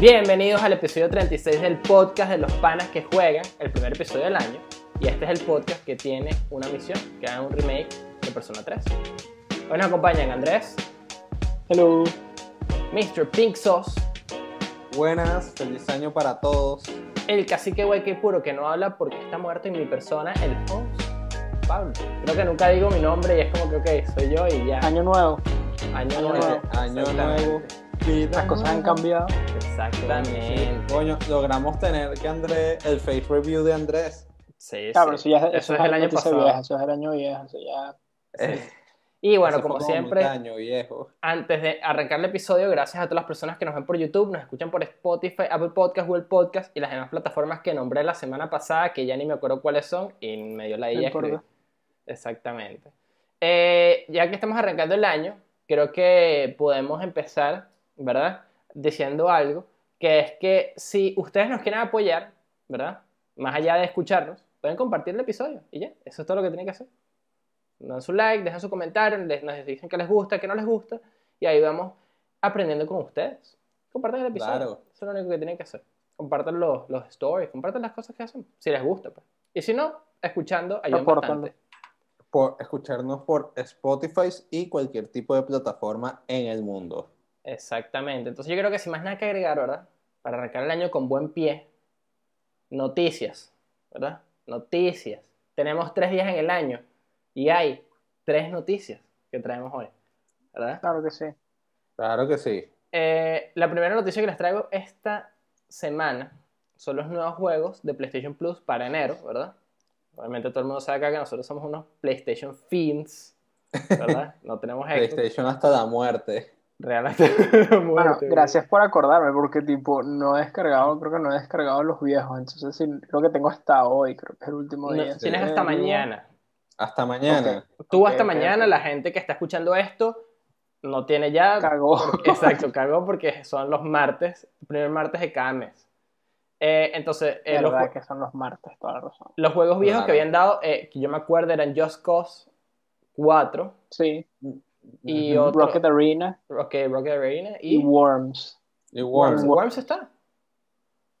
Bienvenidos al episodio 36 del podcast de los panas que juegan, el primer episodio del año. Y este es el podcast que tiene una misión, que haga un remake de Persona 3. Hoy nos acompañan Andrés, Hello. Mr. Pink Sauce, Buenas, feliz año para todos. el cacique guay que puro que no habla porque está muerto y mi persona, el host, Pablo. Creo que nunca digo mi nombre y es como que, ok, soy yo y ya. Año nuevo. Año año nuevo. Año nuevo. Vida Las cosas han cambiado. Exactamente. Coño, logramos tener que Andrés, el face review de Andrés. Sí, Claro, sí. eso ya Eso es el año pasado. vieja, eso es el año viejo, eso ya... Sí. Y bueno, como siempre, mitad año viejo. antes de arrancar el episodio, gracias a todas las personas que nos ven por YouTube, nos escuchan por Spotify, Apple Podcast, Google Podcast y las demás plataformas que nombré la semana pasada, que ya ni me acuerdo cuáles son, y me dio la idea. Exactamente. Eh, ya que estamos arrancando el año, creo que podemos empezar, ¿verdad? Diciendo algo, que es que si ustedes nos quieren apoyar, ¿verdad? Más allá de escucharnos, pueden compartir el episodio y ya, eso es todo lo que tienen que hacer. Dan su like, dejan su comentario, les- nos dicen que les gusta, que no les gusta, y ahí vamos aprendiendo con ustedes. Compartan el episodio, Claro. eso es lo único que tienen que hacer. Compartan los, los stories, compartan las cosas que hacen, si les gusta. Pues. Y si no, escuchando ayuda bastante. Por escucharnos por Spotify y cualquier tipo de plataforma en el mundo. Exactamente. Entonces yo creo que sin más nada que agregar, ¿verdad? Para arrancar el año con buen pie, noticias, ¿verdad? Noticias. Tenemos tres días en el año y hay tres noticias que traemos hoy, ¿verdad? Claro que sí. Claro que sí. Eh, la primera noticia que les traigo esta semana son los nuevos juegos de PlayStation Plus para enero, ¿verdad? Obviamente todo el mundo sabe acá que nosotros somos unos PlayStation fiends, ¿verdad? No tenemos Xbox. PlayStation hasta la muerte. Realmente. Bueno, muerte, gracias por acordarme, porque tipo, no he descargado, creo que no he descargado los viejos, entonces sí, creo que tengo hasta hoy, creo que es el último No, día. tienes hasta mañana. Hasta mañana. Tú hasta mañana, la gente que está escuchando esto no tiene ya. Cagó. porque- exacto, cagó porque son los martes, el primer martes de cada mes. Eh, entonces, eh, los, que son los martes, toda la razón. los juegos viejos que habían dado, eh, que yo me acuerdo, eran Just Cause 4 Sí, y Ujú. otro. Rocket Arena ok, Rocket Arena y, y. Worms. Y Worms. Worms. Worms está.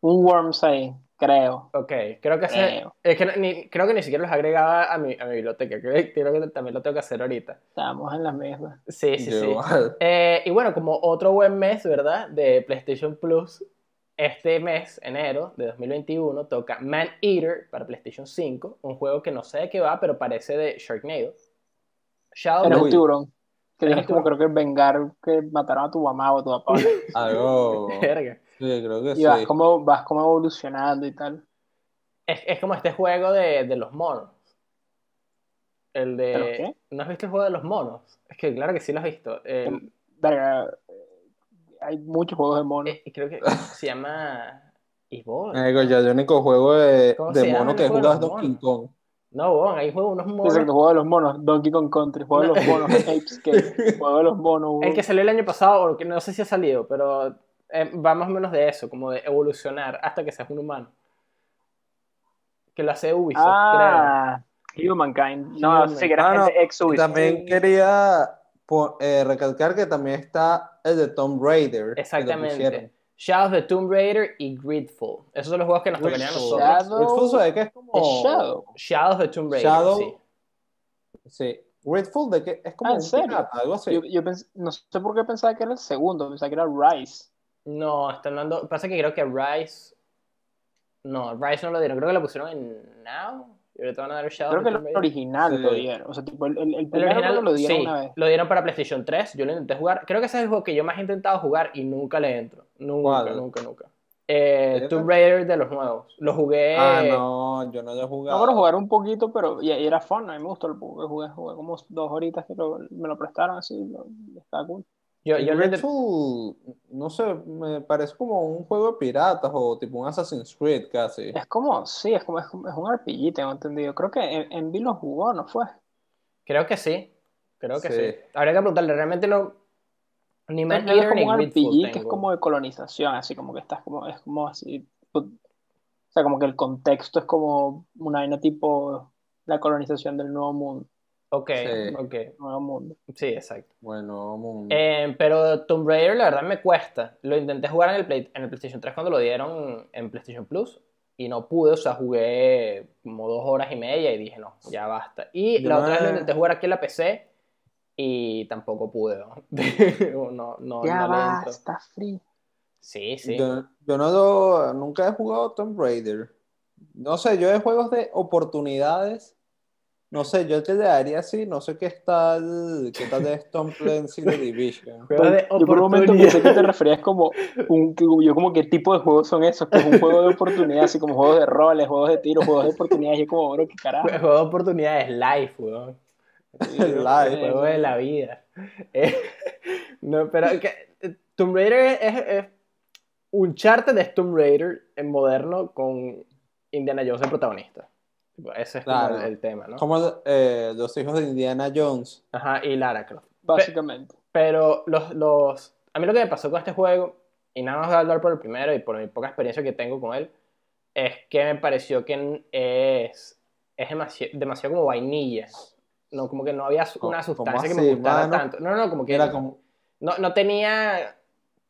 Un Worms ahí, creo. Ok, creo que ese- Creo. es que ni, creo que ni siquiera los agregaba a mi, a mi biblioteca. Creo, creo que también lo tengo que hacer ahorita. Estamos en las mismas. Sí, sí, Yo sí. igual. Eh, y bueno, como otro buen mes, ¿verdad? De PlayStation Plus, este mes, enero de 2021, toca Man Eater para PlayStation 5, un juego que no sé de qué va, pero parece de Sharknado. Shadow of- un tiburón. Que tienes como creo que vengar que mataron a tu mamá o a tu papá. Algo. Verga. Sí, creo que Y vas sí. como, vas como evolucionando y tal. Es, es como este juego de, de los monos. El de... ¿De los qué? ¿No has visto el juego de los monos? Es que claro que sí lo has visto. El- Verga, eh, hay muchos juegos de monos. eh, creo que se llama... Evolve. Marico, yo el único juego de, ¿Cómo de mono que he jugado es Donkey? Kong. No, bon, hay juego unos monos. Exacto, juego de los monos, Donkey Kong Country, juego de los monos, Apescape, juego de los monos. El que salió el año pasado, o que no sé si ha salido, pero eh, va más o menos de eso, como de evolucionar hasta que seas un humano. Que lo hace Ubisoft, Ah, Humankind. No, Humankind. sí, que era Ah, no, ex Ubisoft. también quería po- eh, recalcar que también está el de Tomb Raider. creo. que lo Exactamente. Pusieron. Shadow of the Tomb Raider y Gridfall. Esos son los juegos que nos tocarían a nosotros. Shadow- Gridfall se ve que es como. Shadow. Shadow of the Tomb Raider, Shadow- sí. Sí. Gridfall de que es como Ah, ¿en un serio? pirata, algo así. Yo, yo pens- no sé por qué pensaba que era el segundo, pensaba que era Rise. No, están dando... Pasa que creo que Rise... No, Rise no lo dieron. Creo que lo pusieron en Now. Y ahorita van a dar Shadow Creo que el original Sí. lo dieron. O sea, tipo, el, el, el El primero original, lo dieron sí, una vez. lo dieron para PlayStation 3, yo lo intenté jugar. Creo que ese es el juego que yo más he intentado jugar y nunca le entro. Nunca, ¿Cuál? nunca, nunca. Eh, ¿Serio? Tomb Raider de los nuevos. Lo jugué. Ah, no, yo no lo he No, jugado. bueno, jugar un poquito, pero y, y era fun, a mí me gustó el que jugué, jugué como dos horitas que lo- me lo prestaron así, lo, estaba cool. Yo, yo intenté- Gridfall, no sé, me parece como un juego de piratas o tipo un Assassin's Creed casi. Es como, sí, es como, es, es un RPG, tengo entendido. Creo que en, en lo jugó, ¿no fue? Creo que sí. Creo que sí. Sí. Habría que preguntarle. Realmente no. Ni que es como un RPG que es como de colonización, así como que estás como, es como así, o sea, como que el contexto es como una vaina tipo la colonización del nuevo mundo. Ok, Sí. ok. Nuevo mundo. Sí, exacto. Bueno, mundo. Eh, pero Tomb Raider, la verdad, me cuesta. Lo intenté jugar en el, Play- en el PlayStation 3 cuando lo dieron en PlayStation Plus y no pude, o sea, jugué como dos horas y media y dije, no, ya basta. Y Yo la otra vez lo intenté jugar aquí en la PC y tampoco pude. No, no, no, ya no basta, free. Sí, sí. Yo, yo no lo- nunca he jugado Tomb Raider. No sé, yo de juegos de oportunidades, no sé, yo te daría así, no sé qué tal, qué tal de Stone Clancy The Division. Yo por un momento pensé que te referías como un, que- yo como qué tipo de juegos son esos, que es un juego de oportunidad, así como juegos de roles, juegos de tiro, juegos de oportunidades, yo como, bro, qué carajo. Juego de oportunidades, live, weón. Live. El juego de la vida. Eh, no, pero que, Tomb Raider es, es un charter de Tomb Raider en moderno con Indiana Jones de protagonista. Ese es como Claro. el, el tema, ¿no? Como eh, los hijos de Indiana Jones. Ajá, y Lara Croft. Básicamente. Pero los, los... A mí lo que me pasó con este juego, y nada más voy a hablar por el primero y por mi poca experiencia que tengo con él, es que me pareció que es, es demasiado, demasiado como vainilla. No, como que no había su- ¿Cómo- una sustancia que me así, gustara mano? tanto. No, no, como que Era como, no, no tenía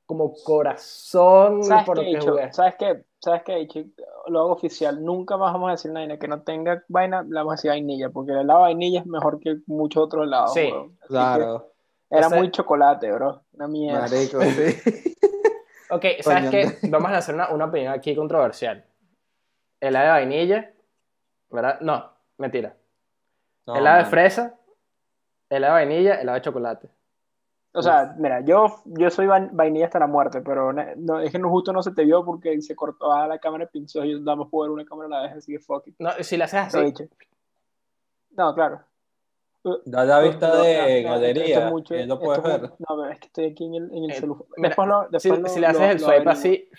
como corazón ¿Sabes por lo qué, que Icho? jugué. ¿Sabes qué? ¿Sabes qué? Lo hago oficial. Nunca más vamos a decir una vaina que no tenga vaina, le vamos a decir vainilla, porque el helado de vainilla es mejor que muchos otros helados, Sí, claro, que Era O sea- muy chocolate, bro. Una mierda. marico, sí. Ok, ¿sabes qué? Vamos a lanzar una, una opinión aquí controversial. Helado de vainilla, ¿verdad? No, mentira. No, helado de fresa, helado de vainilla, helado de chocolate. O sea, mira, yo, yo soy vain- vainilla hasta la muerte, pero no, es que no, justo no se te vio porque se cortó a la cámara de pinzos y damos poder una cámara a la vez, así que fuck it. No, si le haces Lo así. No, claro. Da la vista No, de no, galería, esto es mucho- lo puedes es ver. No, pero es que estoy aquí en el, en el Eh, celular. mira, Después lo, si, después lo- si le haces lo- el lo swipe así,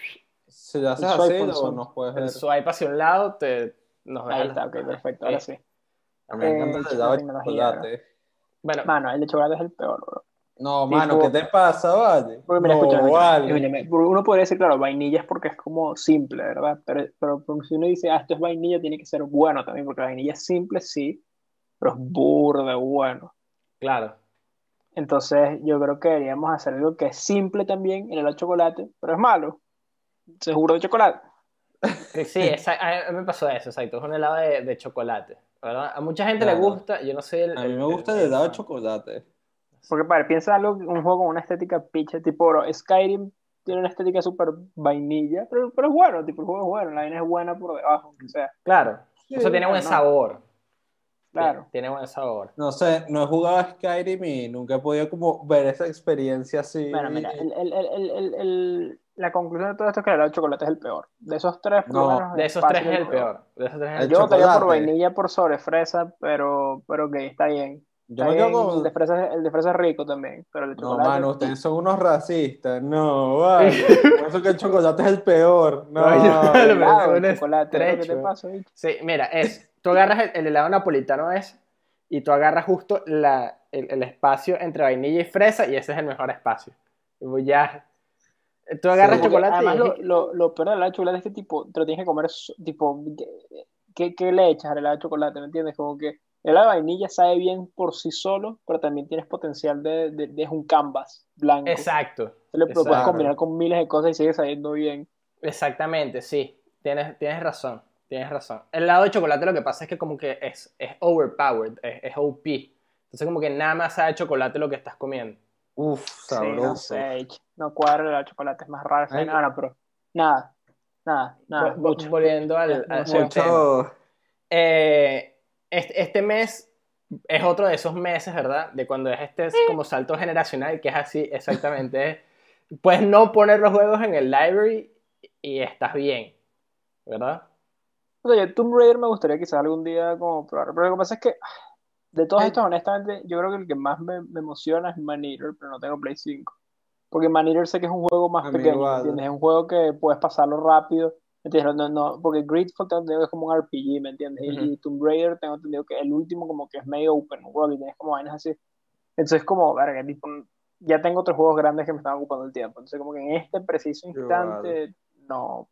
Si lo haces El swipe así, lo, son. nos puedes el ver. swipe hacia un lado, te, nos Ahí deja- está, ok, perfecto, ahora Eh, sí. A mí me encanta Eh, el de chocolate. Bueno, Mano, el de chocolate es el peor, bro. No, Tipo- mano, ¿qué te pasa, vale? Porque mira, no, escúchame, vale. uno podría decir, claro, vainilla es porque es como simple, ¿verdad? Pero, pero, pero si uno dice, ah, esto es vainilla, tiene que ser bueno también, porque la vainilla es simple, sí, pero es burda, bueno. claro. Entonces, yo creo que deberíamos hacer algo que es simple también, en el chocolate, pero es malo. Seguro de chocolate. Sí, esa- a mí me pasó eso, exacto. Es un helado de, de chocolate, ¿verdad? A mucha gente le Claro. gusta, yo no sé. el- A mí el- me gusta el helado de chocolate. Porque, para, piensa algo, un juego con una estética picha, tipo, bro, Skyrim tiene una estética súper vainilla, pero, pero es bueno, tipo, el juego es bueno, la vaina es buena por debajo, o sea, Claro, eso tiene buen no. sabor. claro. Tiene buen sabor. No sé, no he jugado a Skyrim y nunca he podido como ver esa experiencia así. Bueno, mira, el- el- el- el- el- el- la conclusión de todo esto es que el helado de chocolate es el peor. De esos tres, por No, menos, De esos tres es el peor. De esos tres es el El Yo votaría por vainilla por sobre fresa, pero, pero que está bien. Yo me quedo con... El de fresa, el fresa es rico también, pero el de No, chocolate. mano, ustedes son unos racistas. No, vale. Por eso que el chocolate es el peor. No, No, yo- El Lo chocolate, ¿qué te pasa, bicho? Sí, mira, es, tú agarras el, el helado napolitano ese y tú agarras justo la, el, el espacio entre vainilla y fresa y ese es el mejor espacio. Ya, tú agarras Sí. Chocolate Además, y lo, lo, lo peor del helado de chocolate es que tipo, te lo tienes que comer, tipo, ¿qué, qué le echas al helado de chocolate? ¿Me entiendes? Como que el de vainilla sabe bien por sí solo, pero también tienes potencial de, de, un canvas blanco. Exacto, Te lo puedes exacto. combinar con miles de cosas y sigue saliendo bien. exactamente, sí, tienes, tienes razón, tienes razón. El helado de chocolate lo que pasa es que como que es, es overpowered, es, es OP. Entonces como que nada más sabe chocolate lo que estás comiendo. Uf, Sí, no sabroso. sé, no cuadra el chocolate, es más raro. Ay. No, no, pero nada, nada, nada, Vol- vol- mucho. Volviendo al, al- Mucho. tema. Eh, este, este mes es otro de esos meses, ¿verdad? De cuando es este como salto generacional, que es así exactamente. es, Puedes no poner los juegos en el library y estás bien, ¿verdad? O sea, yo Tomb Raider me gustaría quizás algún día como probar, pero lo que pasa es que de todos estos, honestamente, yo creo que el que más me, me emociona es Man Eater, pero no tengo Play 5. Porque Man Eater sé que es un juego más pequeño, igual. ¿me entiendes? Es un juego que puedes pasarlo rápido, ¿me entiendes? No, no, porque Gridfall tengo entendido que es como un RPG, ¿me entiendes? Y- Ujú. Y, Tomb Raider tengo entendido que el último como que es medio open world y tienes como vainas así. Entonces como, verga, tipo, ya tengo otros juegos grandes que me están ocupando el tiempo. Entonces como que en este preciso Igual. instante, no,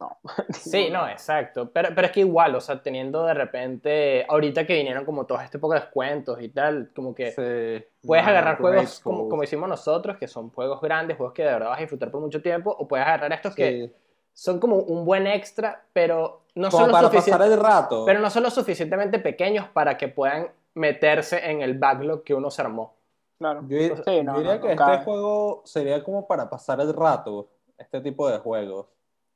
no. Sí, no, exacto. Pero, pero es que igual, o sea, teniendo de repente, ahorita que vinieron como todos este poco de descuentos y tal, como que Sí. puedes No, agarrar juegos como, como hicimos nosotros, que son juegos grandes, juegos que de verdad vas a disfrutar por mucho tiempo, o puedes agarrar estos que Sí. Son como un buen extra, pero no Como son lo para pasar el rato. pero no son lo suficientemente pequeños para que puedan meterse en el backlog que uno se armó. Claro. Yo, dir- Sí, no, yo diría no, que no este cabe. juego sería como para pasar el rato, este tipo de juegos.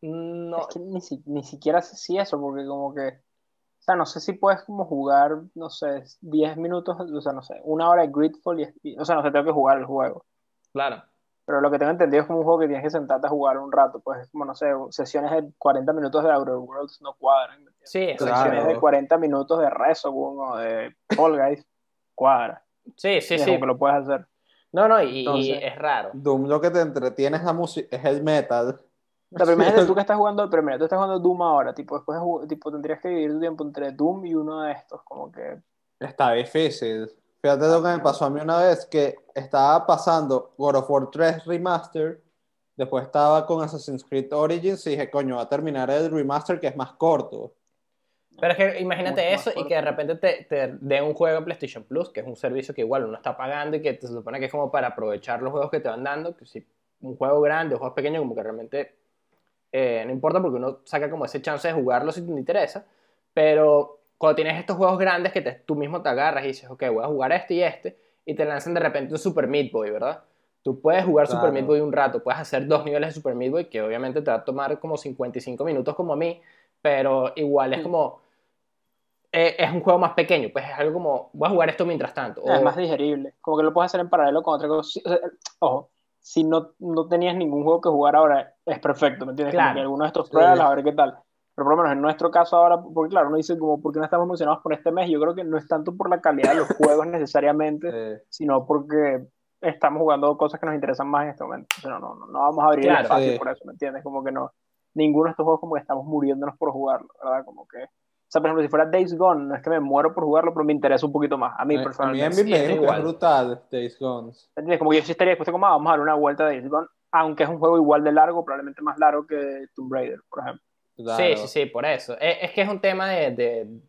No, Es que ni, si- ni siquiera sé si eso, porque como que, o sea, no sé si puedes como jugar, no sé, 10 minutos, o sea, no sé, una hora de Gridfall y, y- o sea, no sé, tengo que jugar el juego. claro. Pero lo que tengo entendido es como un juego que tienes que sentarte a jugar un rato, pues es como, no sé, sesiones de 40 minutos de Outer Worlds no cuadran. Sí, Claro. Sesiones de 40 minutos de Resogun o de Fall Guys cuadra. sí, sí. Y es sí. como que lo puedes hacer. No, no, y, y Entonces- es raro. Doom lo que te entretiene es la música, es el metal. Sea, pero imagínate tú que estás jugando, pero mira, tú estás jugando Doom ahora, tipo, después tipo, tendrías que dividir tu tiempo entre Doom y uno de estos, como que Está difícil. Fíjate lo que me pasó a mí una vez, que estaba pasando God of War 3 Remaster, después estaba con Assassin's Creed Origins y dije, coño, va a terminar el remaster que es más corto. Pero es que imagínate Mucho eso y que de repente te, te den un juego en PlayStation Plus, que es un servicio que igual uno está pagando y que se supone que es como para aprovechar los juegos que te van dando, que si un juego grande o juegos pequeños como que realmente eh, no importa porque uno saca como ese chance de jugarlo si te interesa, pero cuando tienes estos juegos grandes que te- tú mismo te agarras y dices, ok, voy a jugar este y este, y te lanzan de repente un Super Meat Boy, ¿verdad? Tú puedes jugar Super Claro. Meat Boy un rato, puedes hacer dos niveles de Super Meat Boy, que obviamente te va a tomar como 55 minutos como a mí, pero igual es Mm. como... eh, es un juego más pequeño, pues es algo como, voy a jugar esto mientras tanto. es o- más digerible. Como que lo puedes hacer en paralelo con otra cosa. Sí, o sea, ojo, si no, no tenías ningún juego que jugar ahora, es perfecto, ¿me entiendes? Como Claro. que alguno de estos Sí. pruebas, a ver qué tal. Pero por lo menos en nuestro caso ahora, porque claro, uno dice como, ¿por qué no estamos emocionados por este mes? Yo creo que no es tanto por la calidad de los juegos necesariamente, Eh, sino porque estamos jugando cosas que nos interesan más en este momento. O sea, no, no, no, no vamos a abrir el Claro. espacio Sí. por eso, ¿me entiendes? Como que no, ninguno de estos juegos como que estamos muriéndonos por jugarlo, ¿verdad? Como que, o sea, por ejemplo, si fuera Days Gone, no es que me muero por jugarlo, pero me interesa un poquito más, a mí a mí personalmente. Envy sí, me es igual. es brutal, Days Gone. ¿Entiendes? Como que yo sí estaría dispuesto como, ah, vamos a dar una vuelta de Days Gone, aunque es un juego igual de largo, probablemente más largo que Tomb Raider, por ejemplo. Claro. Sí, sí, sí, por eso. Es, es que es un tema de, de-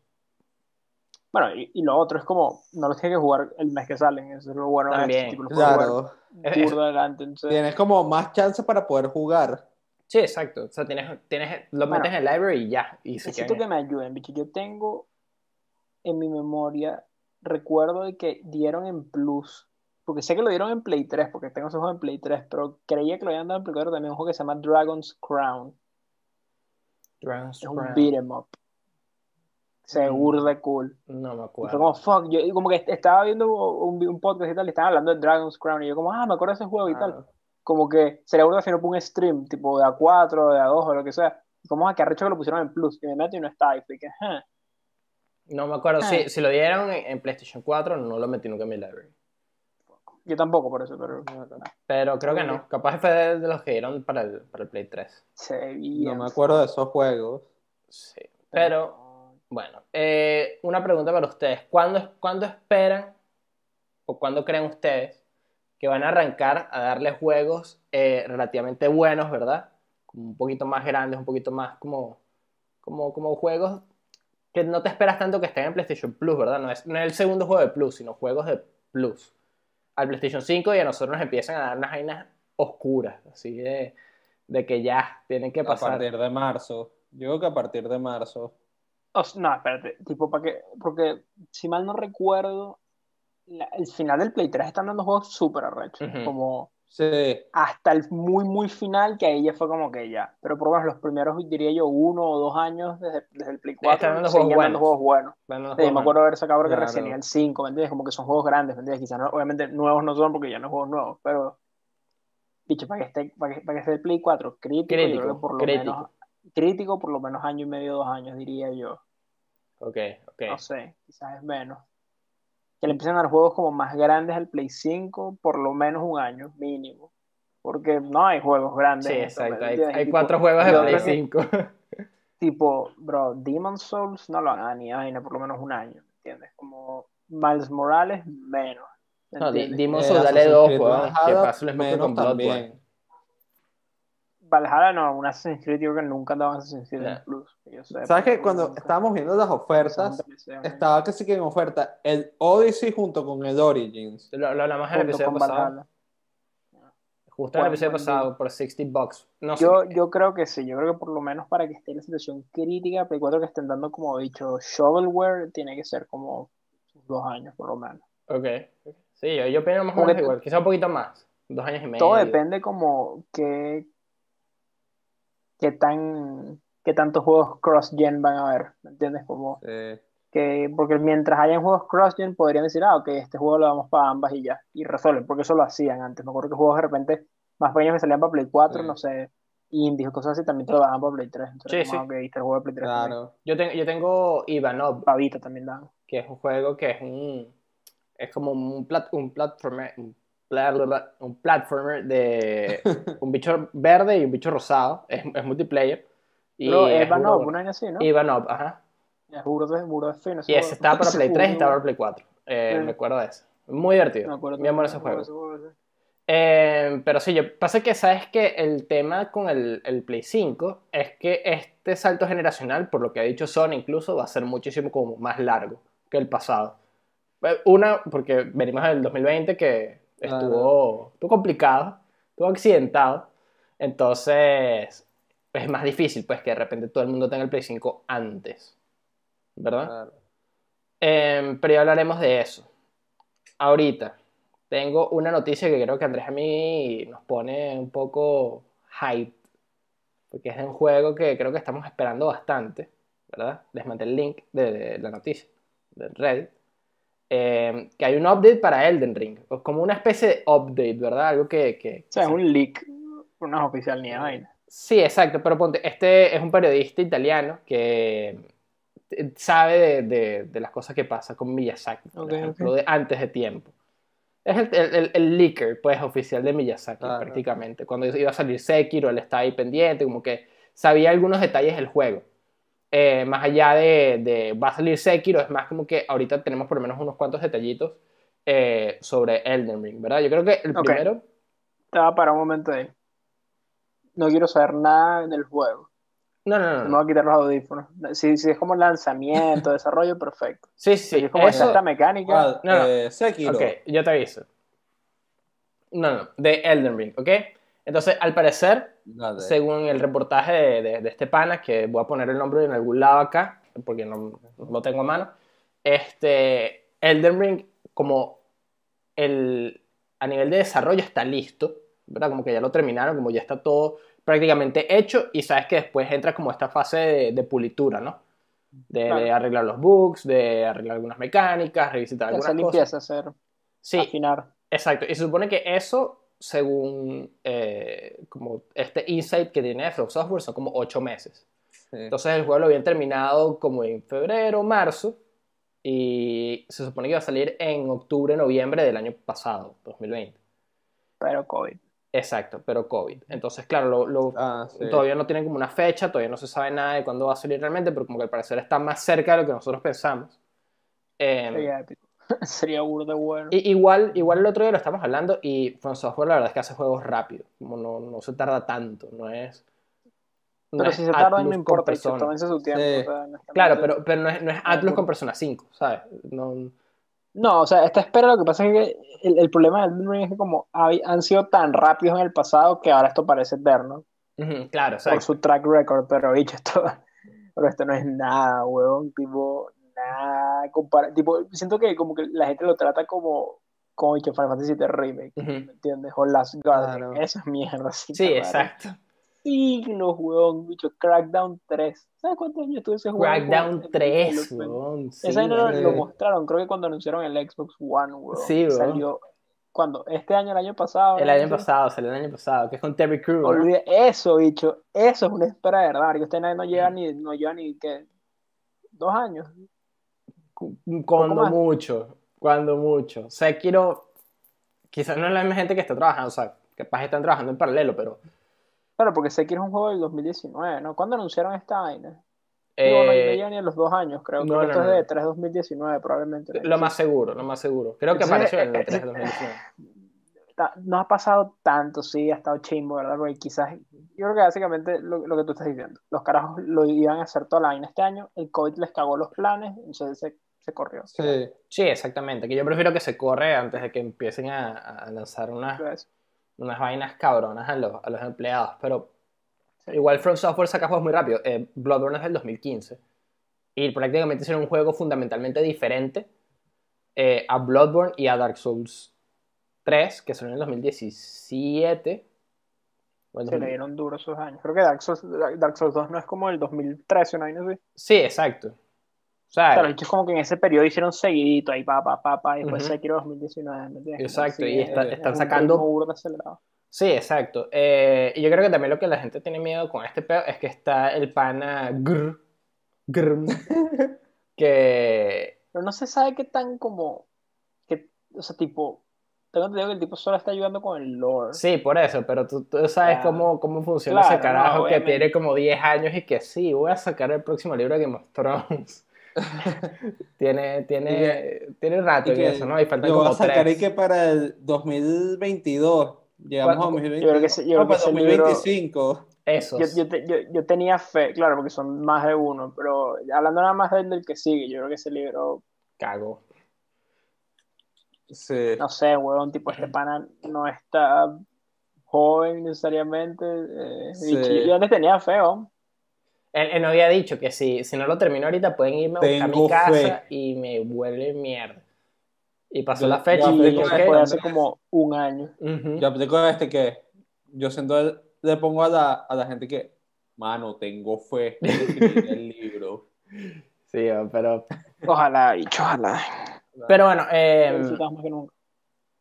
Bueno, y, y lo otro es como, no los tienes que jugar el mes que salen, eso es lo bueno de También, este tipo, Claro. adelante, entonces, Tienes como más chance para poder jugar. Sí, exacto. O sea, tienes, tienes, lo Bueno. metes en el library y ya. Y se necesito que me ayuden, bicho, yo tengo en mi memoria, recuerdo de que dieron en Plus, porque sé que lo dieron en Play 3, porque tengo ese juego en Play 3, pero creía que lo habían dado en Play 4 también, un juego que se llama Dragon's Crown, Dragon's es un beat 'em up, seguro de cool. No me Y fue acuerdo. como, fuck, yo como que estaba viendo un, un podcast y tal, y estaban hablando de Dragon's Crown, y yo como, ah, me acuerdo de ese juego y tal. Ah, Como que sería bueno hacer un stream, tipo de A4, de A2 o lo que sea. Y como, ah, que arrecho que lo pusieron en Plus, y me meto y no está, y que, "Huh". No me acuerdo. Ah. Si, si lo dieron en, en PlayStation 4, no lo metí nunca en mi library. Yo tampoco por eso, pero Pero creo que no. Capaz fue de, de los que dieron para el, para el Play 3. se veía. No me acuerdo de esos juegos. Sí. Pero, bueno. eh, una pregunta para ustedes. ¿Cuándo, ¿Cuándo esperan o cuándo creen ustedes que van a arrancar a darle juegos eh, relativamente buenos, ¿verdad? Como un poquito más grandes, un poquito más como, como, como juegos que no te esperas tanto que estén en PlayStation Plus, ¿verdad? No es, no es el segundo juego de Plus, sino juegos de Plus. Al PlayStation 5 y a nosotros nos empiezan a dar unas vainas oscuras, así de, de que ya tienen que A pasar. partir de marzo. Yo creo que a partir de marzo. O sea, no, espérate, tipo, para que, porque si mal no recuerdo, la- el final del Play 3 están dando juegos súper arrechos, como Sí. hasta el muy, muy final, que ahí ya fue como que ya. Pero por lo menos los primeros, diría yo, uno o dos años desde, desde el Play 4, Están dando seguían juegos buenos. juegos buenos. Bueno, los Sí, me acuerdo haber sacado creo que Claro. recién el 5, ¿me entiendes? Como que son juegos grandes, ¿me entiendes? Quizás no- obviamente nuevos no son porque ya no son juegos nuevos, pero bicho, para que esté, para que, para que esté el Play 4 crítico, yo Crítico, creo que por lo crítico. menos crítico por lo menos año y medio, dos años, diría yo. Ok, ok. No sé, quizás es menos. Que le empiecen a dar juegos como más grandes al Play 5, por lo menos un año mínimo. Porque no hay juegos grandes. Sí, en esto, ¿me exacto. Hay, entiendes? hay Tipo, cuatro juegos de Play creo que- 5. tipo, bro, Demon Souls no lo hagan ni vaina por lo menos un año, ¿me entiendes? Como Miles Morales, menos. ¿me No? Demon Eh, Souls, dale dos. Valhalla, Que paso les meto con Bloodborne. Valhalla no, un Assassin's Creed yo creo que nunca daban Assassin's Creed en Plus. que ¿Sabes que cuando nunca- estábamos viendo las ofertas, estaba que sí que en oferta el Odyssey junto con el Origins? Lo, lo hablamos en el episodio pasado. Justo en el episodio pasado, por 60 bucks. No sé. Yo, yo creo que sí, yo creo que por lo menos para que esté en la situación crítica, Play 4 que estén dando como he dicho shovelware, tiene que ser como dos años por lo menos. Ok. Sí, yo, yo opino más o menos igual. Quizá un poquito más. Dos años y medio. Todo depende como que qué tan qué tantos juegos cross-gen van a haber, ¿me entiendes? Como Sí. que, porque mientras hayan juegos cross-gen podrían decir, ah, ok, este juego lo damos para ambas y ya, y resuelven, porque eso lo hacían antes. Me acuerdo que juegos de repente más pequeños que salían para Play 4, Sí. no sé, indies o cosas así, también te lo daban para Play 3. Entonces, Sí, como, sí. ok, este juego de Play 3 también. Claro. Yo, tengo yo tengo Ivanov, Para Vita también daban. que es un juego que es un. Es como un, plat, un platformer. Un, un platformer de un bicho verde y un bicho rosado. Es, es multiplayer. Y Pero es no, bueno. una vaina así, ¿no? Ivanov, ajá. Es fino. Y ese estaba para Play 3 y estaba para Play 4. Eh, Sí. Me acuerdo de eso. Muy divertido. Me acuerdo Mi amor ese juego. ese Eh, pero sí, yo, pasa que sabes que el tema con el, el Play 5 es que este salto generacional, por lo que ha dicho Sony incluso, va a ser muchísimo como más largo que el pasado. Eh, Una, porque venimos del 2020 que estuvo, estuvo complicado, estuvo accidentado, entonces es más difícil pues que de repente todo el mundo tenga el Play 5 antes, ¿verdad? Claro. Eh, pero ya hablaremos de eso. Ahorita tengo una noticia que creo que Andrés a mí nos pone un poco hype, porque es de un juego que creo que estamos esperando bastante, ¿verdad? Les mandé el link de, de la noticia, de Reddit, eh, que hay un update para Elden Ring, o como una especie de update, ¿verdad? Algo que... que O sea, es un leak, no es oficial ni de vaina. Sí, exacto, pero ponte, este es un periodista italiano que sabe de, de- de las cosas que pasan con Miyazaki, por Ok, ejemplo, ok. de antes de tiempo. Es el, el, el- leaker, pues, oficial de Miyazaki, Claro. prácticamente. Cuando iba a salir Sekiro, él estaba ahí pendiente, como que sabía algunos detalles del juego. Eh, más allá de, de va a salir Sekiro, es más como que ahorita tenemos por lo menos unos cuantos detallitos eh, sobre Elden Ring, ¿verdad? Yo creo que el Ok. primero... Estaba para un momento ahí. No quiero saber nada del juego. No, no, no. No. voy a quitar los audífonos. Si, si es como lanzamiento, desarrollo, perfecto. Sí, sí, Si es como eso- esta mecánica, ¿Cuál? No, no. Eh, Sekiro. Ok, yo te aviso. No, no, de Elden Ring, ¿ok? Entonces, al parecer, Dale. según el reportaje de, de- de este pana, que voy a poner el nombre en algún lado acá, porque no, no lo tengo a mano, este, Elden Ring, como el, a nivel de desarrollo está listo, ¿verdad? Como que ya lo terminaron, como ya está todo prácticamente hecho, y sabes que después entra como esta fase de, de pulitura, ¿no? De, arreglar los bugs, de arreglar algunas mecánicas, revisitar algunas hacer cosas. limpieza, hacer, Sí, afinar. Exacto, y se supone que eso, según eh, como este insight que tiene From Software, son como 8 meses. Sí. Entonces el juego lo habían terminado como en febrero, marzo, y se supone que iba a salir en octubre, noviembre del año pasado, 2020. Pero COVID. Exacto, pero COVID. Entonces, claro, lo, lo- Ah, sí. todavía no tienen como una fecha, todavía no se sabe nada de cuándo va a salir realmente, pero como que al parecer está más cerca de lo que nosotros pensamos. Sería épico. Sería burda bueno. Y- igual, igual el otro día lo estamos hablando y From Software la verdad es que hace juegos rápido, como no, no se tarda tanto, no es... no pero es si se Atlus no importa, tómense su tiempo. Sí. o sea, honestamente. Claro, pero, pero no es, no es Atlus con Persona 5, ¿sabes? No, No, o sea, esta espera lo que pasa es que el, el problema del Ring es que como han sido tan rápidos en el pasado que ahora esto parece eterno Ujú, claro, por exacto. su track record, pero bicho, esto, pero esto no es nada, huevón, tipo, nada, compara- tipo, siento que como que la gente lo trata como, como bicho Final Fantasy VII Remake, Ujú. ¿me entiendes? O Last Guardian, Claro. eso es mierda, sí, exacto. Siglos, huevón, bicho, Crackdown 3, ¿sabes cuántos años tuvo ese juego? Crackdown En 3, development? weón, sí, Esa vaina lo, mostraron, creo que cuando anunciaron el Xbox One, weón. Sí, weón. Salió, cuando ¿Este año, el año pasado? El no año pasado, salió el año pasado, que es con Terry ¿no? Olvide- eso, bicho. Eso es una espera de verdad, marico. Este no llega ni, no lleva ni, ¿qué? Dos años. Cuando mucho, cuando mucho. Sekiro, quizás no es la misma gente que está trabajando, o sea, capaz están trabajando en paralelo, pero... Claro, porque Sekiro es un juego del 2019, ¿no? ¿Cuándo anunciaron esta vaina? Digo, no, no eh, ni a los dos años, creo. no, que no, esto no. es de 3 2019, probablemente. Lo más seguro, lo más seguro. Creo que Entonces, apareció en el eh, 3 de 2019. ta- no ha pasado tanto, sí, ha estado chimbo, ¿verdad? Porque quizás, yo creo que básicamente lo, lo que tú estás diciendo, los carajos lo iban a hacer toda la vaina este año, el COVID les cagó los planes, entonces se, se corrió. Sí. Sí, exactamente. Que yo prefiero que se corre antes de que empiecen a, a lanzar unas, unas vainas cabronas a los, a los empleados. Pero Sí. igual From Software saca juegos muy rápido. Eh, Bloodborne es del 2015. Y prácticamente hicieron un juego fundamentalmente diferente eh, a Bloodborne y a Dark Souls 3, que son en el 2017. O el se 2000. le dieron duro esos años. Creo que Dark Souls, Dark Souls 2 no es como el 2013, una vaina así. Sí, exacto. O sea, O sea, los hechos como que en ese periodo hicieron seguidito ahí, pa, pa, pa, pa, y después Ujú. Sekiro 2019. ¿me entiendes? Como Exacto, así, y está- es- están es sacando-. Sí, exacto. Eh, y yo creo que también lo que la gente tiene miedo con este pedo es que está el pana Grr, Grr, que Pero no se sabe qué tan como, que, o sea, tipo, tengo entendido que el tipo solo está ayudando con el lore. sí, por eso, pero tú, tú sabes Ya. cómo, cómo funciona Claro, ese carajo no, que tiene como 10 años y que sí, voy a sacar el próximo libro de Game of Thrones. tiene, tiene, tiene rato Y en que eso, ¿no? Y faltan Yo voy como a sacar y que para el 2022. Llegamos a ¿Cuánto? 2022. Yo creo que yo creo que para libro- 2025. Esos. Yo, yo, te- yo, yo tenía fe, claro, porque son más de uno, pero hablando nada más del, del que sigue, yo creo que ese libro, Cago. Sí. no sé, huevón, tipo, este pana no está joven necesariamente. eh, Sí. y yo antes tenía fe, ¿no? Él, él no había dicho que si, si no lo termino ahorita pueden irme a buscar a mi casa fe. y me vuelve mierda. Y pasó Yo- la fecha yo y aplico dije, Eso Ok, fue ok. hace como un año. Ujú. Yo aplico este que yo siento el- le pongo a la, a la gente que, mano, tengo fe escribir el libro. Sí, pero, Ojalá, bicho, ojalá. pero bueno, eh,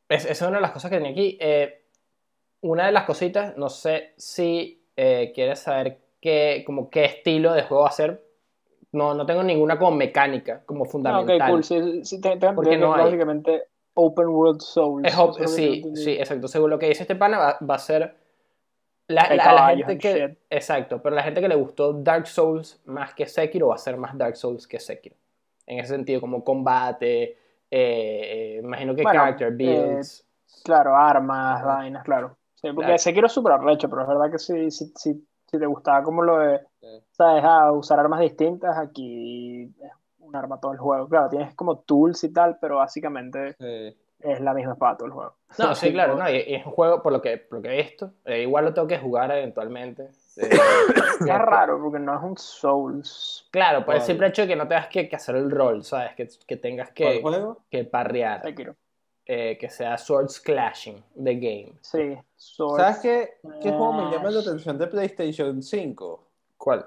es, es una de las cosas que tenía aquí. Eh, una de las cositas, no sé si eh, quieres saber qué, como qué estilo de juego hacer. No, no tengo ninguna como mecánica, como Ah, fundamental. ok, cool. Sí, sí, te, te, Porque te- no hay. básicamente Open World Souls. Es que sí, sí, exacto. Según lo que dice este pana, va, va a ser la, la- la gente que. shit. Exacto, pero la gente que le gustó Dark Souls más que Sekiro va a ser más Dark Souls que Sekiro. En ese sentido, como combate, eh, eh, imagino que Bueno, character builds. Claro, armas, vainas, claro. Sí, porque Claro. Sekiro es súper arrecho, pero es verdad que sí, sí, sí, si te gustaba como lo de, Sí. ¿sabes? Ah, usar armas distintas, aquí es un arma todo el juego. Claro, tienes como tools y tal, pero básicamente Sí. es la misma espada todo el juego. No, sí, claro, no, y, y es un juego, por lo que, por lo que he visto, eh, igual lo tengo que jugar eventualmente. Eh, Es raro porque no es un Souls. claro, por el simple hecho de que no tengas que, que hacer el rol, ¿sabes? Que, que tengas ¿Cuál que, juego? que parrear, Sekiro. Eh, que sea Swords Clashing the game. Sí, Souls. ¿Sabes qué, qué juego me llama la Ah. atención de PlayStation 5? ¿Cuál?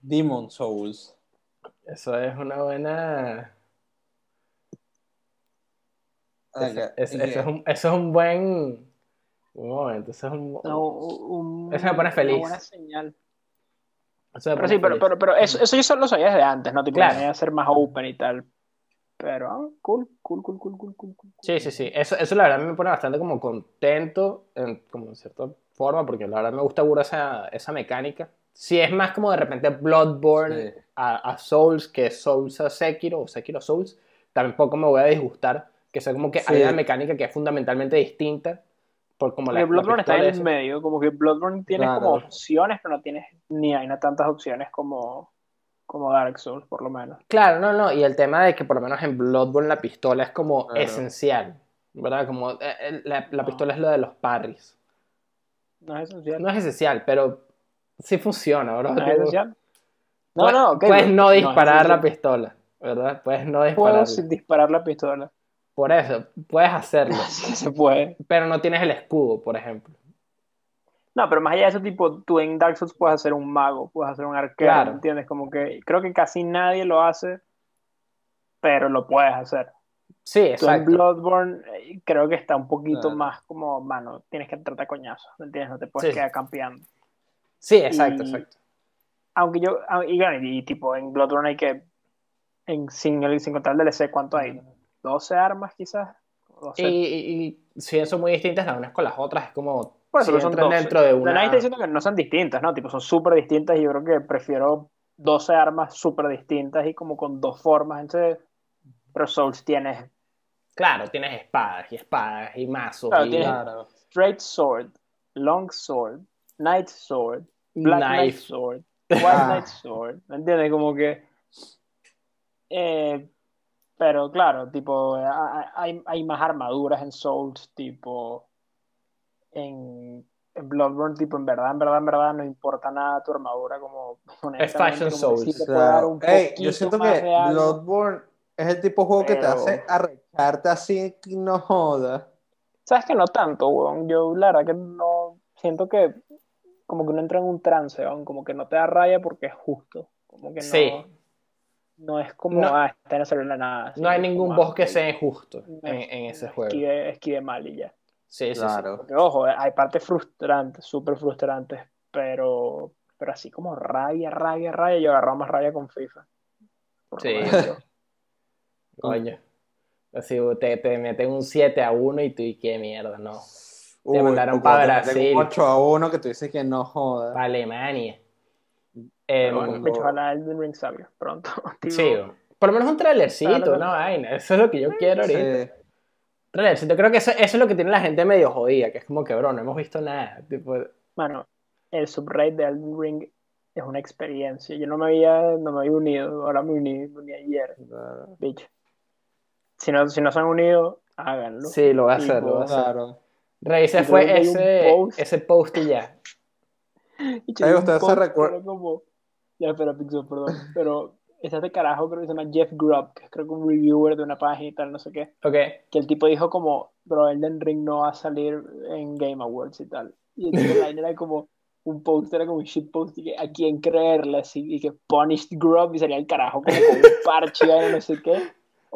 Demon Souls. Eso es una buena. Ese- ese- que- es un, eso es un buen. Un momento, eso es un. No, un- Eso me pone feliz. Una buena señal. eso me Pero sí, pero, feliz. pero, pero eso, eso yo solo lo sabía desde antes, ¿no? Tipo, Claro. a ser más open y tal. Pero, ah, cool, cool, cool, cool, cool, cool. cool. Sí, sí, sí. Eso, eso la verdad me pone bastante como contento, en, como en cierta forma, porque la verdad me gusta burda esa, esa mecánica. Si es más como de repente Bloodborne Sí. a, a Souls que Souls a Sekiro o Sekiro a Souls, tampoco me voy a disgustar. Que sea como que Sí. hay una mecánica que es fundamentalmente distinta. Por como la, la Bloodborne está en el medio, como que Bloodborne tienes Claro. como opciones, pero no tienes ni hay no tantas opciones como, como Dark Souls, por lo menos. Claro, no, no, y el tema de que por lo menos en Bloodborne la pistola es como Claro. esencial, ¿verdad? Como eh, la, la No. pistola es lo de los parries. No es esencial. No es esencial, pero sí funciona, bro. No es esencial. No, puedes- no, ok, puedes no disparar la pistola, ¿verdad? Puedes no Puedo dispararla. sin disparar la pistola. Por eso, puedes hacerlo, Sí se puede. pero no tienes el escudo, por ejemplo. No, pero más allá de eso, tipo, tú en Dark Souls puedes hacer un mago, puedes hacer un arquero, Claro. ¿me ¿entiendes? Como que creo que casi nadie lo hace, pero lo puedes hacer. Sí, Tú en exacto. Bloodborne eh, creo que está un poquito Claro. más como, mano, tienes que tratar coñazos, ¿me entiendes? No te puedes Sí. quedar campeando. Sí, exacto, y- exacto. Aunque yo, ah, y, bueno, y tipo, en Bloodborne hay que, en, sin, sin contar el DLC, ¿cuánto hay? ¿12 armas quizás? ¿O 12? Y, y, y si son muy distintas las unas con las otras, es como Por eso que son 12. dentro de una... nadie está diciendo que no son distintas, ¿no? Tipo, son súper distintas y yo creo que prefiero 12 armas súper distintas y como con dos formas. Entonces, pero Souls tienes Claro, tienes espadas y espadas y mazos Claro, y tienes- Claro. Straight Sword, Long Sword, Night Sword, Black Knight knife. Sword, White Ah. Knight Sword, ¿me entiendes? Como que... eh, pero claro, tipo, a- hay, hay más armaduras en Souls, tipo, en, en Bloodborne, tipo, en verdad, en verdad, en verdad, no importa nada tu armadura, como, honestamente, Fashion Souls. yo siento que. Bloodborne es el tipo de juego que te hace arrecharte así que no joda. Sabes que no tanto, weón. Yo la verdad que no siento que como que uno entra en un trance, weón. Como que no te da raya porque es justo. Como que no, Sí. no es como, No- ah, está en la nada. No hay ningún boss que sea injusto en, es- en ese juego. Esquive, esquive mal y ya. Sí, sí, sí. Claro. Porque, ojo, hay partes frustrantes, súper frustrantes, pero, pero así como rabia, rabia, rabia, yo agarraba más rabia con FIFA. Sí. Coño. Así te, te meten un 7 a 1 y tú, y qué mierda, no. Uy, mandaron te meten Brasil. un 8 a 1 que tú dices que no joda. Para Alemania. Em, bueno, de hecho, ojalá Elden Ring pronto. Sí, por lo menos un trailercito, Claro. una vaina. Eso es lo que yo quiero ahorita. Sí. Trailercito. Creo que eso, eso es lo que tiene la gente medio jodida, que es como que, bro, no hemos visto nada. Tipo, Mano, el subrate de Elden Ring es una experiencia. Yo no me había, no me había unido, ahora me uní, me uní ayer, Claro. bicho. Si no, si no se han unido, háganlo. sí, lo va a hacer, lo va a hacer. Rey, se Y fue ese, post. ese post y ya. Bicho, Ay, hay un ustedes se post que recuer- era como... Ya, espera, Pixel, perdón. Pero está este carajo, creo que se llama Jeff Grubb, que es creo que un reviewer de una página y tal, no sé qué. Ok. Que el tipo dijo como, bro, Elden Ring no va a salir en Game Awards y tal. Y el line era como, un post era como un shit post y que a quién creerle así, y que Punished Grub y salía el carajo como con un parche y no sé qué.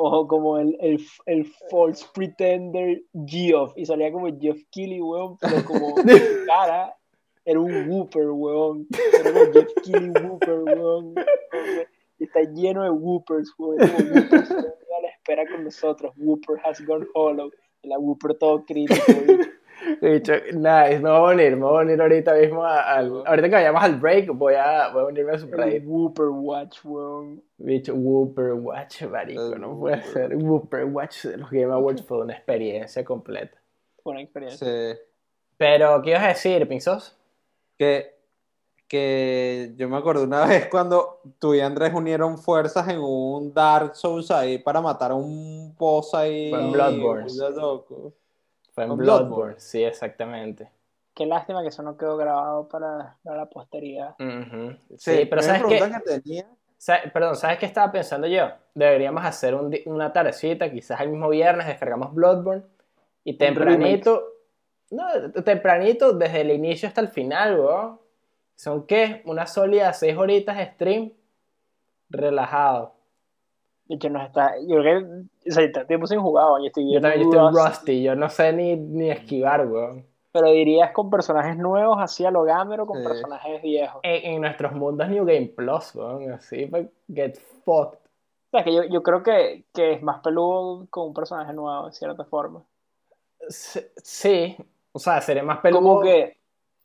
O como el, el, el False Pretender Geoff y salía como Jeff Keighley, weón, pero como cara era un Whooper, weón. Era como Jeff Keighley Whooper, weón. Y está lleno de Whoopers, están a la espera con nosotros. Whooper has gone hollow. Y la Whooper todo crítico. bicho. Dicho, nice, me voy a unir, me voy a unir ahorita mismo a- al. Ahorita que vayamos al break, voy a, voy a unirme a su raid. Whooper Watch, weón. Bicho, Whooper Watch, marico, no puede ser. Whooper Watch de los Game Awards fue una experiencia completa. Fue una experiencia. Sí. Pero, ¿qué ibas a decir, Pinzos? Que, que yo me acuerdo una vez cuando tú y Andrés unieron fuerzas en un Dark Souls ahí para matar a un boss ahí. Fue en Bloodborne. Fue en Bloodborne. Sí, exactamente. Qué lástima que eso no quedó grabado para, para la posteridad. Sí, pero ¿sabes qué? que tenía. Perdón, ¿sabes qué estaba pensando yo? Deberíamos hacer un una tardecita, quizás el mismo viernes descargamos Bloodborne y tempranito, no, tempranito desde el inicio hasta el final, weón. ¿Son qué? Unas sólidas seis horitas de stream relajado. De hecho, nos está. Yo creo que. O sea, está tiempo sin jugar, weón, y estoy Yo también estoy rusty, rusty, yo no sé ni, ni esquivar, weón. Pero dirías con personajes nuevos, así a lo gamer o con Sí. personajes viejos. En, en nuestros mundos New Game Plus, weón, así, pa get fucked. O sea, que yo, yo creo que, que es más peludo con un personaje nuevo, de cierta forma. Sí, sí, o sea, sería más peludo. Como que.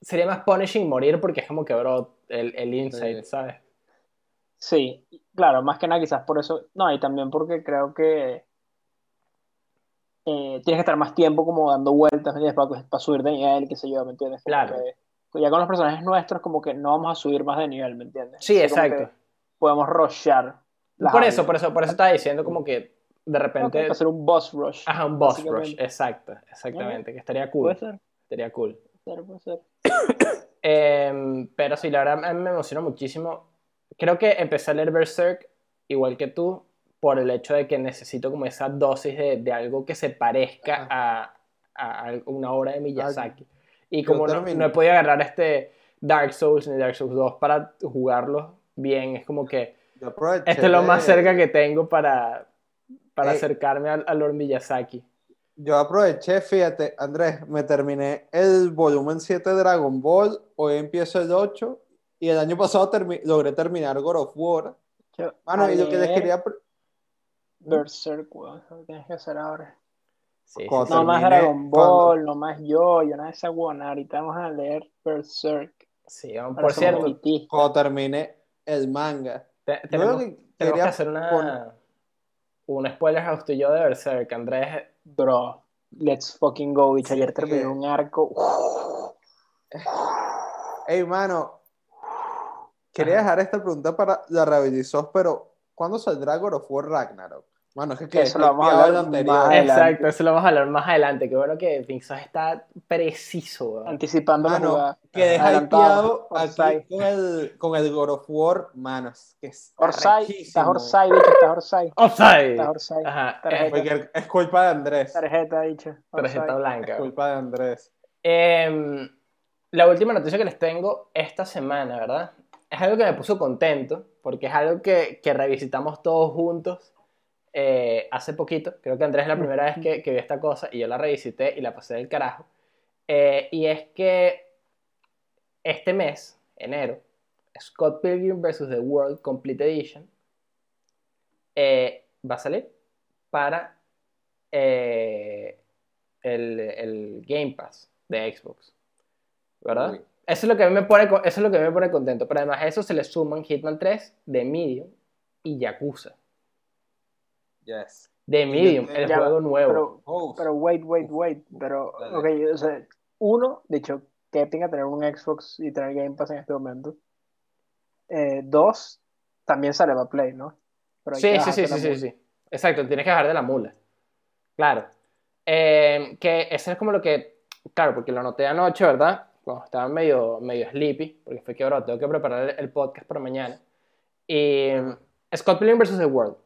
Sería más punishing morir porque es como que, bro, el, el insight, Sí. ¿sabes? Sí, claro, más que nada quizás por eso. No, y también porque creo que. eh, tienes que estar más tiempo como dando vueltas, ¿me? Para, para subir de nivel, qué sé yo, ¿me entiendes? Como Claro. que- ya con los personajes nuestros, como que no vamos a subir más de nivel, ¿me entiendes? Sí, Así exacto. podemos rushear. Por eso, por eso, por eso estaba diciendo como que de repente... hacer un boss rush. Ajá, un boss rush, exacto, exactamente, que estaría Puede cool, ser, estaría cool. puede ser, puede ser. Em, pero sí, la verdad a mí me emociona muchísimo. Creo que empecé a leer Berserk igual que tú por el hecho de que necesito como esa dosis de, de algo que se parezca a, a una obra de Miyazaki. Y como no, no he podido agarrar este Dark Souls ni Dark Souls 2 para jugarlo bien, es como que este es lo más cerca que tengo para, para Ey. acercarme al, al Lord Miyazaki. Yo aproveché, fíjate, Andrés, me terminé el volumen 7 de Dragon Ball, hoy empiezo el 8 y el año pasado termi- logré terminar God of War. Yo- Mano, y lo que les quería... pre- Berserk, weón, eso lo tienes que hacer ahora. Sí, Cuando. No más Dragon cuando- Ball, no más yo, yo nada de esa guana. Ahorita vamos a leer Berserk. Sí, vamos, por cierto. Cuando termine el manga. te- Yo tenemos, que tenemos que hacer una... poner- un spoiler house y yo de Berserk, Andrés. Bro, let's fucking go, bicho. Ayer terminé un arco. Ey, mano, quería dejar esta pregunta para la Ravilisos, pero ¿cuándo saldrá God of War Ragnarok? Mano, es que Eso lo vamos a hablar más adelante. Exacto, eso lo vamos a hablar más adelante. Qué bueno que Pixar está preciso, weón. Anticipando la Mano, jugada. quedé hypeado aquí Orsay. con el, con el God of War, mano, es que es Orsay, estás Orsay, bicho, estás Orsay. ¡Offside! Estás Orsay. Ajá, Tarjeta. eh, es culpa de Andrés, Tarjeta, bicho. tarjeta Orsay. blanca. es culpa de Andrés. Em, la última noticia que les tengo esta semana, ¿verdad? Es algo que me puso contento, porque es algo que, que revisitamos todos juntos eh, hace poquito. Creo que Andrés es la primera vez que, que vi esta cosa y yo la revisité y la pasé del carajo. Eh, y es que este mes, enero, Scott Pilgrim vs. The World Complete Edition eh, va a salir para el, el Game Pass de Xbox. ¿Verdad? Uy. Eso es, lo que a mí me pone, eso es lo que a mí me pone contento. Pero además a eso se le suman Hitman 3, The Medium y Yakuza. Yes. The Medium, el Ya, juego nuevo. Pero, Oh, pero wait, wait, wait. Pero, Dale. ok, o sea, uno, de hecho, que tenga tener un Xbox y tener Game Pass en este momento. Eh, dos, también sale para Play, ¿no? Pero Sí, sí, sí, sí, sí, sí. Exacto, tienes que bajar de la mula. Claro. Eh, que eso es como lo que, claro, porque lo anoté anoche, ¿verdad? Cuando estaba medio, medio sleepy, porque fue que, bro, tengo que preparar el, el podcast para mañana. Y Scott Pilgrim vs. The World,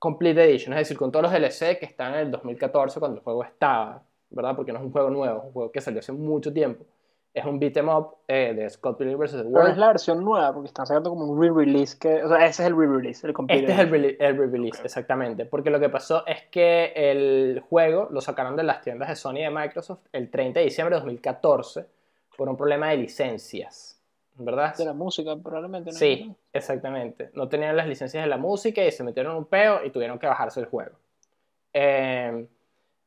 Complete Edition, es decir, con todos los DLC que están en el 2014 cuando el juego estaba, ¿verdad? Porque no es un juego nuevo, es un juego que salió hace mucho tiempo. Es un beat 'em up eh, de Scott Pilgrim vs. The Pero es la versión nueva, porque están sacando como un re-release que. O sea, ese es el re-release, el complete Este es edition. el re-release, exactamente. Porque lo que pasó es que el juego lo sacaron de las tiendas de Sony y de Microsoft el 30 de diciembre de 2014 por un problema de licencias, ¿verdad? De la música, probablemente. ¿no? Sí, exactamente. No tenían las licencias de la música y se metieron un peo y tuvieron que bajarse el juego. Eh,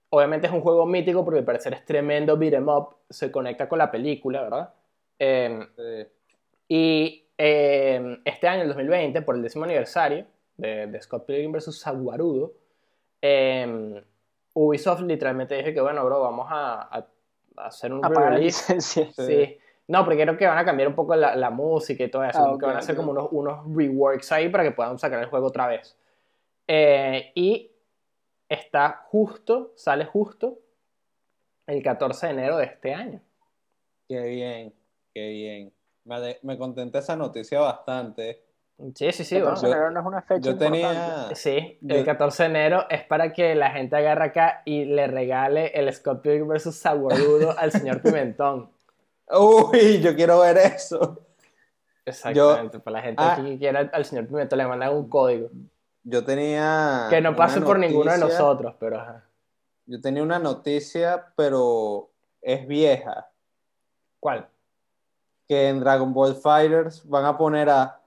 obviamente es un juego mítico porque al parecer es tremendo beat 'em up, se conecta con la película, ¿verdad? Eh, y eh, este año, el 2020, por el décimo aniversario de, de Scott Pilgrim vs. Saguarudo, Ubisoft literalmente dijo que, bueno, bro, vamos a, a- hacer un Apagar licencia. Sí. Sí. No, porque creo que van a cambiar un poco la, la música y todo eso. Ah, que van a hacer ok. como unos, unos reworks ahí para que puedan sacar el juego otra vez. Eh, y está justo, sale justo el 14 de enero de este año. Qué bien, qué bien. Me, me contenté esa noticia bastante. Sí, sí, sí, El vamos. 14 de enero no es una fecha Yo importante. tenía. Sí, Yo- el 14 de enero es para que la gente agarre acá y le regale el Scott Pilgrim vs. Saguarudo al señor Pimentón. Uy, yo quiero ver eso. Exactamente, para la gente Ah. que quiera al señor Pimentón le mandan un código. Yo tenía. Que no pase por ninguno de nosotros, pero ajá. Yo tenía una noticia, pero es vieja. ¿Cuál? Que en Dragon Ball Fighters van a poner a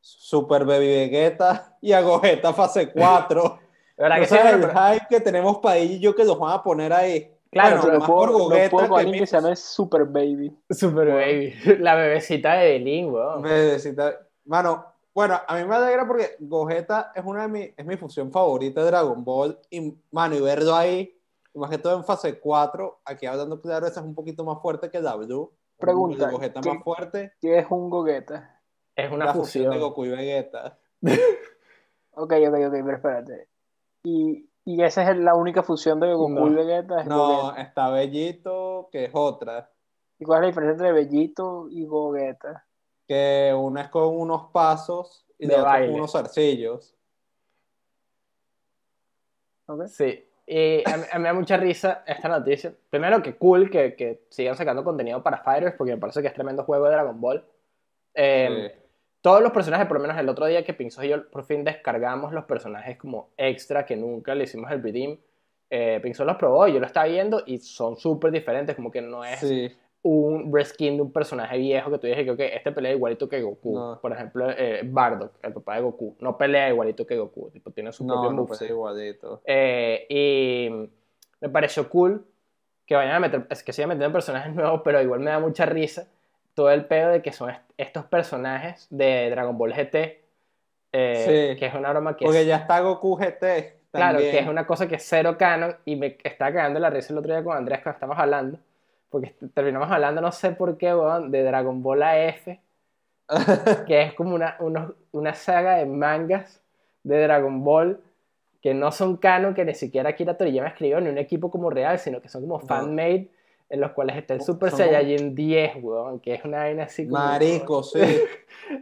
Super Baby Vegeta y a Gogeta fase 4. ¿Verdad ¿No que sí? sabes el Pero- hype que tenemos para ahí y yo que los van a poner ahí? Claro, Bueno, pero más puedo, por no Gogeta puedo con que alguien que se llame Super Baby. Super Baby, la bebecita de Belín, weón. Bebecita. Mano, bueno, a mí me alegra porque Gogeta es una de mi, es mi función favorita de Dragon Ball. Y, mano, y verlo ahí, más que todo en fase 4, aquí hablando claro, esa es un poquito más fuerte que W. Pregunta, El Gogeta ¿qué- más fuerte, ¿Qué es un Gogeta? Es una la fusión fusión. de Goku y Vegeta. Ok, ok, ok, pero espérate. Y, y esa es la única fusión de Goku No. y Vegeta. Es No, Gogeta. está Bellito, que es otra. ¿Y cuál es la diferencia entre Bellito y Gogeta? Que una es con unos pasos y De la otra con unos zarcillos. Sí. Y a mí, a mí me da mucha risa esta noticia. Primero que cool que, que sigan sacando contenido para Fighters, porque me parece que es tremendo juego de Dragon Ball. Eh, Sí. Todos los personajes, por lo menos el otro día que Pinzos y yo por fin descargamos los personajes como extra que nunca le hicimos el redeem. Eh, Pinzos los probó y yo lo estaba viendo y son súper diferentes, como que no es Sí. un reskin de un personaje viejo que tú dices que este pelea igualito que Goku. No. Por ejemplo, eh, Bardock, el papá de Goku, no pelea igualito que Goku, tipo, tiene su No, propio no moveset. pasa igualito. Eh, y me pareció cool que vayan a meter, es que sigan metiendo personajes nuevos, pero igual me da mucha risa todo el pedo de que son est- estos personajes de Dragon Ball GT eh, Sí. que es una broma que Porque es, ya está Goku GT. claro, también. que es una cosa que es cero canon y me estaba cagando la risa el otro día con Andrés cuando estamos hablando, porque terminamos hablando, no sé por qué, weón, de Dragon Ball AF, que es como una, unos- una saga de mangas de Dragon Ball que no son canon, que ni siquiera Akira Toriyama escribió ni un equipo como real, sino que son como No. En los cuales está el Son Super Saiyajin 10, weón, que es una vaina así como... Marico, sí.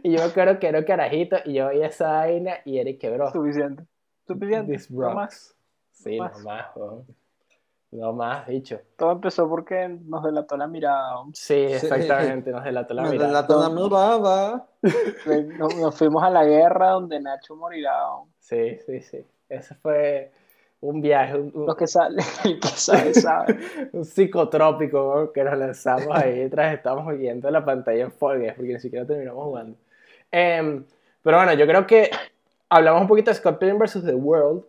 Y yo me acuerdo que era carajito y yo veía esa vaina y Eric quebró. Suficiente. Suficiente. This no más. Sí, No no más. más, weón. No más, bicho. Todo empezó porque nos delató la mirada. Sí, exactamente, nos delató la mirada. delató la mirada. Nos, nos fuimos a la guerra donde Nacho morirá. Sí, sí, sí. Ese fue un viaje, un, un- Los que sale, el que sabe, sabe. un psicotrópico que nos lanzamos ahí mientras estábamos viendo la pantalla en Fall Guys, porque ni siquiera terminamos jugando. Em, pero bueno, yo creo que hablamos un poquito de Scott Pilgrim vs. The World.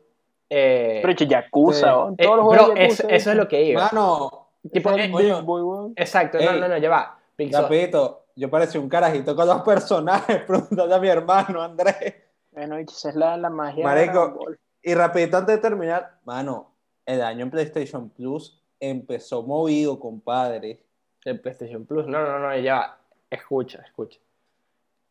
Eh, Pero hecho, Yakuza, Sí. eh, Todos los bro, juegos de es- Yakuza. eso es lo que iba. Mano, Tipo, eh. Exacto, no, Ey. no, no, ya va. Pixel- rapidito, yo parecía un carajito con dos personajes preguntando a mi hermano Andrés. Bueno, y esa es la, la magia de Marico. Ball. Y rapidito antes de terminar, mano, el año en PlayStation Plus empezó movido, compadre. El PlayStation Plus. No, no, no, ya va. Escucha, escucha.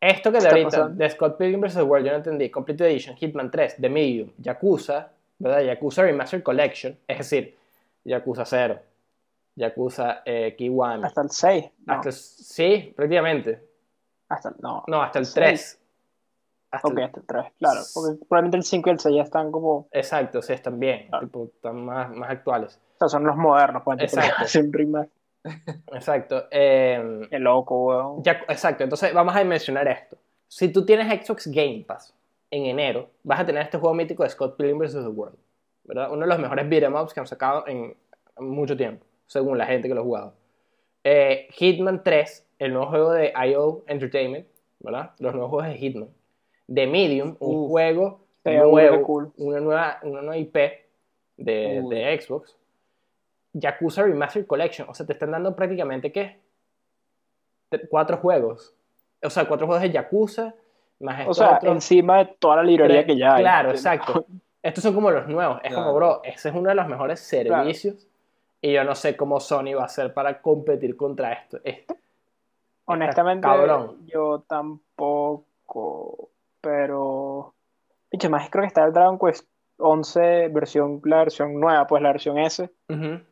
Esto que de ahorita, pasando? de Scott Pilgrim vs. The World, yo no entendí. Complete Edition, Hitman 3, The Medium, Yakuza, ¿verdad? Yakuza Remastered Collection, es decir, Yakuza 0, Yakuza eh, Kiwami. Hasta el 6. No, Hasta el- sí, prácticamente. hasta el, no. No, hasta el Seis. 3. Hasta Ok, el- hasta el 3, claro. Porque probablemente el 5 y el 6 ya están como. Exacto, sí, están bien, tipo, están más, más actuales. O sea, son los modernos, pues. tipo, Exacto. hacen remake. Exacto. eh, Qué loco, weón. Ya- exacto, entonces vamos a mencionar esto. Si tú tienes Xbox Game Pass en enero, vas a tener este juego mítico de Scott Pilgrim vs. The World, ¿verdad? Uno de los mejores beat'em ups que han sacado en mucho tiempo, según la gente que lo ha jugado. Eh, Hitman 3, el nuevo juego de IO Entertainment, ¿verdad? Los nuevos juegos de Hitman. The Medium, un Uf. juego nuevo, cool. una, nueva, una nueva IP de, Uy. de Xbox. Yakuza Remastered Collection, o sea, te están dando prácticamente, ¿qué? Cuatro juegos. O sea, cuatro juegos de Yakuza, más O sea, encima de toda la librería Tre- que ya hay. Claro, exacto. Estos son como los nuevos. Es como, Claro. bro, ese es uno de los mejores servicios. Y yo no sé cómo Sony va a hacer para competir contra esto. Es- Honestamente, cabrón. yo tampoco. Más creo que está el Dragon Quest 11, versión, la versión nueva, pues la versión S.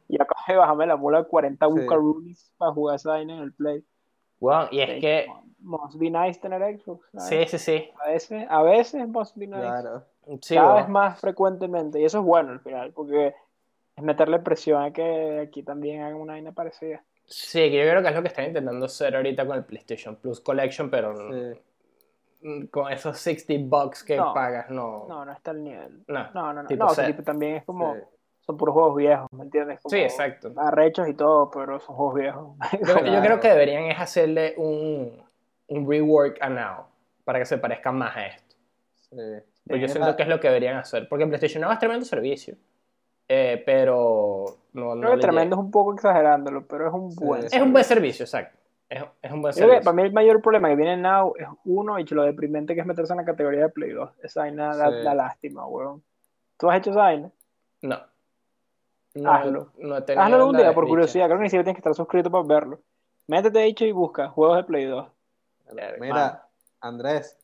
Y acabo de bajarme la bola de 40 Sí. Bucarunis para jugar esa vaina en el Play. Wow, y es Sí, que. Must be nice tener Xbox. ¿sabes? Sí, sí, sí. A veces, a veces must be nice. Claro. Sí, Cada vez más frecuentemente. Y eso es bueno al final, porque es meterle presión a que aquí también hagan una vaina parecida. Sí, que yo creo que es lo que están intentando hacer ahorita con el PlayStation Plus Collection, pero Sí. Con esos 60 bucks que No. pagas, no. No, no está al nivel. No. No, no, no. Tipo no, o sea, C. tipo, también es como. Sí. Son puros juegos viejos, ¿me entiendes? Como Sí, exacto. Arrechos y todo, pero son juegos viejos. Yo, yo Claro. creo que deberían es hacerle un, un rework a Now para que se parezca más a esto. Sí. Pues yo siento que es lo que deberían hacer. Porque PlayStation Now es tremendo servicio. eh, pero no, no Creo que tremendo es un poco exagerándolo, pero es un Sí. buen. Es un buen servicio, exacto. Es, es un buen Creo que para mí el mayor problema que viene en Now es uno, y lo deprimente que es meterse en la categoría de Play 2. Esa vaina da, Sí. da lástima, weón. ¿Tú has hecho esa vaina? No. No, Hazlo. no he Hazlo algún la día, por curiosidad. Creo que ni siquiera tienes que estar suscrito para verlo. Métete dicho y busca juegos de Play 2. Mira, Andrés,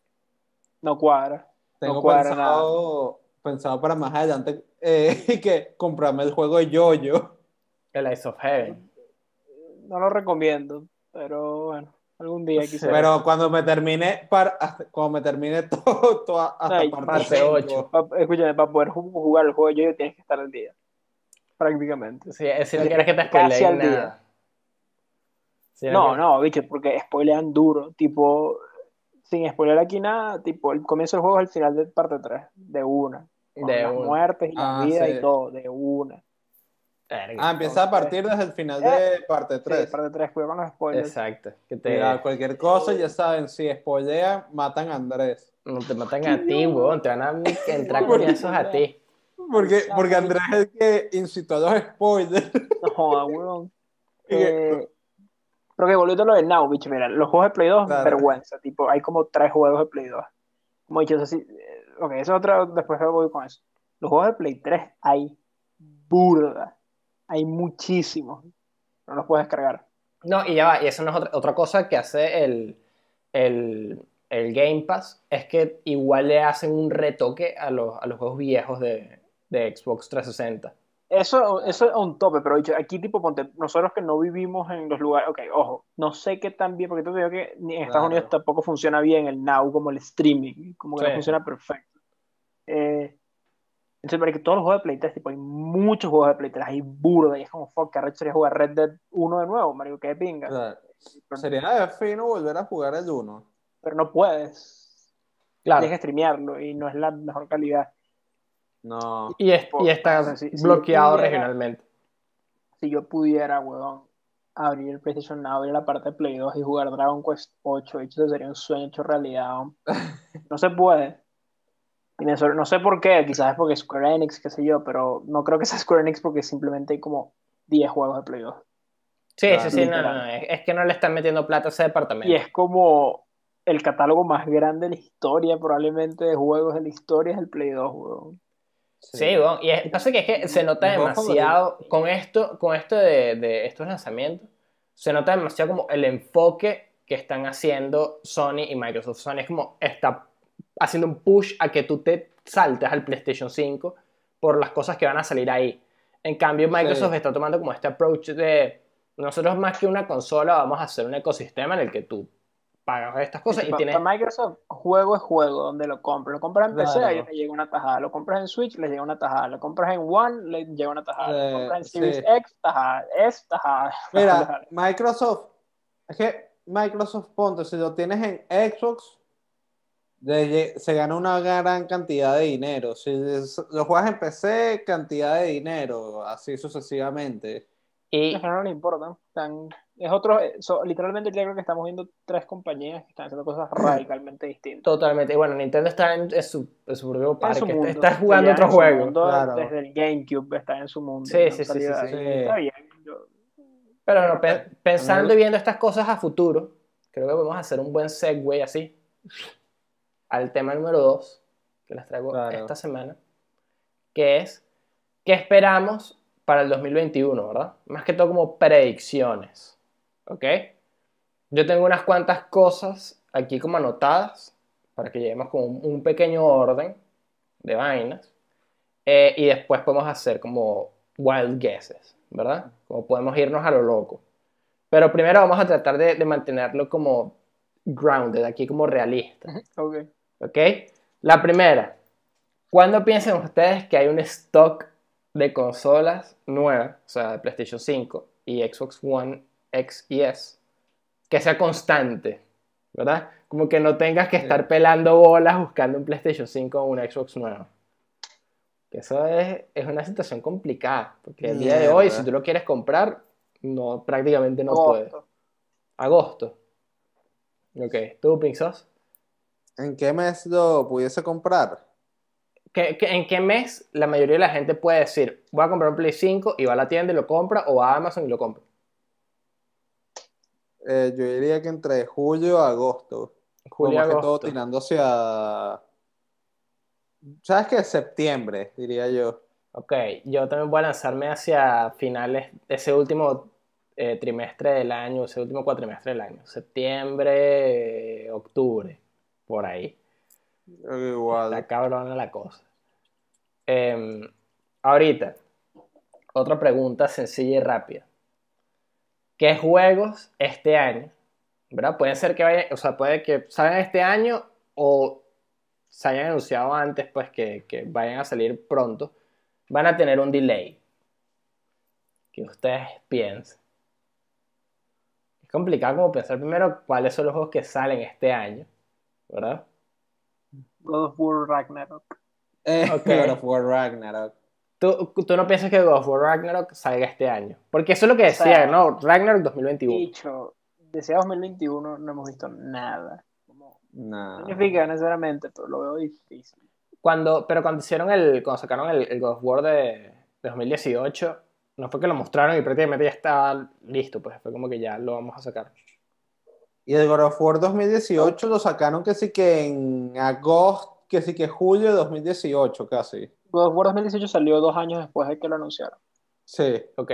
No cuadra. tengo cuadra pensado, pensado para más adelante eh, que comprarme el juego de Yoyo. El Ice of Heaven. No lo recomiendo, pero bueno, algún día Sí. quizás. Pero cuando me termine, par- hasta- cuando me termine todo, todo hasta Ay, parte parte cinco. ocho. Pa- escúchame, para poder ju- jugar el juego yo tienes que estar al día. Prácticamente. Si, si no quieres que te spoileen al día. nada. Si No, no, bicho, porque spoilean duro. Tipo, sin spoiler aquí nada, tipo, el comienzo del juego es el final de parte 3, de una. Con De las una. muertes y la Ah, vida sí. y todo, de una. Verga. Ah, empieza a partir desde el final de parte Sí, 3. parte 3, cuidado con los spoilers. Exacto. Que te, Mira, cualquier cosa, ya saben, si spoilean, matan a Andrés. no te matan a ti, weón. Te van a entrar Por coñazos a ti. Porque, porque Andrés es el que incitó a los spoilers. No joda, weón. Eh, pero que volviendo a lo de Now, bicho, mira, los juegos de Play 2, Claro. vergüenza. Tipo, hay como tres juegos de Play 2. como he dicho, eso sí, eh, ok, eso es otra, después voy con eso. Los juegos de Play 3 hay burda, hay muchísimos, no los puedes descargar. No, y ya va, y eso no es otra, otra cosa que hace el, el, el Game Pass, es que igual le hacen un retoque a los, a los juegos viejos de, de Xbox 360. Eso, eso es un tope, pero dicho, aquí tipo, ponte, nosotros que no vivimos en los lugares, ok, ojo, no sé qué tan bien, porque te digo que en Estados Claro. Unidos tampoco funciona bien el Now como el streaming, como que no funciona perfecto. Eh, entonces, para que todos los juegos de Play 3, tipo, hay muchos juegos de Play 3, hay burda, y es como, fuck, que arrecho sería jugar Red Dead 1 de nuevo, marico, qué pinga. O sea, pero, sería de fino volver a jugar el 1. pero no puedes, Claro. tienes que streamearlo, y no es la mejor calidad. No. Y, es- y está O sea, si- si bloqueado pudiera- regionalmente. si yo pudiera, weón, abrir el PlayStation Now, abrir la parte de Play 2 y jugar Dragon Quest 8, eso sería un sueño hecho realidad. No se puede. Y me sor- no sé por qué, quizás es porque Square Enix, qué sé yo, pero no creo que sea Square Enix porque simplemente hay como 10 juegos de Play 2. Sí, Claro. sí, sí, no, no, es, que no le están metiendo plata a ese departamento. Y es como el catálogo más grande de la historia, probablemente, de juegos de la historia es el Play 2, weón. Sí, bueno, y es, pasa que es que se nota demasiado con esto, con esto de, de estos lanzamientos, se nota demasiado como el enfoque que están haciendo Sony y Microsoft. Sony es como está haciendo un push a que tú te saltes al PlayStation 5 por las cosas que van a salir ahí. En cambio, Microsoft Sí. está tomando como este approach de nosotros más que una consola vamos a hacer un ecosistema en el que tú pagas estas cosas y Para tienes... Microsoft, juego es juego, donde lo compras. Lo compras en PC, Claro. ahí le llega una tajada. Lo compras en Switch, le llega una tajada. Lo compras en One, le llega una tajada. Eh, lo compras en sí. Series X, tajada. S, tajada. Mira, Microsoft, es que Microsoft, ponte, si lo tienes en Xbox, se gana una gran cantidad de dinero. Si lo juegas en PC, cantidad de dinero, así sucesivamente. y, no le importa. Están- es otro, eh, so- literalmente yo creo que estamos viendo tres compañías que están haciendo cosas radicalmente distintas. Totalmente. Y bueno, Nintendo está en, en su, en su propio parque. su mundo. está jugando otro juego. mundo, claro. Desde el GameCube está en su mundo. Sí, sí, sí, Está bien. yo- Pero no, pe- pensando y viendo estas cosas a futuro, creo que podemos hacer un buen segue así al tema número 2 que les traigo Claro. esta semana, que es qué esperamos para el 2021, ¿verdad? Más que todo como predicciones, ¿ok? Yo tengo unas cuantas cosas aquí como anotadas para que lleguemos con un, pequeño orden de vainas eh, y después podemos hacer como wild guesses, ¿verdad? Como podemos irnos a lo loco. Pero primero vamos a tratar de, de mantenerlo como grounded, aquí como realista. Ok. ¿Ok? La primera. ¿Cuándo piensan ustedes que hay un stock de consolas nuevas, o sea, de PlayStation 5 y Xbox One X y S, que sea constante? ¿Verdad? Como que no tengas que estar pelando bolas buscando un PlayStation 5 o un Xbox nuevo. Que eso es, es una situación complicada, porque el día de hoy, si tú lo quieres comprar, no, prácticamente no Agosto. puedes. Agosto. Ok, ¿tú, Pinzos? ¿En qué mes lo pudiese comprar? ¿Qué- qué- en qué mes la mayoría de la gente puede decir, voy a comprar un Play 5 y va a la tienda y lo compra, o va a Amazon y lo compra? Eh, yo diría que entre julio y agosto. Julio, más que todo agosto. tirando hacia. ¿Sabes qué? Septiembre, diría yo. Ok, yo también voy a lanzarme hacia finales ese último eh, trimestre del año, ese último cuatrimestre del año. Septiembre, octubre, por ahí. Igual. Está cabrona la cosa. Em, ahorita, otra pregunta sencilla y rápida. ¿Qué juegos este año, verdad? Pueden ser que vayan, o sea, puede que salgan este año o se hayan anunciado antes, pues que, que vayan a salir pronto, van a tener un delay. Que ustedes piensen. Es complicado como pensar primero cuáles son los juegos que salen este año, ¿verdad? God of War Ragnarok. Eh, Ok. God of War Ragnarok. ¿Tú, tú no piensas que God of War Ragnarok salga este año? Porque eso es lo que O decía, sea, ¿no? Ragnarok 2021. Dicho, desde 2021 no hemos visto nada. Como, no significa necesariamente, pero lo veo difícil. Cuando, pero cuando hicieron el, cuando sacaron el, el God of War de, de 2018, no fue que lo mostraron y prácticamente ya estaba listo, pues fue como que ya lo vamos a sacar. Y el God of War 2018 lo sacaron que sí que en agosto, que sí que julio de 2018 casi. God of War 2018 salió dos años después de que lo anunciaron. Sí. Ok.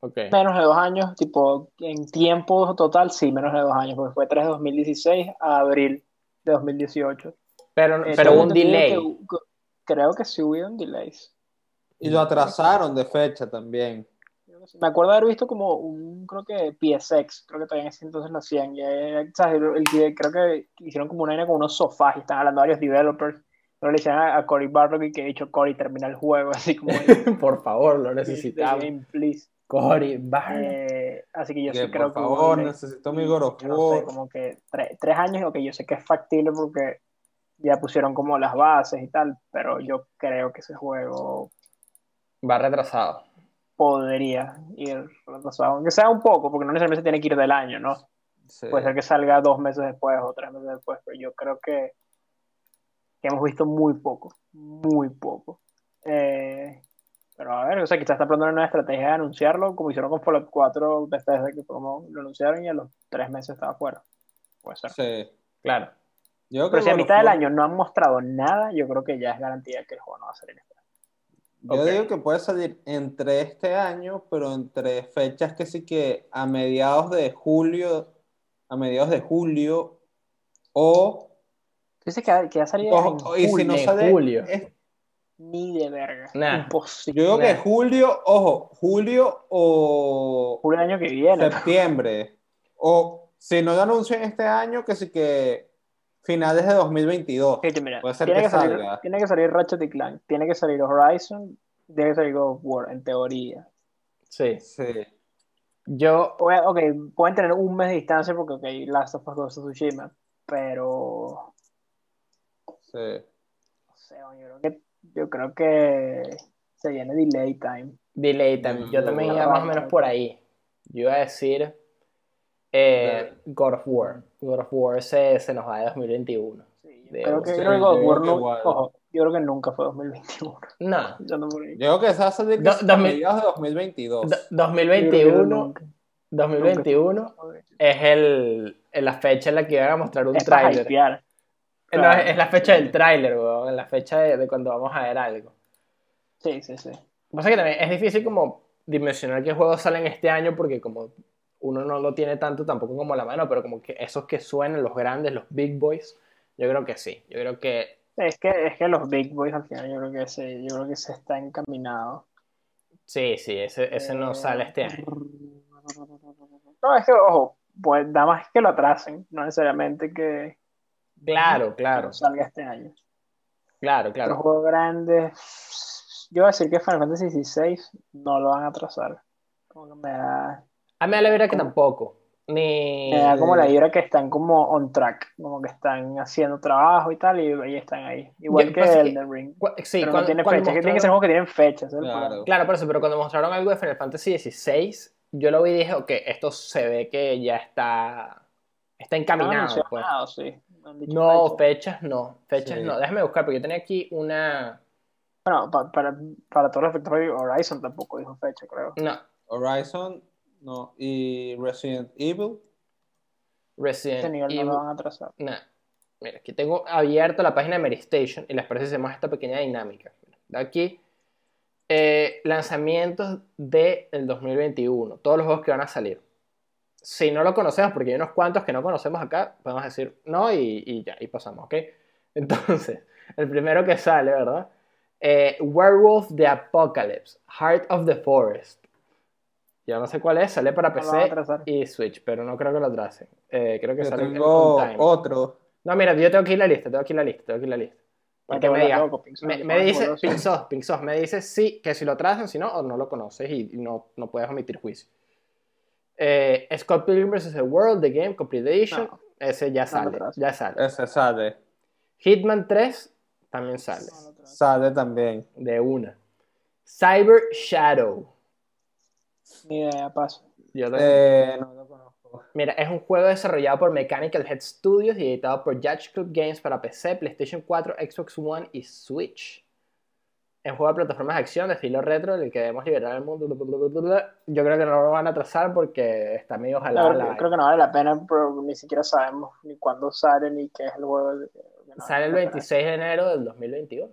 Ok. Menos de dos años, tipo, en tiempo total, sí, menos de dos años, porque fue 3 de 2016 a abril de 2018. Pero, Eh, pero tengo un delay. que creo que sí hubieron delays. Y lo atrasaron de fecha también. Me acuerdo haber visto como un, creo que PSX, creo que todavía en ese entonces lo hacían. ya, ¿sabes? El- el que- creo que hicieron como una vaina con unos sofás y están hablando varios developers. Pero le decían a, a Cory Barlog y que ha dicho Cory termina el juego, así como Por favor, lo necesitamos. Cory Barlog. Eh, así que yo Que, sí creo por que hubo favor, delay. necesito mi Yo no sé, como que tre- tres años, ok, yo sé que es factible porque ya pusieron como las bases y tal, pero yo creo que ese juego Va retrasado. Podría ir retrasado, aunque sea un poco, porque no necesariamente tiene que ir del año, ¿no? Sí. Puede ser que salga dos meses después o tres meses después, pero yo creo que, que hemos visto muy poco, muy poco. Eh, pero a ver, o sea, quizás está pronto una estrategia de anunciarlo, como hicieron con Fallout 4 desde que como lo anunciaron y a los tres meses estaba fuera. Puede ser. Sí. Claro. Yo Pero si a mitad del año no han mostrado nada, yo creo que ya es garantía que el juego no va a salir este. Yo Ok. digo que puede salir entre este año, pero entre fechas que sí que a mediados de julio, a mediados de julio, o, Tú dices que, que ya salido o- en y si no en sale, julio. es- Ni de verga. Nah. Imposible. yo digo que julio, ojo, julio o Julio del año que viene. septiembre, o si no lo anuncian este año, que sí que finales de 2022. Fíjate, mira, Puede ser tiene, que que salir, salga. tiene que salir Ratchet y Clank, tiene que salir Horizon, tiene que salir God of War, en teoría. Sí. Sí. Yo, Ok, pueden tener un mes de distancia porque, ok, Last of Us Ghost of Tsushima, pero... Sí. No sé, yo creo que, yo creo que se viene delay time. delay time. Yo Mm, también no, iba más o no, menos no. por ahí. Yo iba a decir eh, God of War. God of War se, se nos va de 2021. Sí, yo De- creo que, yo creo que God of War no- ojo, yo creo que nunca fue 2021. No. Yo ahí. Yo creo que se va a salir a 2000 mediados de 2022. Do- Yo creo que 2021, nunca- 2021 nunca. es el, la fecha en la que iban a mostrar un tráiler. No, claro. es, es la fecha del tráiler, weón, es la fecha de, de cuando vamos a ver algo. Sí, sí, sí. Lo que pasa es que también es difícil como dimensionar qué juegos salen este año porque como uno no lo tiene tanto tampoco como la mano, pero como que esos que suenan, los grandes, los big boys, yo creo que sí. Yo creo que Es que, es que los Big Boys al final yo creo que se, yo creo que se está encaminado. sí, sí, ese, ese no Eh, sale este año. No, es que, ojo, pues nada más que lo atrasen, no necesariamente que Claro, que claro, no salga este año. claro, Los claro. juegos grandes, yo voy a decir que Final Fantasy XVI no lo van a atrasar. Como que me da, A mí me da la vibra que tampoco. Ni... me da como la vibra que están como on track, como que están haciendo trabajo y tal, y, y están ahí. Igual Yo- que pasa que- Ring. Sí, pero no cuando, tiene cuando fecha, que tienen que ser mostraron- juegos que tienen fechas. el Claro. Claro, por eso, pero cuando mostraron algo de Final Fantasy XVI, yo lo vi y dije, ok, esto se ve que ya está, está No encaminado. pues. sí. No han dicho No, fecha. fechas no, fechas Sí. no. Déjame buscar, porque yo tenía aquí una... Bueno, pa- para, para todos los efectos, Horizon tampoco dijo fecha, creo. No, Horizon, no. Y Resident Evil. Resident Ese nivel no Evil. lo van a atrasar. Nah. Mira, aquí tengo abierto la página de Mary Station y les parece que hacemos esta pequeña dinámica. De aquí, eh, lanzamientos del 2021, todos los juegos que van a salir. Si no lo conocemos, porque hay unos cuantos que no conocemos acá, podemos decir no y, y ya, y pasamos, ¿ok? Entonces, el primero que sale, ¿verdad? Eh, Werewolf the Apocalypse, Heart of the Forest. Yo no sé cuál es, sale para PC y Switch, pero no creo que lo atracen. Eh, creo que Yo sale en tengo time. otro. No, mira, yo tengo aquí la lista, tengo aquí la lista, tengo aquí la lista. Porque me diga, loco, me, dice. Pixos, Pixos, me dice sí, que si lo trazan, si no, o no lo conoces y, y no, no puedes omitir juicio. Eh, Scott Pilgrim vs. The World, The Game, Complete Edition, No. ese ya sale, ya sale. Ese sale. Hitman 3 también sale. Sale también. de una. Cyber Shadow. Ni idea, paso. Yo también- Eh, no lo conozco. Mira, es un juego desarrollado por Mechanical Head Studios y editado por Judge Club Games para PC, PlayStation 4, Xbox One y Switch. Es un juego de plataformas de acción de estilo retro en el que debemos liberar el mundo. Yo creo que no lo van a trazar porque está medio La jalado. verdad, la creo que no vale la pena, pero ni siquiera sabemos ni cuándo sale ni qué es el juego. no Sale el vale la pena. 26 de enero del 2021.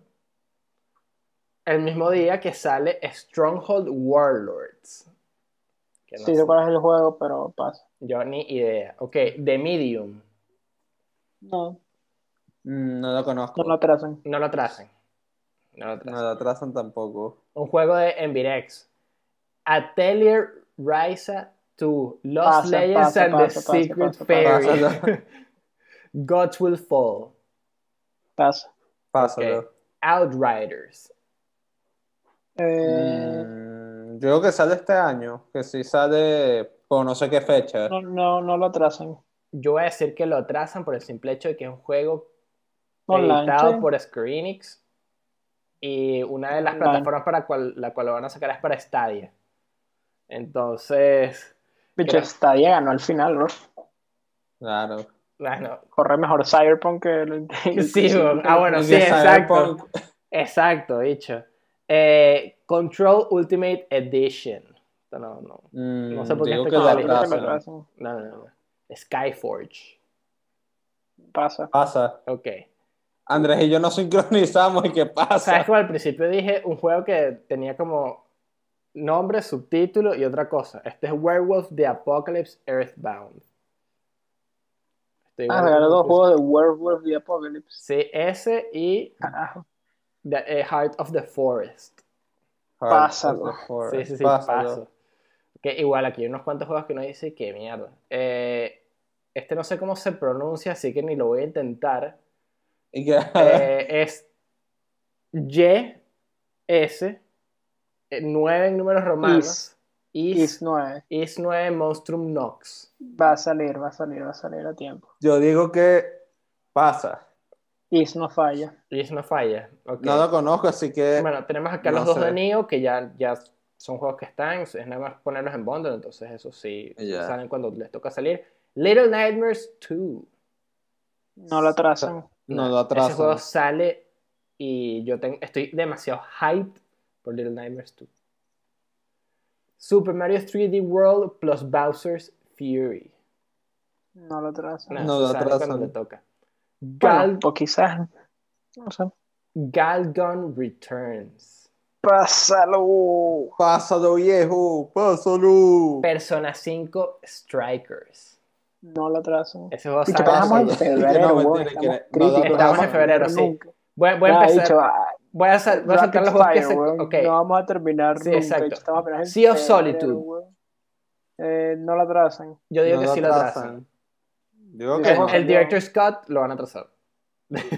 El mismo día que sale Stronghold Warlords. Que no Sí, sé. cuál es el juego, pero pasa. Yo ni idea. Ok, The Medium. No, Mm, no lo conozco. no lo trazan. No lo tracen. No lo No tracen. lo trazan tampoco. Un juego de Envirex. Atelier Ryza 2. Lost Pasa, Legends pasa, and pasa, the pasa, Secret pasa, Fairy. pasa. Gods Will Fall. Pasa. Pásalo. Ok. Outriders. Eh, Mm, yo creo que sale este año. Que sí sale por no sé qué fecha. no, no, no lo trazan. Yo voy a decir que lo trazan por el simple hecho de que es un juego Online, editado sí. por Square Enix y una de las Online. plataformas para cual, la cual lo van a sacar es para Stadia. Entonces, Bicho, Creo- Stadia ganó al final, bro. Claro. bueno, Corre mejor Cyberpunk que el. sí, bueno, ah, bueno, sí, exacto. Cyberpunk, Exacto, dicho. Eh, Control Ultimate Edition. No, no, mm, No sé por qué este que trazan. no, no, no. Skyforge. Pasa. Pasa. Ok. Andrés y yo nos sincronizamos y qué pasa. ¿Sabes como al principio dije un juego que tenía como nombre, subtítulo y otra cosa? Este es Werewolf the Apocalypse Earthbound. Estoy Ah, como dos juegos de Werewolf the Apocalypse. Sí, ese y. The eh, Heart of the Forest. Pásalo. Sí, sí, sí, Pásalo. paso. Que igual aquí hay unos cuantos juegos que uno dice que mierda. Eh, este no sé cómo se pronuncia, así que ni lo voy a intentar. Eh, es Y, S, 9 en números romanos. Is, Is 9. Is 9 Monstrum Nox. Va a salir, va a salir, va a salir a tiempo. yo digo que pasa. Is no falla. Is no falla. ok. No lo conozco, así que Bueno, tenemos acá no los dos de Neo que ya, ya son juegos que están, es nada más ponerlos en bundle, entonces eso sí, Ya. salen cuando les toca salir. Little Nightmares 2. No lo trazan. no lo Ese juego atrasan. sale y yo tengo, estoy demasiado hyped por Little Nightmares 2. Super Mario 3D World plus Bowser's Fury. No lo trazan. No, No lo atrasan. cuando le toca. Bueno, Gal, o quizás. No sé. Galgun Returns. Pásalo. Pásalo, viejo. Pásalo. Persona 5 Strikers. No lo trazan. Ese juego sale- estamos en febrero, No, mentira, estamos que- no Estamos en febrero, sí. Voy, voy a empezar. bicho, ah, voy a, sal- voy a saltar los juegos que se. weón. Ok. No vamos a terminar Sí, nunca. exacto. estamos en Sea of febrero, Solitude. Eh, no lo trazan. Yo digo No que sí lo atrasan. trazan. Digo Sí, que El, no. sí. el Director Scott lo van a trazar. Puede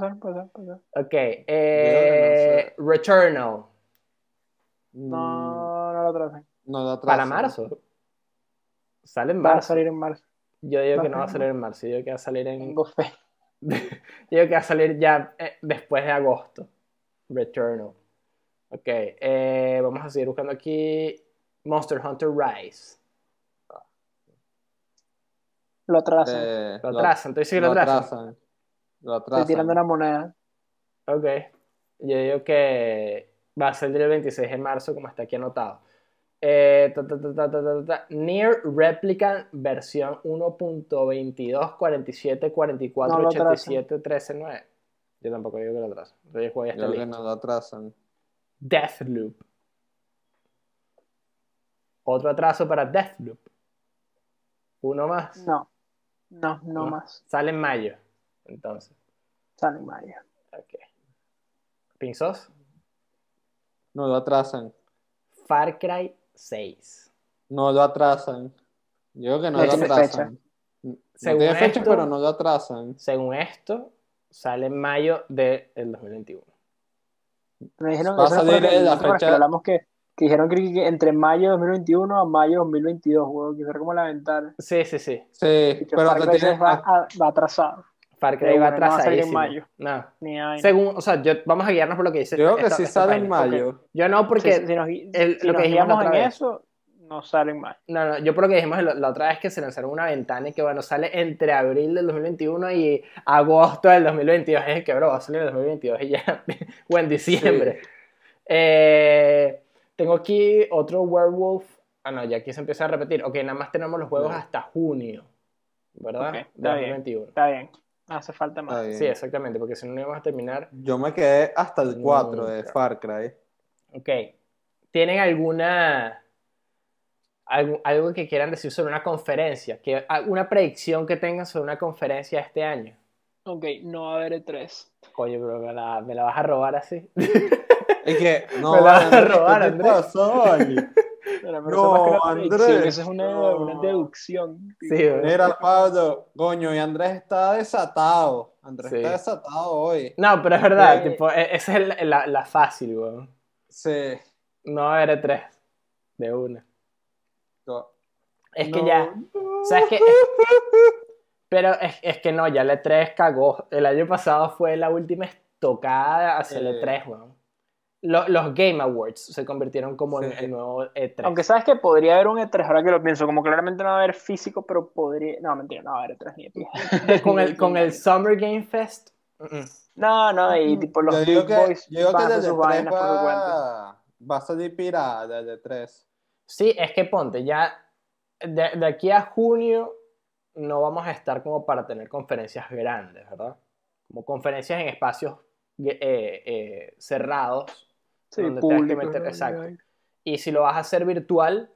ser, puede ser, puede ser. Ok. Eh, Returnal. No, no lo trazan. No lo atrasan. Para marzo. Sale en Va a marzo. salir en marzo. Yo digo que no va a salir en marzo. Yo digo que va a salir en. Tengo fe. Yo digo que va a salir ya eh, después de agosto. Returnal. Ok. eh, vamos a seguir buscando aquí. Monster Hunter Rise. Lo trazan. Eh, Lo trazan. Entonces sí que lo trazan. atrasan. Lo Estoy atrasan. tirando una moneda. Ok. Yo digo que va a salir el 26 de marzo, como está aquí anotado. Eh, ta, ta, ta. Near Replicant versión 1.22, 47, 44, No lo 87, 13, 9. Yo tampoco digo que lo. Entonces el juego ya Yo que no lo atrasan. Deathloop. Otro atraso para Deathloop. Uno más. No. No, no No. más. Sale en mayo. Entonces. Sale en mayo. Ok. Pinzos. No lo atrasan. Far Cry 6. No lo atrasan. Yo creo que no lo atrasan. No Según tiene fecha, esto- pero no lo atrasan. Según esto, sale en mayo del 2021. Me dijeron Va a salir que- la lo que fecha- hablamos que, que dijeron que, que entre mayo de 2021 a mayo de 2022, weón, que era como la ventana. Sí, sí, sí. Sí, pero Far Cry tienes- 6 va, a- va atrasado. Far Cry va bueno, no va a salir en atrasadísimo. mayo. No. Según, o sea, yo, vamos a guiarnos por lo que dice. Yo creo que esta- sí esta sale en mayo. Yo no, porque Si- si nos, gui- el- si lo nos que dijimos la guiamos otra en vez. eso, no salen más. No, no, yo por lo que dijimos la, la otra vez que se lanzaron una ventana y que bueno, sale entre abril del 2021 y agosto del 2022. Es que, bro, va a salir en el 2022 y ya, o en diciembre. Eh, tengo aquí otro Werewolf. Ah, no, ya aquí se empieza a repetir. Ok, nada más tenemos los juegos No. hasta junio, ¿verdad? Ok, de está bien. 2021. Está bien. Hace falta más. Bien. Sí, exactamente, porque si no, no íbamos a terminar. Yo me quedé hasta el 4 de. Far Cry. Ok. ¿Tienen alguna. algo, algo que quieran decir sobre una conferencia? Que, ¿Una predicción que tengan sobre una conferencia este año? Ok, no va a haber E E3. Coño, bro, me la, me la vas a robar así. Es que, no, Me la vas a robar, ¿qué te Andrés. Pero, No, que Andrés, eso es una, no. una deducción. Sí. Mira, Pablo, coño, y Andrés está desatado. Andrés Sí. está desatado hoy. No, pero es verdad, Eh. tipo, e- esa es la, la- la fácil, weón. Sí. No va a haber tres de una. Co- Es que No. ya, ¿sabes qué? Pero es, es que no, ya el E3 cagó. El año pasado fue la última estocada hacia Eh. E3, weón. Lo- los Game Awards se convirtieron como en el nuevo E E3. Aunque sabes que podría haber un E3, ahora que lo pienso, como claramente no va a haber físico, pero podría. No, mentira, no va a haber E3 ni de pie. con, el, con el Summer Game Fest. No, no, y tipo los Big que, Boys yo digo que desde sus 3 vainas por su cuenta. va, va a salir pirata desde 3. Sí, es que ponte, ya de, de aquí a junio no vamos a estar como para tener conferencias grandes, ¿verdad? Como conferencias en espacios eh, eh, cerrados. Sí, donde exacto. Y si lo vas a hacer virtual,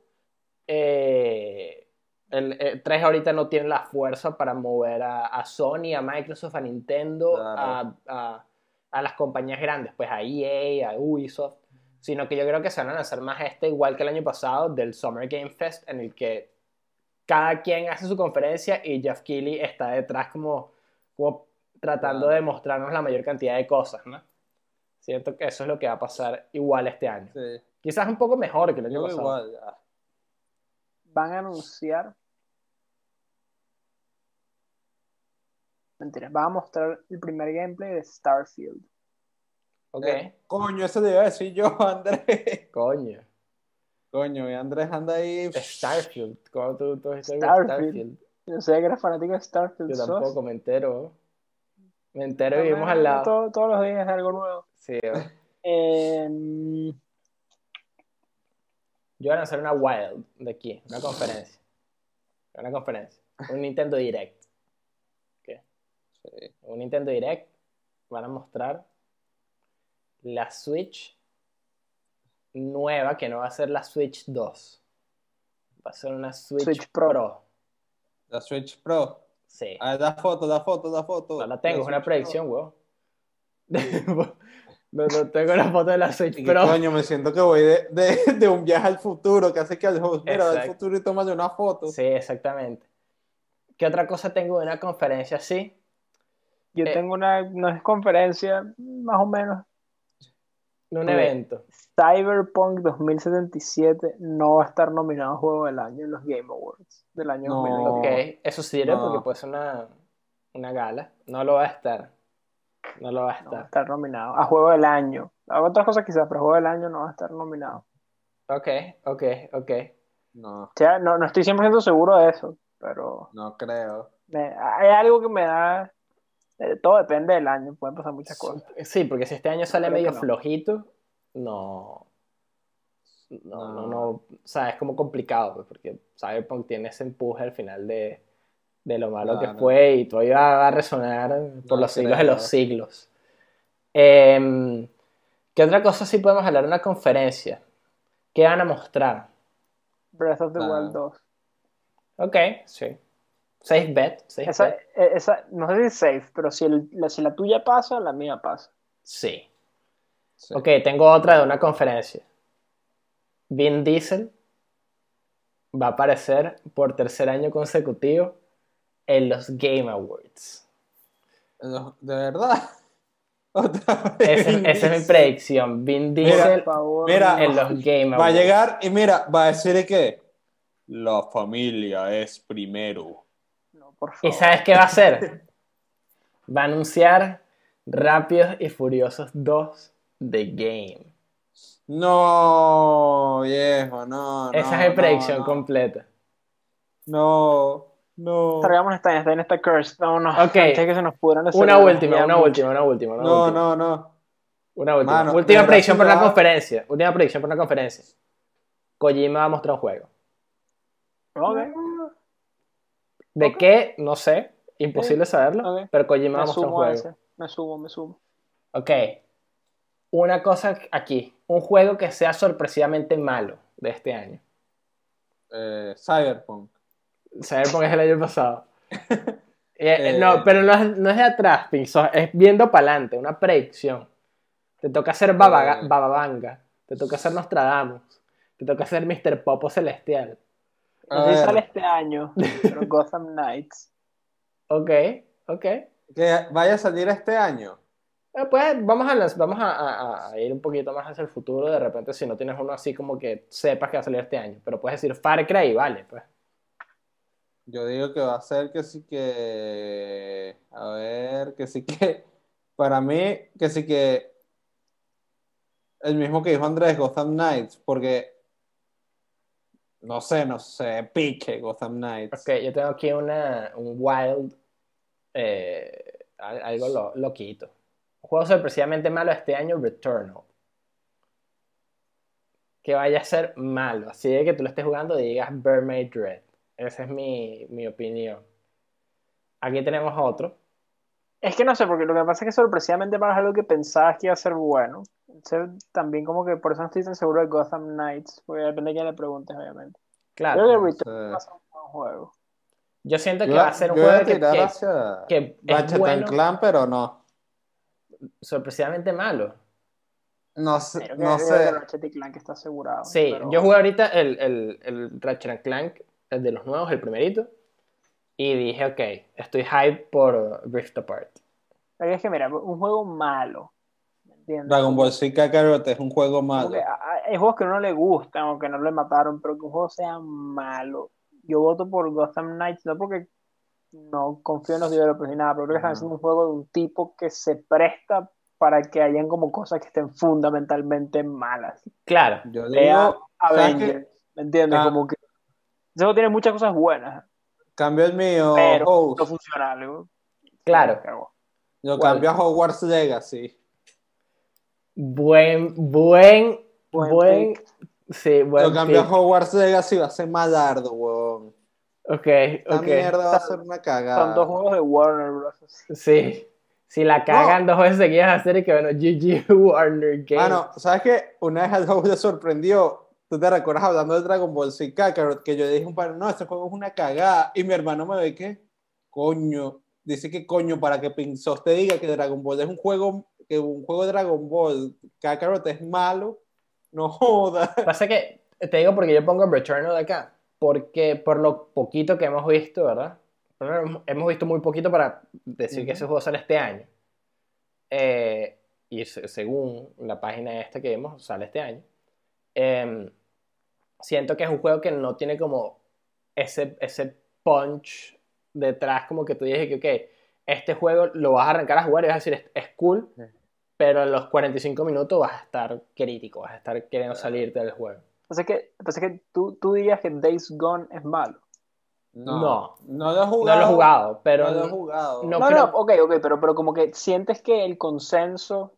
eh, el 3 ahorita no tiene la fuerza para mover a, a Sony, a Microsoft, a Nintendo, Claro. a, a- a las compañías grandes, pues a EA, a Ubisoft, sino que yo creo que se van a lanzar más este, igual que el año pasado, del Summer Game Fest, en el que cada quien hace su conferencia y Jeff Keighley está detrás como, como tratando Claro. de mostrarnos la mayor cantidad de cosas, ¿no? Siento que eso es lo que va a pasar igual este año. Sí. Quizás un poco mejor que el año Yo pasado. igual, ya. Van a anunciar. Mentira, van a mostrar el primer gameplay de Starfield. Ok, Eh, coño, eso le iba a decir yo, Andrés. coño. Coño, y Andrés anda ahí. Starfield. ¿Cómo tú, tú Starfield. Starfield? Yo sé que eres fanático de Starfield. Yo ¿sos? tampoco me entero. Me entero y vivimos al lado. todo- todos los días es algo nuevo. Sí, yo Eh, yo voy a lanzar una Wild de aquí, una conferencia. Una conferencia. Un Nintendo Direct. ¿Qué? Sí. Un Nintendo Direct. Van a mostrar la Switch nueva, que no va a ser la Switch 2. Va a ser una Switch, Switch Pro. Pro. La Switch Pro. Sí. Ah, da foto, da foto, da foto. No la tengo, es una predicción, weón. No, no tengo la foto de la Switch Pro. que, coño, me siento que voy de, de, de un viaje al futuro, que hace que al host, mira, al futuro y tómale una foto. Sí, exactamente. ¿Qué otra cosa tengo de una conferencia así? yo Eh. tengo una, una conferencia, más o menos. Un Ok. evento. Cyberpunk 2077 no va a estar nominado a Juego del Año en los Game Awards del año No. 2020. Ok, eso sirve No. porque puede ser una, una gala. No lo va a estar. No lo va a No va a estar. estar nominado a Juego del Año. A otras cosas quizás, pero Juego del Año no va a estar nominado. Ok, ok, ok. No, O sea, no, no estoy 100% seguro de eso, pero no creo. me- hay algo que me da... eh, todo depende del año, pueden pasar muchas cosas. Sí, porque si este año sale Creo medio no. flojito, no. No, no, No. O sea, es como complicado, pues, porque Cyberpunk tiene ese empuje al final de, de lo malo que fue y todavía va a resonar por los siglos de los siglos. Em, ¿qué otra cosa sí podemos hablar en una conferencia? ¿Qué van a mostrar? Breath of the. Wild 2. Ok, sí. Safe bet, safe Esa, bet. esa, no sé si es safe, pero si, el- la, si la tuya pasa, la mía pasa. Sí. Sí. Ok, tengo otra de una conferencia. Vin Diesel va a aparecer por tercer año consecutivo en los Game Awards. De verdad. Otra vez. Esa, esa es mi predicción. Vin Diesel favor. mira, en los Game Va a Awards. llegar y mira, va a decir que la familia es primero. ¿Y sabes qué va a hacer? Va a anunciar Rápidos y Furiosos 2 The Game. No, viejo, no. Esa no, es mi predicción no, completa. No, no. Cargamos esta, está en esta curse. No, no. Ok. antes de que se nos pudran las Una última, una mucho. última, una última. Una No, última. no, no. Una última. Mano, última predicción por la conferencia. Última predicción por la conferencia. Kojima va a mostrar un juego. Ok. ¿De qué? No sé. Imposible saberlo. Pero Kojima va a Me mostrar un a juego. ese. Me sumo, me sumo. Ok. Una cosa aquí. Un juego que sea sorpresivamente malo de este año. Eh, Cyberpunk. Cyberpunk es el año pasado. Eh, Eh. no, pero no es, no es de atrás, Pinzo, es viendo para adelante, una predicción. Te toca hacer Baba- Eh. Bababanga, te toca hacer Nostradamus, te toca hacer Mr. Popo Celestial. A Así ver. sale este año, pero Gotham Knights. Ok, ok. Eh, Que vaya a salir este año. pues vamos, a, vamos a, a- a ir un poquito más hacia el futuro, de repente si no tienes uno así como que sepas que va a salir este año, pero puedes decir Far Cry, vale, pues. Yo digo que va a ser que sí que. A ver, que sí que. Para mí, que sí que. El mismo que dijo Andrés, Gotham Knights, porque. No sé, no sé, pique Gotham Knights. Ok, yo tengo aquí una, un wild, eh, al- algo lo- loquito. Un juego sorpresivamente malo este año, Returnal. Que vaya a ser malo, así de que tú lo estés jugando y digas Mermaid Dread. Esa es mi, mi opinión. Aquí tenemos otro. Es que no sé, porque lo que pasa es que sorpresivamente para algo que pensabas que iba a ser bueno. También como que por eso no estoy tan seguro de Gotham Knights, porque depende de quién le preguntes, obviamente. Claro, Creo que Return va a ser un buen juego. yo siento que Yo, va a ser un juego que, tirar que- hacia que es Ratchet and bueno, Clank, pero no. sorpresivamente malo. No sé, no sé. Ratchet y Clank está asegurado. Sí, pero- yo jugué ahorita el, el, el Ratchet and Clank, el de los nuevos, el primerito, y dije, ok, estoy hype por Rift Apart. Pero es que mira, un juego malo. Dragon Ball Z Kakarot es un juego malo. que a- a- hay juegos que no le gustan o que no le mataron, pero que un juego sea malo. Yo voto por Gotham Knights, no porque no confío en los developers ni nada, pero creo que están haciendo un juego de un tipo que se presta para que hayan como cosas que estén fundamentalmente malas. Claro, Yo digo, ¿sabes Avengers, ¿me entiendes? Ah. Como que ese juego tiene muchas cosas buenas, Cambio el mío, pero Host. no funciona algo. claro. Yo cambio a Hogwarts Legacy. Buen, buen, Buen buen, sí, buen Yo cambio pick. a Hogwarts Legacy, va a ser malardo, weón. Ok, Esta ok. mierda va a ser una cagada. Son dos juegos de Warner Bros. Sí. Si la cagan dos veces seguidas a hacer y que bueno, GG Warner Games. Mano, ¿sabes qué? Una vez al Host le sorprendió. ¿Tú te recuerdas hablando de Dragon Ball Z Kakarot? Que yo dije un par, no, este juego es una cagada. Y mi hermano me ve que, coño, dice que coño, para que Pinzos te diga que Dragon Ball es un juego, que un juego de Dragon Ball Kakarot es malo, no joda. Pasa que, te digo porque yo pongo Returnal de acá, porque por lo poquito que hemos visto, ¿verdad? Hemos visto muy poquito para decir que ese juego sale este año. Eh, y se- según la página esta que vemos, sale este año. Em, siento que es un juego que no tiene como ese, ese punch detrás, como que tú dices que, ok, este juego lo vas a arrancar a jugar y vas a decir, es, es cool, Sí. pero en los 45 minutos vas a estar crítico, vas a estar queriendo salirte del juego. Entonces, que, entonces que tú, tú dirías que Days Gone es malo. No. no lo he No jugado. lo he jugado, pero no lo he jugado. no No, creo- no, ok, ok, pero, pero como que sientes que el consenso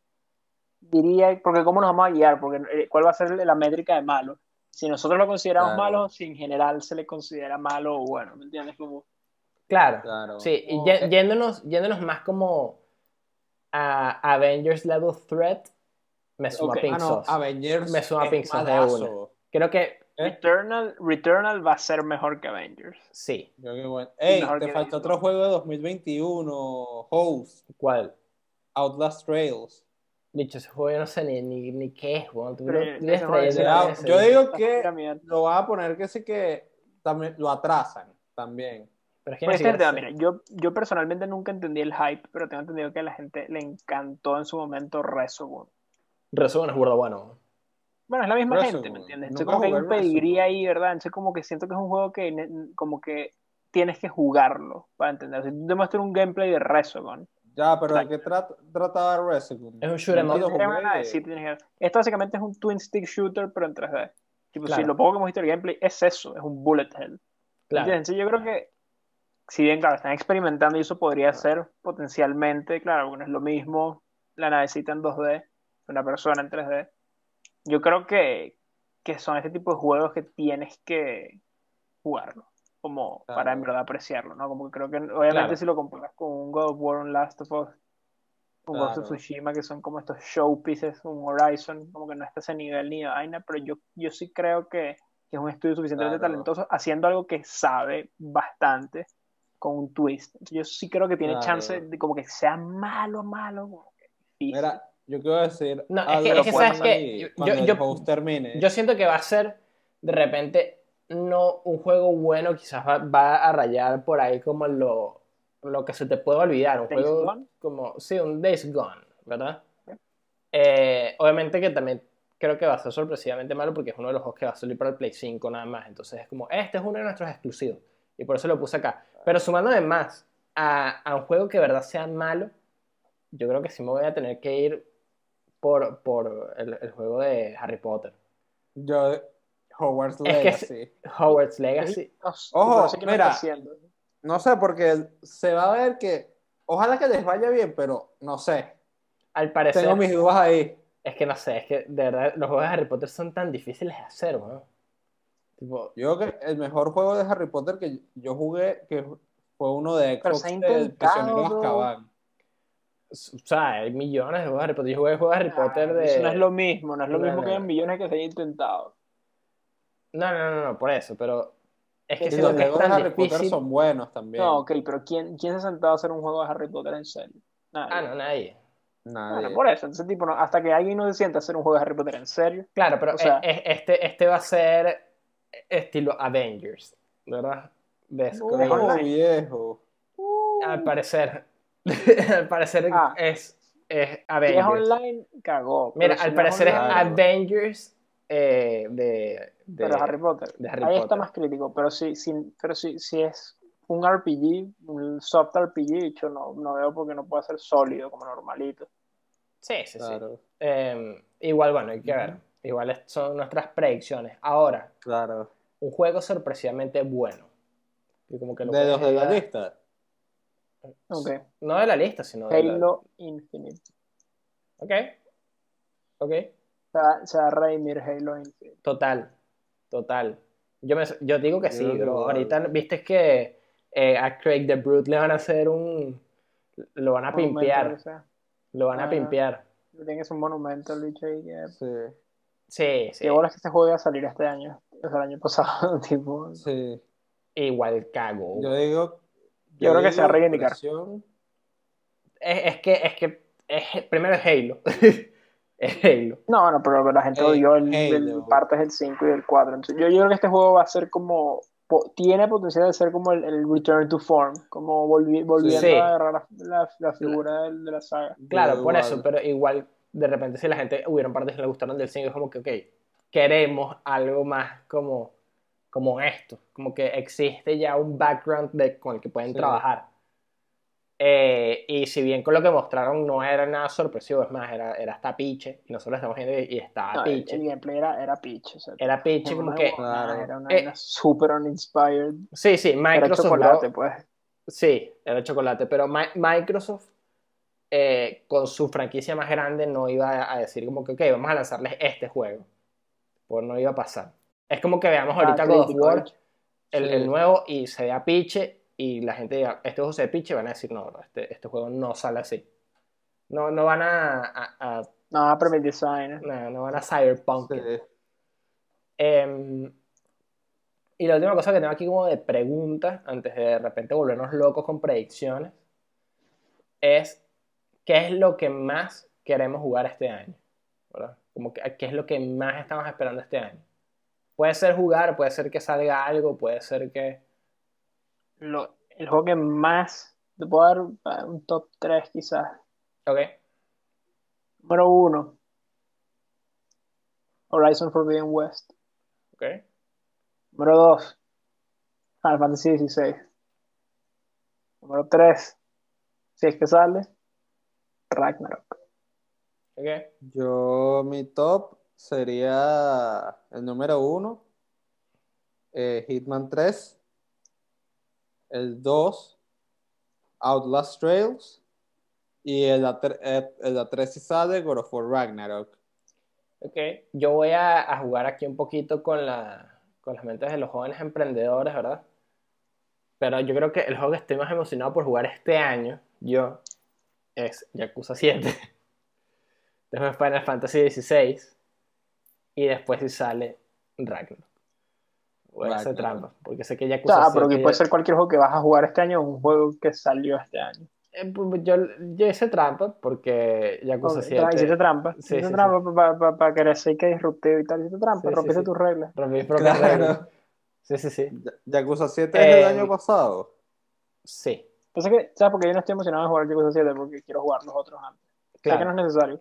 diría, porque cómo nos vamos a guiar, porque eh, cuál va a ser la métrica de malo. Si nosotros lo consideramos Claro. malo, si en general se le considera malo o bueno, ¿me entiendes? Como, Claro, Claro. sí, y yéndonos, yéndonos más como a Avengers Level Threat, me suma Ok. Pink Ah, no, Sauce. Avengers Me suena es Pink Sauce de malazo. Creo que ¿Eh? Returnal, Returnal va a ser mejor que Avengers. sí. Yo qué bueno. Ey, mejor te falta otro juego de 2021, Host, ¿Cuál? Outlast Trails. Bicho, ese juego yo no sé ni, ni, ni qué es, weón. Yo digo que lo van a poner que sí que también lo atrasan también. Pero es que Pues este el tema, mira, yo, yo personalmente nunca entendí el hype, pero tengo entendido que a la gente le encantó en su momento Resogun. Resumen es burda bueno. Bueno, es la misma Resogun. gente, ¿me entiendes? Entonces como que hay un Resogun. pedigrí ahí, ¿verdad? Entonces como que siento que es un juego que como que tienes que jugarlo para entender. Si tú te muestras un gameplay de Resogun Ya, pero ¿de qué trata, trataba Resident? Es un shoot up. Nunca lo Tienes ganas de jugué. decir, tienes ganas- Esto básicamente es un twin stick shooter, pero en 3D. Tipo, Claro. si lo poco que hemos visto del gameplay es eso, es un bullet hell. Claro. Entonces, yo creo que, si bien, claro, están experimentando y eso podría ser potencialmente, claro, porque no es lo mismo la navecita en 2D, una persona en 3D. Yo creo que, que son este tipo de juegos que tienes que jugarlo, como Claro. para en verdad apreciarlo, ¿no? Como que creo que, obviamente, Claro. si lo comparas con un God of War, un Last of Us, un Ghost of Claro. Tsushima, que son como estos showpieces, un Horizon, como que no está a ese nivel ni de vaina, pero yo, yo sí creo que, que es un estudio suficientemente Claro. talentoso haciendo algo que sabe bastante con un twist. Yo sí creo que tiene Claro. chance de como que sea malo, malo, que difícil. Mira, yo quiero decir. No, es que- es que, ¿sabes ahí, Yo- yo- yo- termine. Yo siento que va a ser de repente no un juego bueno, quizás va, va a rayar por ahí como lo, lo que se te puede olvidar. Un Days juego Gone. como, sí, un Days Gone, ¿verdad? Eh, obviamente que también creo que va a ser sorpresivamente malo porque es uno de los juegos que va a salir para el Play 5 nada más. Entonces es como, este es uno de nuestros exclusivos. Y por eso lo puse acá. Pero sumándome más a, a un juego que de verdad sea malo, yo creo que sí me voy a tener que ir por, por el, el juego de Harry Potter. Yo, Hogwarts Es que Legacy. Hogwarts Legacy. No sé, Ojo, no mira. haciendo. No sé, porque se va a ver que. Ojalá que les vaya bien, pero no sé. Al parecer, Tengo mis dudas ahí. es que no sé, es que de verdad los juegos de Harry Potter son tan difíciles de hacer, weón. Tipo, Yo creo que el mejor juego de Harry Potter que yo jugué, que fue uno de Pero Xbox, se ha el intentado, prisionero. Azkaban. o sea, hay millones de juegos de Harry Potter. Yo jugué juegos de Harry Potter de. Eso no es lo mismo, no es lo No, mismo no. que en millones que se haya intentado. No, no, no, no, por eso, pero es que siento los juegos de Harry Potter son buenos también. No, ok, pero ¿quién, ¿quién se ha sentado a hacer un juego de Harry Potter en serio? Nadie. Ah, no, nadie. Nadie. Bueno, por eso, entonces, tipo, no, hasta que alguien no se sienta a hacer un juego de Harry Potter en serio. Claro, pero O sea- e- e- este, este va a ser estilo Avengers, ¿verdad? De Screen. Oh. Al parecer, al parecer Ah. es, es Si es Avengers. online, cagó. Mira, si al no es parecer es online-. Avengers eh, de, de- Pero Harry Potter. de Harry Ahí está Potter. más crítico, pero si, si, pero si, si es un RPG, un soft RPG, yo no, no veo porque no puede ser sólido como normalito. Sí, sí, sí. Eh, igual, bueno, hay que ver. Igual son nuestras predicciones. Ahora, claro. Un juego sorpresivamente bueno. Y como que lo De los de la lista. No de la lista, sino de la- Halo Infinite. Ok. Ok. Se va, se va a redimir Halo Infinite. Total. Total. Yo, me, yo digo que sí, bro. Ahorita, viste que eh, a Craig the Brute le van a hacer un. Lo van a pimpear. o sea, Lo van a Ah. pimpear. Tienes un monumento el bicho ahí. Sí, Sí, sí. Qué bola es que este juego iba a salir este año. O sea, el año pasado, tipo... sí. Igual cago. Yo digo. Yo creo que se va a reivindicar. Es, es que, es que, es, primero es Halo. es Halo. No, no, pero la gente Hey, odió el, Halo. el partes del 5 y del 4. Entonces, yo, yo creo que este juego va a ser como. po- tiene potencial de ser como el, el Return to Form, como volvi- volviendo Sí. a agarrar la, la- la figura del- de la saga. Claro, Yo por igual. eso, pero igual, de repente, si la gente hubieron partes que le gustaron del 5, es como que, ok, queremos algo más como, como esto, como que existe ya un background de, con el que pueden Sí. trabajar. Eh, y si bien con lo que mostraron no era nada sorpresivo, es más, era, era hasta Piche, y nosotros estamos viendo y estaba No, Piche. el gameplay era, era pitch. O sea, Era Piche, era como que, Claro. Era una, Eh, super uninspired. sí, sí, Era Microsoft. chocolate, lo- pues. Sí, era chocolate, pero Mi- Microsoft eh, con su franquicia más grande no iba a decir como que, ok, vamos a lanzarles este juego. Pues no iba a pasar. Es como que veamos ahorita Ah, God of War, el, Sí. el nuevo, y se vea Piche, y la gente diga, este juego se ve Piche, van a decir, no, este, este juego no sale así. No, no van a, a- a- No, pero mi design. no, no van a cyberpunk. Sí. Em, y la última cosa que tengo aquí como de pregunta, antes de de repente volvernos locos con predicciones, es ¿qué es lo que más queremos jugar este año? ¿Verdad? Como que, ¿qué es lo que más estamos esperando este año? Puede ser jugar, puede ser que salga algo, puede ser que... Lo- el juego que más. Te puedo dar un top 3 quizás. Ok, Número 1. Horizon Forbidden West. ok, Número 2. Final Fantasy XVI. Número 3. Si es que sale. Ragnarok. Yo, mi top sería el número uno, eh, Hitman 3, el 2, Outlast Trails, y el, A3 eh, el A3 si sale, God of War Ragnarok. Ok, yo voy a, a jugar aquí un poquito con, la, con las mentes de los jóvenes emprendedores, ¿verdad? Pero yo creo que el juego que estoy más emocionado por jugar este año, yo, es Yakuza 7. Después Final Fantasy XVI. Y después si sale Ragnarok. Voy a hacer Ragnarok. trampa, porque sé que Yakuza Ah, pero 7 que puede ya- ser cualquier juego que vas a jugar este año o un juego que salió este año. Eh, pues, yo, yo hice trampa porque Yakuza Ok, 7 Hiciste trampa. Sí, Hiciste sí, trampa para querer ser que disruptivo y tal. Hiciste trampa, Sí, sí, rompiste sí. tus reglas. rompí mis propias Claro. reglas. Sí, sí, sí. Ya- Yakuza 7 es el Eh, año pasado. Sí, Entonces, que, ¿sabes? Porque yo no estoy emocionado de jugar Yakuza 7 porque quiero jugar los otros antes. Sé que no claro. es necesario,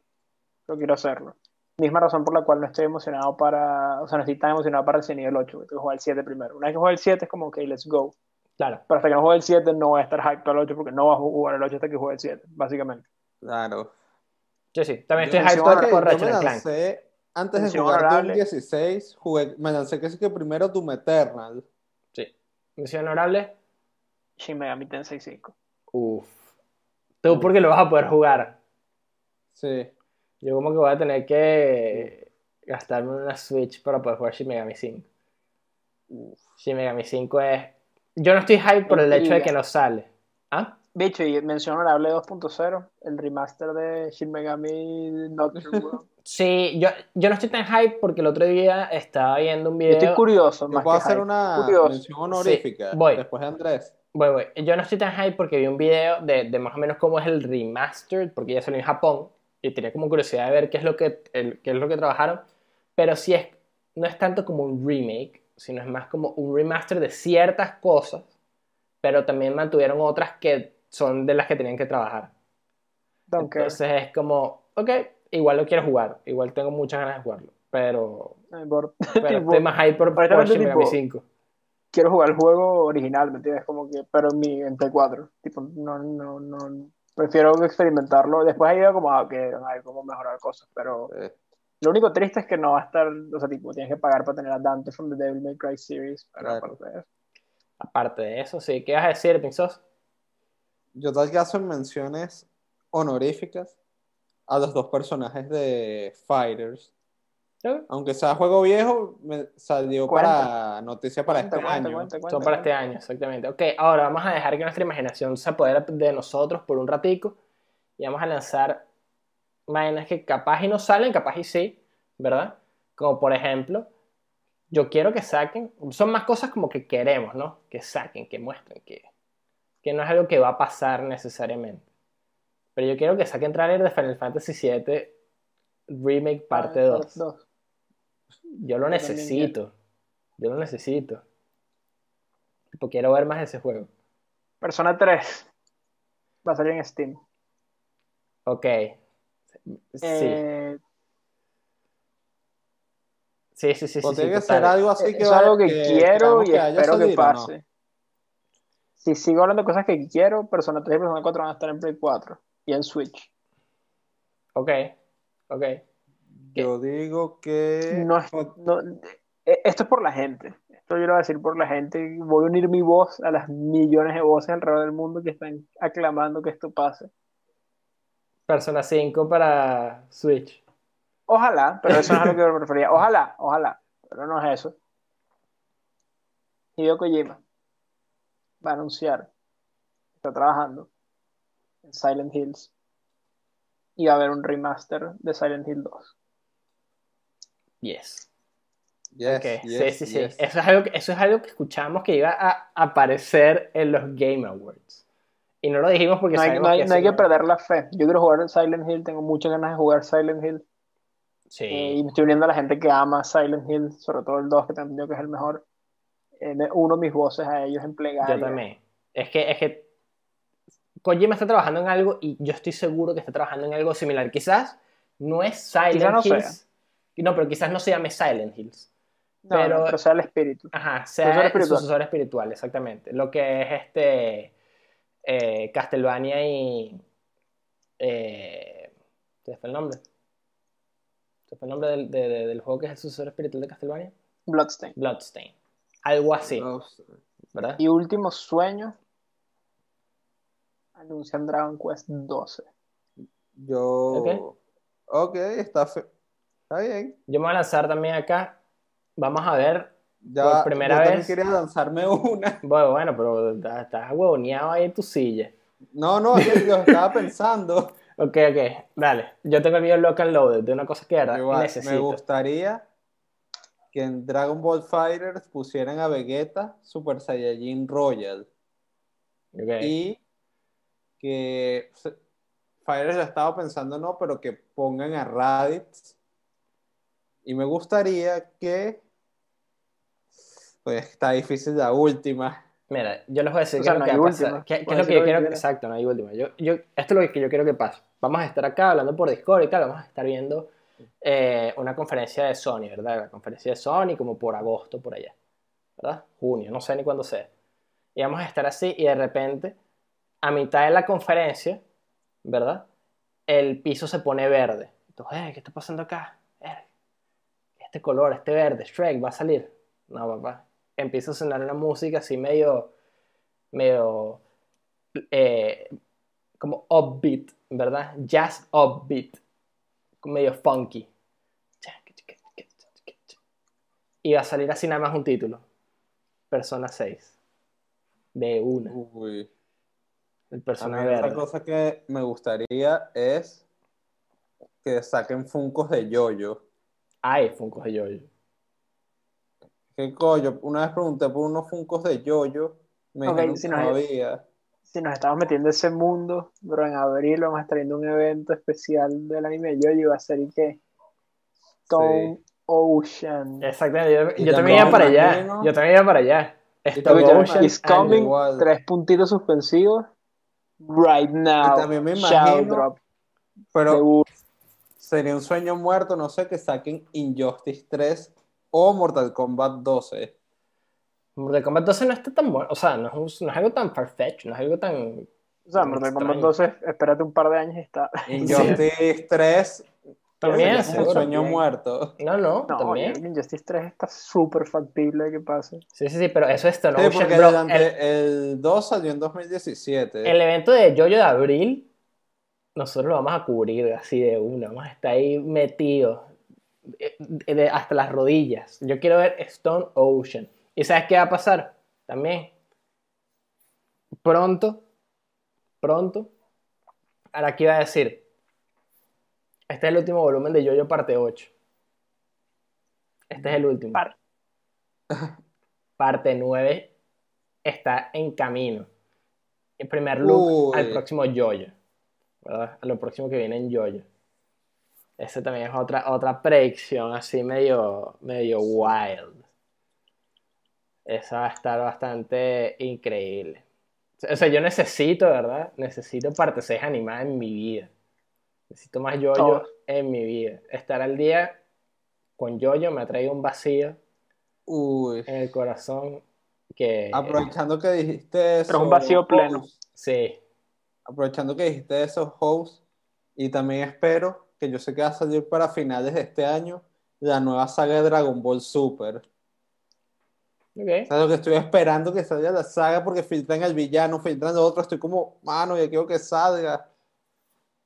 pero quiero hacerlo. Misma razón por la cual no estoy emocionado para. O sea, no estoy tan emocionado para Resident Evil 8, que tengo que jugar el 7 primero. Una vez que juegue el 7 es como, ok, let's go. Claro. Pero hasta que no juegue el 7 no voy a estar hype para el 8 porque no voy a jugar el 8 hasta que juegue el 7, básicamente. Claro. Yo sí. También Yo- estoy hype por, por yo Ratchet Clank. antes de Mención jugar Doom honorable. 16, jugué, me lancé que sí que primero Doom Eternal. Sí. Misión honorable. Shin Megami Tensei 5. Uf. Tú porque lo vas a poder jugar. Sí. Yo como que voy a tener que gastarme una Switch para poder jugar Shin Megami 5. Shin Megami 5 es... Yo no estoy hype por el hecho de que no sale. ¿Ah? Bicho, y mención honorable 2.0, el remaster de Shin Megami Nocturne World. Sí, yo, yo no estoy tan hype porque el otro día estaba viendo un Yo estoy video... curioso, Yo más puedo que hacer hype. una Curioso. mención honorífica Sí, voy. después de Andrés. Voy, voy. Yo no estoy tan hype porque vi un video de, de más o menos cómo es el remastered, porque ya salió en Japón, y tenía como curiosidad de ver qué es lo que, el- qué es lo que trabajaron, pero sí es, no es tanto como un remake, sino es más como un remaster de ciertas cosas, pero también mantuvieron otras que son de las que tenían que trabajar. Care. Entonces es como, ok, igual lo quiero jugar, igual tengo muchas ganas de jugarlo, pero, pero estoy más hype por, por honestamente, Shin Megami tipo, 5. quiero jugar el juego original, ¿me entiendes? Como que, pero en mi en Play 4. Tipo, no, no, no. Prefiero experimentarlo. Después he ido como a que a ver cómo mejorar cosas, pero Eh, lo único triste es que no va a estar, o sea, tipo, tienes que pagar para tener a Dante from the Devil May Cry series, pero Claro. aparte de eso. Aparte de eso, sí, ¿qué vas a decir, Pinzos? yo tal que hacen menciones honoríficas a los dos personajes de Fighters. Aunque sea juego viejo, me salió para noticia para este año. Son para este año, exactamente. Ok, ahora vamos a dejar que nuestra imaginación se apodere de nosotros por un ratico y vamos a lanzar vainas que capaz y no salen, capaz y sí, ¿verdad? Como por ejemplo, yo quiero que saquen, son más cosas como que queremos, ¿no? Que saquen, que muestren, que, que no es algo que va a pasar necesariamente. Pero yo quiero que saquen trailer de Final Fantasy VII Remake parte Ah, 2. Yo lo necesito. Yo lo necesito. Tipo, quiero ver más de ese juego. Persona 3 va a salir en Steam. Ok. Sí. Eh, Sí, sí, sí, O sí, tiene sí, que ser algo así que es algo que, que quiero y que haya espero que salido, ¿no? pase. Si sigo hablando de cosas que quiero, Persona 3 y Persona 4 van a estar en Play 4 y en Switch. Ok. Ok. Yo digo que. No es- no, eh, esto es por la gente. Esto yo lo voy a decir por la gente. Voy a unir mi voz a las millones de voces alrededor del mundo que están aclamando que esto pase. Persona 5 para Switch. Ojalá, pero eso no es a lo que me refería. Ojalá, ojalá, pero no es eso. Hideo Kojima va a anunciar, está trabajando en Silent Hills y va a haber un remaster de Silent Hill 2. Yes. Yes, Ok, yes, sí, sí, sí. yes. Eso es algo, que- eso es algo que escuchábamos que iba a aparecer en los Game Awards. Y no lo dijimos porque No hay, no hay- que no hay que perder la fe. Yo quiero jugar Silent Hill, tengo muchas ganas de jugar Silent Hill. Sí. Eh, y me estoy uniendo a la gente que ama Silent Hill, sobre todo el 2, que tengo entendido que es el mejor. Eh, uno mis voces a ellos en plegaria. Yo también. Es que, es que Kojima está trabajando en algo y yo estoy seguro que está trabajando en algo similar. Quizás no es Silent Quizás no. No, pero quizás no se llame Silent Hills. No, no, pero- pero sea el espíritu. Ajá, Sucesor sea el espiritual. sucesor espiritual, exactamente. Lo que es este eh, Castlevania y eh, ¿Se fue el nombre? ¿Se fue el nombre del, de- de- del juego que es el sucesor espiritual de Castlevania? Bloodstain. Bloodstain. Algo así, ¿verdad? Y último sueño. Anuncian Dragon Quest 12. Yo. Ok. Ok, está, fe- está bien. Yo me voy a lanzar también acá. Vamos a ver. Ya, Por primera yo vez. quería lanzarme una. Bueno, bueno, pero estás huevoneado ahí en tu silla. No, no, yo, yo estaba pensando. Ok, ok, dale. Yo tengo el mío lock and loaded de una cosa que verdad Igual, me necesito. gustaría que en Dragon Ball Fighters pusieran a Vegeta Super Saiyajin Royal. Ok. Y que Fighters lo estaba pensando, no, pero que pongan a Raditz. Y me gustaría que. Pues está difícil la última. Mira, yo les voy a decir O qué sea, es lo no que. ¿Qué, qué es lo que yo que quiero? Exacto, no hay última. Yo, yo, esto es lo que yo quiero que pase. Vamos a estar acá hablando por Discord y tal. Vamos a estar viendo eh, una conferencia de Sony, ¿verdad? La conferencia de Sony como por agosto, por allá. ¿Verdad? Junio, no sé ni cuándo sea. Y vamos a estar así y de repente, a mitad de la conferencia, ¿verdad? El piso se pone verde. Entonces, eh, ¿qué está pasando acá? Este color, este verde, Shrek va a salir. No, papá. Empieza a sonar una música así medio, medio, eh, como upbeat, ¿verdad? Jazz upbeat, medio funky. Y va a salir así nada más un título. Persona 6. De una. Uy. El Persona También otra verde. cosa que me gustaría es que saquen Funcos de Yoyo. Ay, Funko de Yoyo. ¿Qué coño? Una vez pregunté por unos Funcos de Yoyo. Me Ok, dijeron si que no no hay- había. Si nos estamos metiendo en ese mundo, pero en abril vamos a estar viendo un evento especial del anime de Yoyo y va a ser y que Stone Ocean. Exactamente. Yo, yo también iba para allá. Yo también iba para allá. Stone Ocean. Is coming, tres puntitos suspensivos. Right now. Y también me Shadow imagino- Drop. Pero Seguro. Sería un sueño muerto, no sé, que saquen Injustice 3 o Mortal Kombat 12. Mortal Kombat 12 no está tan bueno. O sea, no es, no es algo tan farfetch, no es algo tan. O sea, Mortal Kombat extraño. 12, espérate un par de años y está. Injustice 3 También, es un sueño Bien. muerto. No, no, No, también. Injustice 3 está súper factible que pase. Sí, sí, sí, pero eso es Stone Sí, porque bro. El, el 2 salió en 2017. el evento de Jojo de abril, nosotros lo vamos a cubrir así de una. Vamos a estar ahí metidos eh, de- hasta las rodillas. Yo quiero ver Stone Ocean. ¿Y sabes qué va a pasar? También. Pronto, pronto. Ahora aquí iba a decir. Este es el último volumen de Jojo parte 8. Este es el último. Par. Parte 9 está en camino. El primer look Uy. al próximo Jojo. ¿Verdad? A lo próximo que viene en Jojo. Ese también es otra, otra predicción así medio, medio wild. Esa va a estar bastante increíble. O sea, yo necesito, ¿verdad? Necesito parte 6 animada en mi vida. Necesito más Jojo Todos. en mi vida. Estar al día con Jojo me ha traído un vacío Uy. en el corazón que... Aprovechando que dijiste eso. Pero es un vacío pleno. Sí, aprovechando que dijiste eso, host, y también espero que yo sé que va a salir para finales de este año la nueva saga de Dragon Ball Super. ok. O sea, lo que estoy esperando que salga la saga porque filtran al villano, filtran lo otro. Estoy como, mano, ya quiero que salga.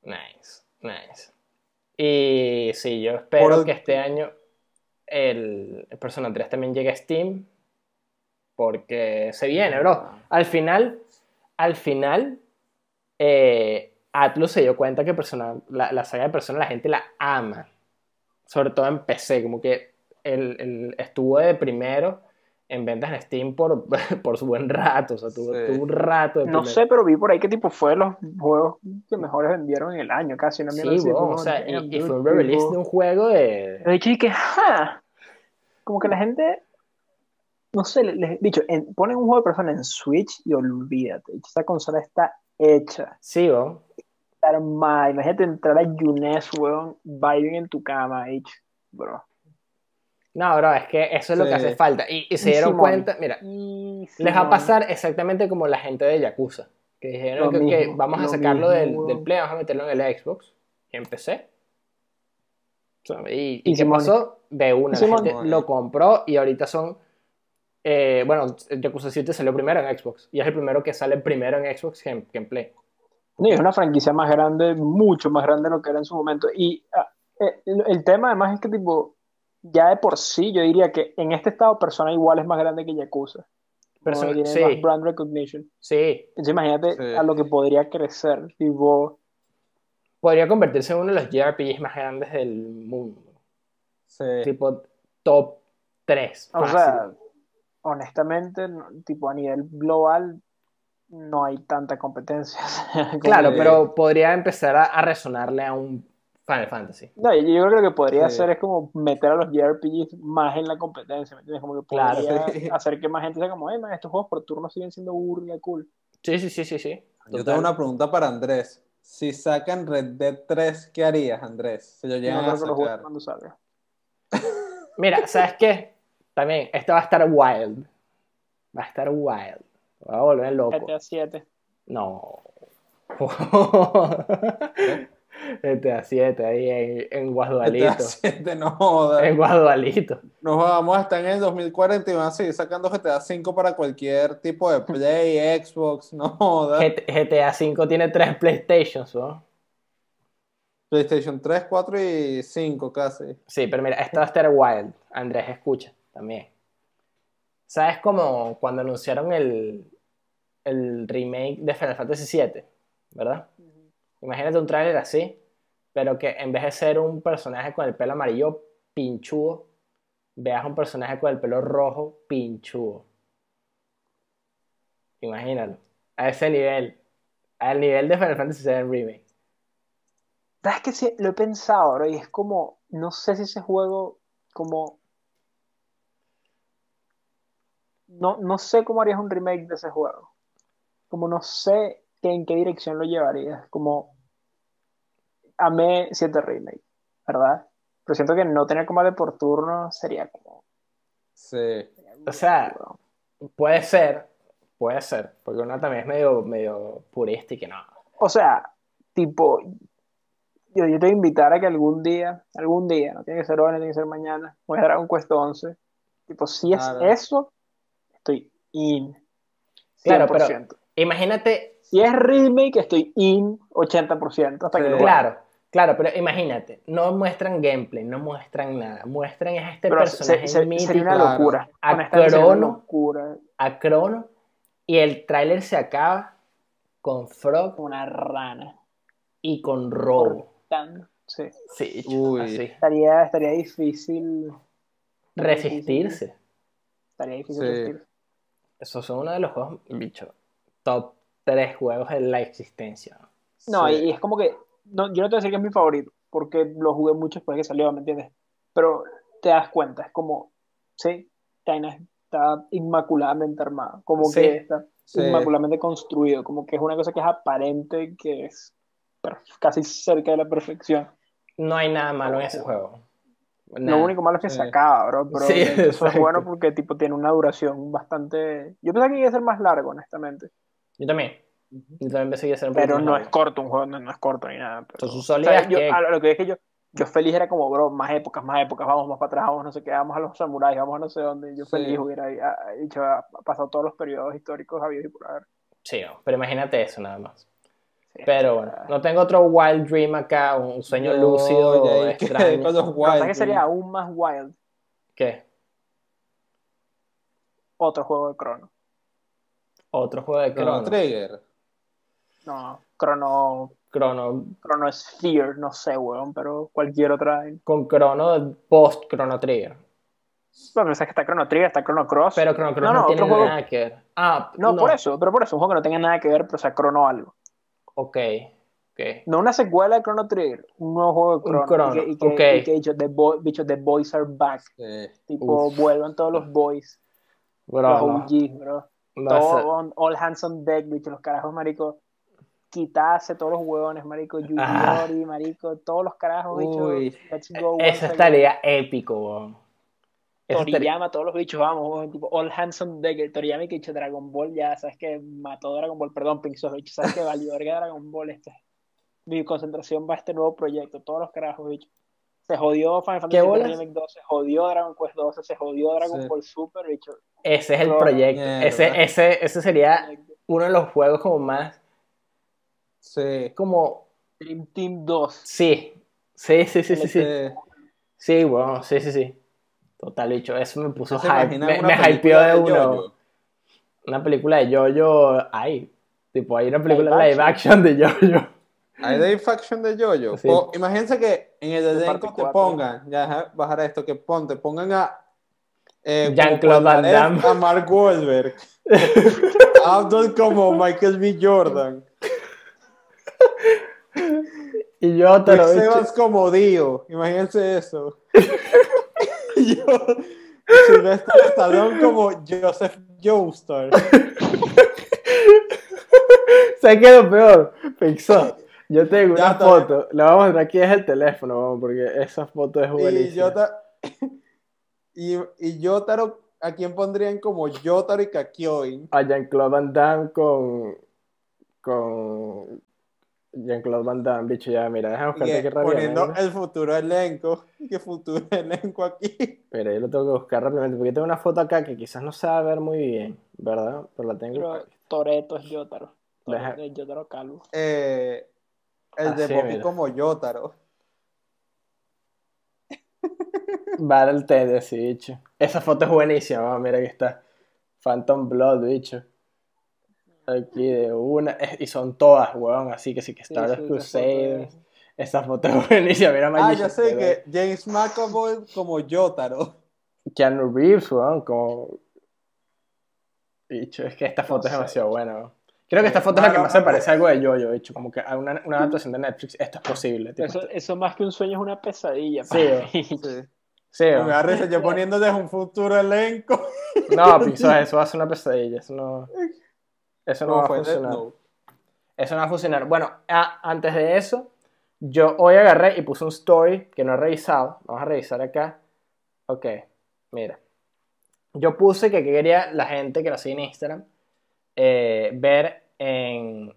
Nice, nice. Y sí, yo espero el- que este año el, el Persona 3 también llegue a Steam. Porque se viene, bro. Al final, al final, eh, Atlus se dio cuenta que Persona, la, la saga de Persona la gente la ama. Sobre todo en PC, como que el, el- estuvo de primero en ventas en Steam por, por su buen rato. O sea, tuvo, Sí. tuvo un rato de No primero. sé, pero vi por ahí que tipo fue de los juegos que mejores vendieron en el año, casi una Sí, así, bro, como, o sea, y, y fue un re-release tipo- de un juego de... He dicho y que, ja, como que la gente, no sé, les he dicho, en- ponen un juego de persona en Switch y olvídate, esa consola está hecha, Sí, está armada, imagínate entrar a Younes, weón, vibing en tu cama, hecho, bro. No, bro, es que eso es lo que hace falta. Y, y se dieron Simón. cuenta, mira, Y les va a pasar exactamente como la gente de Yakuza. Que dijeron que, vamos a lo sacarlo mismo, del, weón. del Play, vamos a meterlo en el Xbox. y empecé. ¿Y, ¿Y y qué pasó? De una, ¿Y la gente lo compró y ahorita son... eh, bueno, Yakuza 7 salió primero en Xbox y es el primero que sale primero en Xbox que en, que en Play. No, y es una franquicia más grande, mucho más grande de lo que era en su momento. Y ah, eh, el, el tema además es que tipo, ya de por sí yo diría que en este estado Persona igual es más grande que Yakuza. Persona- que sí. tiene más brand recognition. Sí, Entonces imagínate Sí. a lo que podría crecer. Tipo, podría convertirse en uno de los JRPGs más grandes del mundo. Sí. Tipo top 3. o sea, honestamente, no- tipo a nivel global no hay tanta competencia. Claro, que- pero podría empezar a, a resonarle a un Final Fantasy. No, yo, yo creo que podría Sí. hacer es como meter a los JRPGs más en la competencia, ¿me entiendes? Como que Claro. podría Sí. hacer que más gente sea como, hey, man, estos juegos por turno siguen siendo burda cool. Sí, sí, sí, sí, sí. Yo tengo una pregunta para Andrés. Si sacan Red Dead 3, ¿qué harías, Andrés? Si lo No llegan creo a sacar. cuando salga. Mira, ¿sabes qué? También, esto va a estar wild. Va a estar wild. Me Va a volver loco. GTA 7. No. GTA 7 ahí en, en Guadualito. GTA 7, no jodas. En Guadualito. Nos vamos a estar en el 2040 y van a seguir sacando GTA 5 para cualquier tipo de Play, Xbox, no jodas. GT- GTA 5 tiene tres PlayStations, ¿no? PlayStation 3, 4 y 5 casi. Sí, pero mira, esto va a estar wild. Andrés, escucha también. ¿Sabes cómo cuando anunciaron el, el remake de Final Fantasy VII? ¿Verdad? Imagínate un tráiler así, pero que en vez de ser un personaje con el pelo amarillo pinchudo, veas un personaje con el pelo rojo pinchudo. Imagínalo. A ese nivel. Al nivel de Final Fantasy VII Remake. ¿Sabes que sí? Lo he pensado, bro, y es como, no sé si ese juego, como, no, no sé cómo harías un remake de ese juego. Como no sé que- en qué dirección lo llevarías. Como, amé 7 remake, ¿verdad? Pero siento que no tener combate por turno sería como... Sí. O sea, puede ser, puede ser, porque uno también es medio, medio purista y que no. O sea, tipo, yo, yo te voy a invitar a que algún día, algún día, no tiene que ser hoy, no tiene que ser mañana, voy a Dragon Quest 11. Tipo, si es Claro. eso, estoy in. 100%. Claro, pero- Imagínate, Si es remake, estoy in 80% hasta que lo claro, claro, pero imagínate, no muestran gameplay, no muestran nada, muestran es este Pero personaje se- mítico sería una locura. A Crono. locura. a Crono y el tráiler se acaba con Frog una rana. y con Robo. Tan- Sí. Sí, Uy. así. Estaría, estaría difícil. Resistirse. Estaría difícil Sí. resistir. Esos son uno de los juegos, bicho, top 3 juegos de la existencia. No, Sí. y, es como que, no, yo no te voy a decir que es mi favorito, porque lo jugué mucho después de que salió, ¿me entiendes? Pero te das cuenta, es como, sí, China está inmaculadamente armado, como Sí. que está Sí. inmaculadamente construido, como que es una cosa que es aparente, que es casi cerca de la perfección. No hay nada malo en ese juego. Lo Nada. único malo es que se Sí. acaba, bro, pero Sí, eso es bueno porque tipo tiene una duración bastante... Yo pensaba que iba a ser más largo, honestamente, Yo también. Yo también pensé que iba a ser un pero poquito no más es largo. corto un juego, no, no es corto ni nada. pero- sus O sea, yo- que- a lo que es que yo, yo feliz era como, bro, más épocas, más épocas, vamos más para atrás, vamos no sé qué, vamos a los samuráis, vamos a no sé dónde. Yo Sí. feliz hubiera ah, dicho, ah, pasado todos los periodos históricos habidos y por haber. Sí, pero imagínate eso nada más. Sí, Pero o bueno, no tengo otro wild dream acá, un sueño Yo lúcido, quedé extraño. ¿sabes Wild qué sería aún más wild? ¿Qué? Otro juego de Chrono. Otro juego de Chrono Chrono. Trigger. No, Chrono, Chrono Chrono Sphere, no sé, weón, pero cualquier otra. con Chrono post Chrono Trigger. Bueno, pero sabes que está Chrono Trigger, está Chrono Cross. Pero Chrono Cross No, no, no, tiene juego- nada que ver. Ah, no, por eso, pero por eso, un juego que no tenga nada que ver, pero o sea, Chrono algo. Ok, ok. No una secuela de Chrono Trigger, un nuevo juego de Chrono. Chrono, y que, y que, ok. y que dicho, the, boy- dicho, the boys are back. Tipo, Uf. vuelvan todos los boys, Bro, los no, OGs, bro. no, Todo ese- on- all hands on deck, bicho, los carajos, marico. Quitarse todos los huevones, marico. Yuyori, Ah. marico. Todos los carajos, bicho. Let's go. once eso estaría épico, weón. Estaría- Toriyama, todos los bichos, vamos, tipo, all hands on deck. El Toriyama que dicho Dragon Ball, ya sabes que mató Dragon Ball, perdón, Pink Soul, bicho, sabes que valió verga Dragon Ball este. mi concentración va a este nuevo proyecto, todos los carajos, bicho. Se jodió Final ¿Qué Fantasy? Remake 2, se jodió Dragon Quest 12, se jodió Dragon Sí. Ball Super, bicho. Ese es el proyecto. mierda. Ese, ese, ese sería uno de los juegos como más, Sí. como, Dream Team 2. sí, sí, sí, sí, sí, sí. Sí, bueno, sí, sí, sí. Total, bicho, eso me puso ¿no se hype, me, me hypeó de de uno. Una película de Jojo, hay, tipo, hay una película Live live action de Jojo. Hay live action de Jojo. Sí. Imagínense que en el De elenco te pongan, ya deja bajar esto, que ponte, pongan a eh, Jean-Claude Van Damme. a Mark Wahlberg. Abdul como Michael B. Jordan. Y yo te lo. Evans como Dio. Imagínense eso. Yo, Sylvester Stallone como Joseph Joestar. ¿Sabes qué es lo peor? Pixar. Yo tengo Ya una está foto, la vamos a mostrar aquí es el teléfono, vamos, porque esa foto es Y buenísima. Yota, y, y Yotaro, ¿a quién pondrían como Yotaro y Kakyoin? A Jean-Claude Van Damme con. con. Jean-Claude Van Damme, bicho, ya, mira, déjame buscarte que aquí poniendo el futuro elenco. ¿Qué futuro elenco aquí? Pero yo lo tengo que buscar rápidamente, porque tengo una foto acá que quizás no se va a ver muy bien, ¿verdad? Pero la tengo. Pero Toreto es Yotaro. Deja- Toretto es Yotaro Calvo. Eh, el de Así, Bobby mira. como Yotaro. Battle Tender, sí, bicho. Esa foto es buenísima, vamos, mira que está. Phantom Blood, bicho. Aquí de una. eh, Y son todas, weón, así que sí que Sí, Star sí, Wars esa Crusaders. Esa foto es buenísima, mira Ah, ya sé que James McAvoy como Yotaro. Keanu Reeves, weón, como. Bicho, es que esta foto es sé. demasiado buena, weón. Creo que esta foto es la que Bueno, más se parece a algo de Jojo, bicho. Como que a una, una adaptación de Netflix, esto es posible. tipo, Eso, eso más que un sueño es una pesadilla. Sí, para o- mí. Sí. sí, Me risa yo poniéndoles un futuro elenco. No, Pixar, eso va a ser una pesadilla. Eso no, eso no va a funcionar. Eso no va a funcionar. Bueno, a- antes de eso, yo hoy agarré y puse un story que no he revisado. Vamos a revisar acá. Ok, mira. Yo puse que quería la gente que lo sigue en Instagram eh, ver en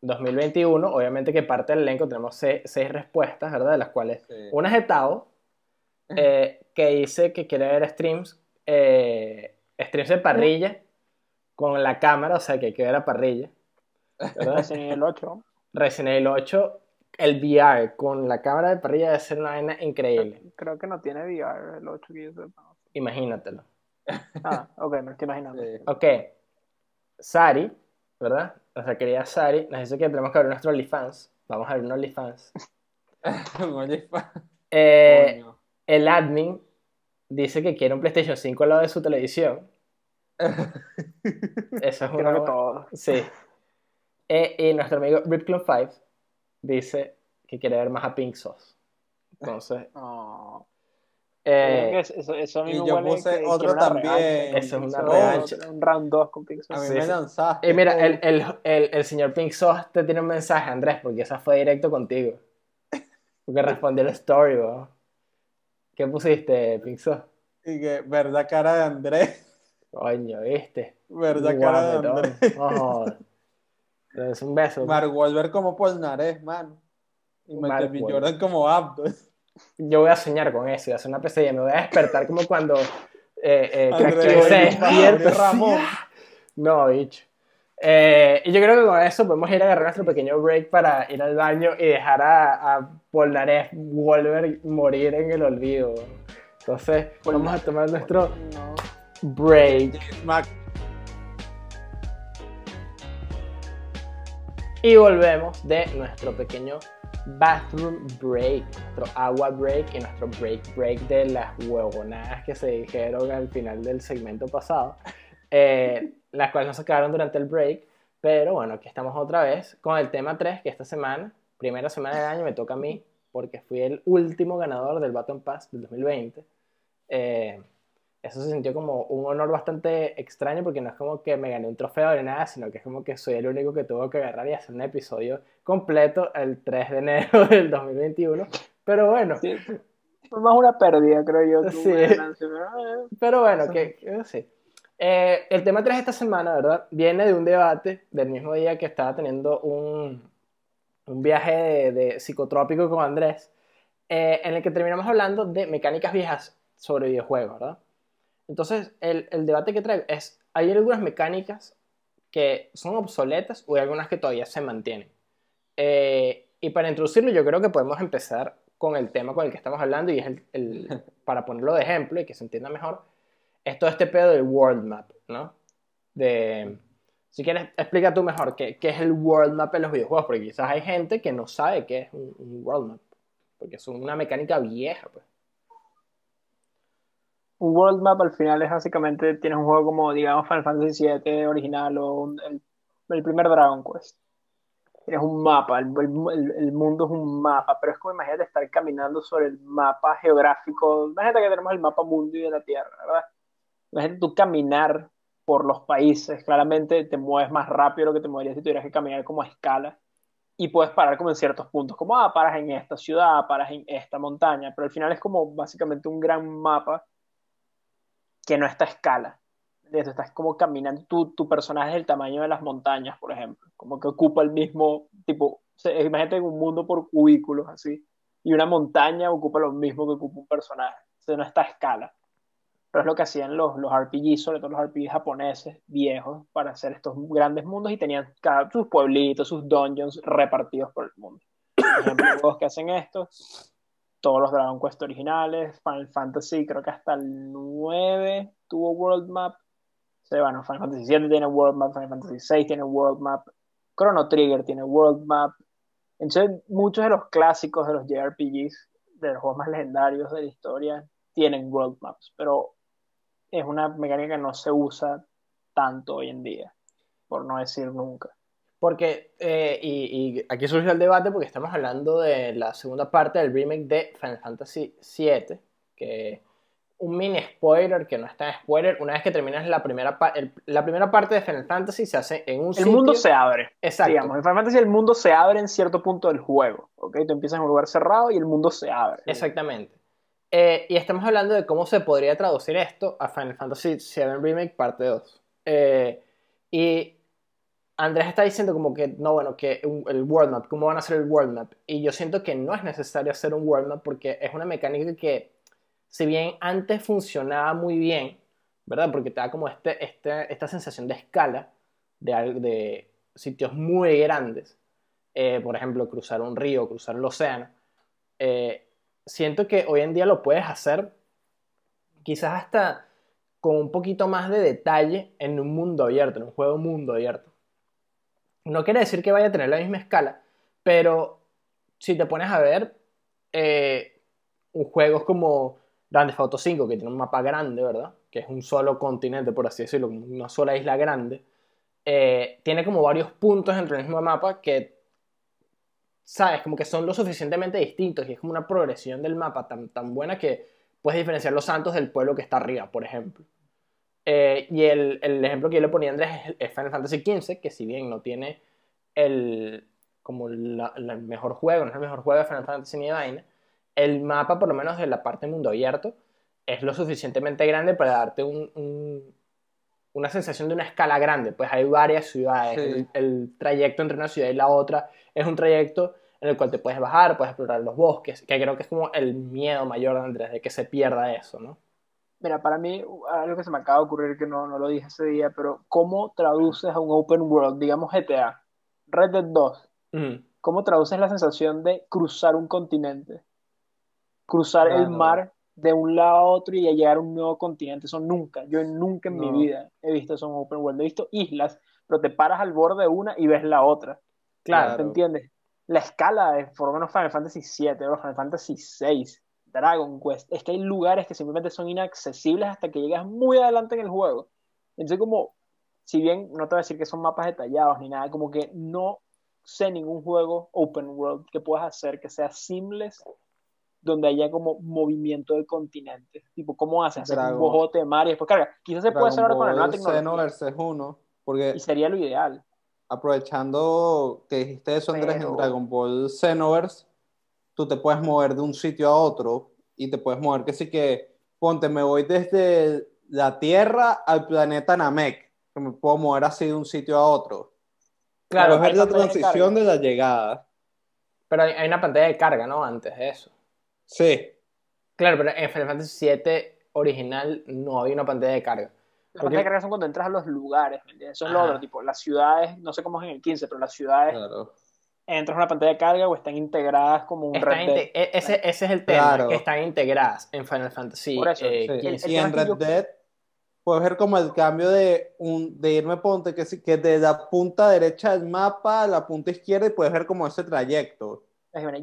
2021. Obviamente que parte del elenco tenemos se- seis respuestas, ¿verdad? De las cuales Sí. una es de Tao, eh, que dice que quiere ver streams, eh, streams de parrilla con la cámara, o sea que hay que ver a parrilla. ¿verdad? Resident Evil 8. Resident Evil 8, el VR con la cámara de parrilla debe ser una vaina increíble. Creo que no tiene VR el 8 que yo sepa. Imagínatelo. Ah, ok, me estoy imaginando. Sí. Ok, Sari, ¿verdad? Nuestra querida Sari nos dice que tenemos que abrir nuestro OnlyFans. Vamos a abrir un OnlyFans. Un OnlyFans. Eh, Coño. el admin dice que quiere un PlayStation 5 al lado de su televisión. Eso es una Creo que todo. Sí. Eh, y nuestro amigo Ripclone 5 dice que quiere ver más a Pink Sauce. Entonces, No. eh, eso, eso a mí y me yo puse que otro también. Eso es una revancha. Un round 2 con Pixar. A mí Sí, me sí. lanzaste. y mira, con- el, el, el, el señor Pink Sauce te tiene un mensaje, Andrés, porque esa fue directo contigo. Porque respondió el story, weón. ¿Qué pusiste, Pink Sauce? Y que, verdad cara de Andrés. Coño, ¿viste? Verdad cara jodas. Es un beso. Mark Wahlberg como Polnareff, man. Y Michael B. Jordan como Abdul. Yo voy a soñar con eso, voy a hacer una pesadilla. Me voy a despertar como cuando eh, eh, se despierta. Ramón. No, bicho. Eh, y yo creo que con eso podemos ir a agarrar nuestro pequeño break para ir al baño y dejar a, a Polnareff Wolver morir en el olvido. Entonces, vamos a tomar nuestro No. Break. Mac- Y volvemos de nuestro pequeño bathroom break, nuestro agua break y nuestro break break de las huevonadas que se dijeron al final del segmento pasado, eh, las cuales nos sacaron durante el break. Pero bueno, aquí estamos otra vez con el tema 3, que esta semana, primera semana del año, me toca a mí, porque fui el último ganador del Baton Pass del 2020. Eh, eso se sintió como un honor bastante extraño porque no es como que me gané un trofeo ni nada, sino que es como que soy el único que tuvo que agarrar y hacer un episodio completo el 3 de enero del 2021. Pero bueno, Sí. Fue más una pérdida, creo yo. Sí. eh, pero bueno, que, que sí. Eh, el tema 3 de esta semana, ¿verdad? Viene de un debate del mismo día que estaba teniendo un, un viaje de, de psicotrópico con Andrés, eh, en el que terminamos hablando de mecánicas viejas sobre videojuegos, ¿verdad? Entonces, el, el debate que traigo es, hay algunas mecánicas que son obsoletas o hay algunas que todavía se mantienen. Eh, y para introducirlo, yo creo que podemos empezar con el tema con el que estamos hablando y es el, el- para ponerlo de ejemplo y que se entienda mejor, es todo este pedo del world map, ¿no? De, si quieres, explica tú mejor qué, qué es el world map en los videojuegos, porque quizás hay gente que no sabe qué es un, un world map, porque es una mecánica vieja, pues. Un world map al final es básicamente, tienes un juego como, digamos, Final Fantasy VII original o un- el, el primer Dragon Quest. Tienes un mapa, el, el- el mundo es un mapa, pero es como imagínate estar caminando sobre el mapa geográfico. Imagínate que tenemos el mapa mundo y de la Tierra, ¿verdad? Imagínate tú caminar por los países, claramente te mueves más rápido de lo que te moverías si tuvieras que caminar como a escala y puedes parar como en ciertos puntos, como, ah, paras en esta ciudad, paras en esta montaña, pero al final es como básicamente un gran mapa que no está a escala. Eso, estás como caminando, tu, tu personaje es el tamaño de las montañas, por ejemplo, como que ocupa el mismo tipo, imagínate un mundo por cubículos así, y una montaña ocupa lo mismo que ocupa un personaje, o sea, no está a escala. Pero es lo que hacían los, los RPGs, sobre todo los RPGs japoneses viejos, para hacer estos grandes mundos y tenían cada, sus pueblitos, sus dungeons repartidos por el mundo. Por ejemplo, juegos que hacen esto, todos los Dragon Quest originales, Final Fantasy, creo que hasta el 9 tuvo World Map. O sea, bueno, Final Fantasy 7 tiene World Map, Final Fantasy 6 tiene World Map, Chrono Trigger tiene World Map. Entonces, muchos de los clásicos de los JRPGs, de los juegos más legendarios de la historia, tienen World Maps, pero es una mecánica que no se usa tanto hoy en día, por no decir nunca. Porque, eh, y, y aquí surge el debate porque estamos hablando de la segunda parte del remake de Final Fantasy VII, que un mini spoiler que no es tan spoiler, una vez que terminas la primera, el- la primera parte de Final Fantasy se hace en un El sitio... mundo se abre. Exacto. Digamos, en Final Fantasy el mundo se abre en cierto punto del juego, ¿ok? Tú empiezas en un lugar cerrado y el mundo se abre. Exactamente. Eh, y estamos hablando de cómo se podría traducir esto a Final Fantasy VII Remake parte 2. Eh, y Andrés está diciendo como que, no, bueno, que el World Map, ¿cómo van a hacer el World Map? Y yo siento que no es necesario hacer un World Map porque es una mecánica que, si bien antes funcionaba muy bien, ¿verdad? Porque te da como este, este, esta sensación de escala, de, de sitios muy grandes. Eh, por ejemplo, cruzar un río, cruzar el océano. Eh, siento que hoy en día lo puedes hacer quizás hasta con un poquito más de detalle en un mundo abierto, en un juego mundo abierto. No quiere decir que vaya a tener la misma escala, pero si te pones a ver eh, juegos como Grand Theft Auto 5, que tiene un mapa grande, ¿verdad? Que es un solo continente, por así decirlo, una sola isla grande, eh, tiene como varios puntos dentro del mismo mapa que ¿sabes? Como que son lo suficientemente distintos y es como una progresión del mapa tan, tan buena que puedes diferenciar los santos del pueblo que está arriba, por ejemplo. Eh, y el, el ejemplo que yo le ponía a Andrés es, Final Fantasy XV, que si bien no tiene el, como la- la- el mejor juego, no es el mejor juego de Final Fantasy ni de vaina, el mapa, por lo menos de la parte mundo abierto, es lo suficientemente grande para darte un- un- una sensación de una escala grande. Pues hay varias ciudades, Sí. el, el trayecto entre una ciudad y la otra es un trayecto en el cual te puedes bajar, puedes explorar los bosques, que creo que es como el miedo mayor de Andrés, de que se pierda eso, ¿no? Mira, para mí, algo que se me acaba de ocurrir que no, no lo dije ese día, pero ¿cómo traduces a un open world, digamos GTA, Red Dead 2? Ujú. ¿Cómo traduces la sensación de cruzar un continente? Cruzar el mar de un lado a otro y llegar a un nuevo continente. Eso nunca, yo nunca en mi No. vida he visto eso en open world. He visto islas, pero te paras al borde de una y ves la otra. Claro. ¿Te entiendes? La escala de, por lo menos Final Fantasy VII o Final Fantasy VI, Dragon Quest, es que hay lugares que simplemente son inaccesibles hasta que llegas muy adelante en el juego. Entonces, como, si bien no te voy a decir que son mapas detallados ni nada, como que no sé ningún juego open world que puedas hacer que sea seamless, donde haya como movimiento de continentes. Tipo, ¿cómo haces? Hacer un Dragon- bojote de mar y después carga. Quizás se puede hacer ahora con la nueva Dragon tecnología. Uno, porque Y sería lo ideal. aprovechando que dijiste eso, Andrés, Pero- en Dragon Ball Xenoverse, tú te puedes mover de un sitio a otro y te puedes mover que sí que, ponte, me voy desde la Tierra al planeta Namek, que me puedo mover así de un sitio a otro. Claro, Pero es la de transición de la llegada. Pero hay, hay una pantalla de carga, ¿no? Antes de eso. Sí. Claro, pero en Final Fantasy VII original no había una pantalla de carga. Las pantallas de carga son cuando entras a los lugares, ¿me entiendes? Eso es lo Ajá. otro, tipo, las ciudades, no sé cómo es en el 15, pero las ciudades Claro. Entras a una pantalla de carga o están integradas como un Están Red Dead. e- ese, ese es el tema, Claro. que están integradas en Final Fantasy Por eso, eh, Sí. el- 15. el Y en Red yo- Dead puedes ver como el cambio de, un, de irme ponte que, que de la punta derecha del mapa a la punta izquierda y puedes ver como ese trayecto.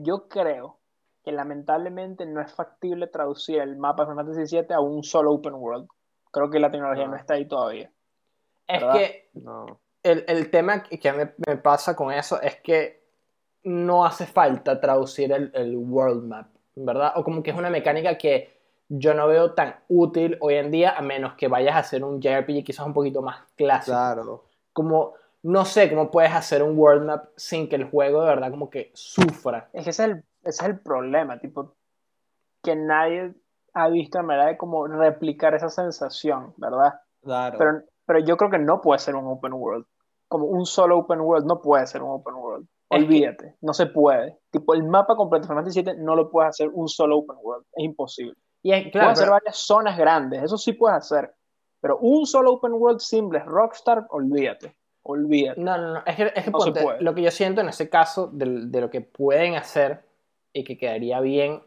Yo creo que lamentablemente no es factible traducir el mapa de Final Fantasy VII a un solo open world. Creo que la tecnología No. no está ahí todavía. Es que No. el, el tema que que me, me pasa con eso es que no hace falta traducir el, el world map, ¿verdad? O como que es una mecánica que yo no veo tan útil hoy en día, a menos que vayas a hacer un JRPG quizás un poquito más clásico. Claro. Como, no sé cómo puedes hacer un world map sin que el juego de verdad como que sufra. Es que ese es el, ese es el problema, tipo, que nadie ha visto la manera de como replicar esa sensación, ¿verdad? Claro. Pero, pero yo creo que no puede ser un open world. Como un solo open world no puede ser un open world. Que- Olvídate, no se puede. Tipo, el mapa completo de Final Fantasy VII no lo puedes hacer un solo open world. Es imposible. Y es, claro, puedes hacer pero- varias zonas grandes, eso sí puedes hacer. Pero un solo open world simple, Rockstar, olvídate. Olvídate. No, no, no. Es que, es que No ponte, lo que yo siento en ese caso de, de lo que pueden hacer y que quedaría bien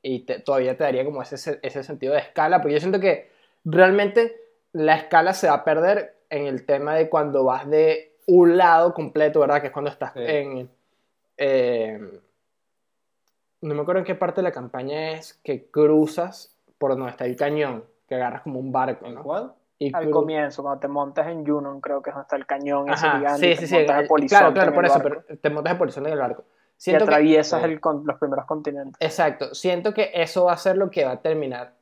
y te- todavía te daría como ese, ese sentido de escala, porque yo siento que realmente la escala se va a perder en el tema de cuando vas de un lado completo, ¿verdad? Que es cuando estás Sí. en... eh, no me acuerdo en qué parte de la campaña es que cruzas por donde está el cañón, que agarras como un barco, ¿En ¿no? cuál? Y Al cru- comienzo, cuando te montas en Junon, creo que es donde está el cañón ese Ajá, gigante, sí, y sí, te sí. montas polizonte claro, claro, en por eso, barco, pero te montas de polizonte en el barco. y Siento que, atraviesas sí. el los primeros continentes. exacto, siento que eso va a ser lo que va a terminar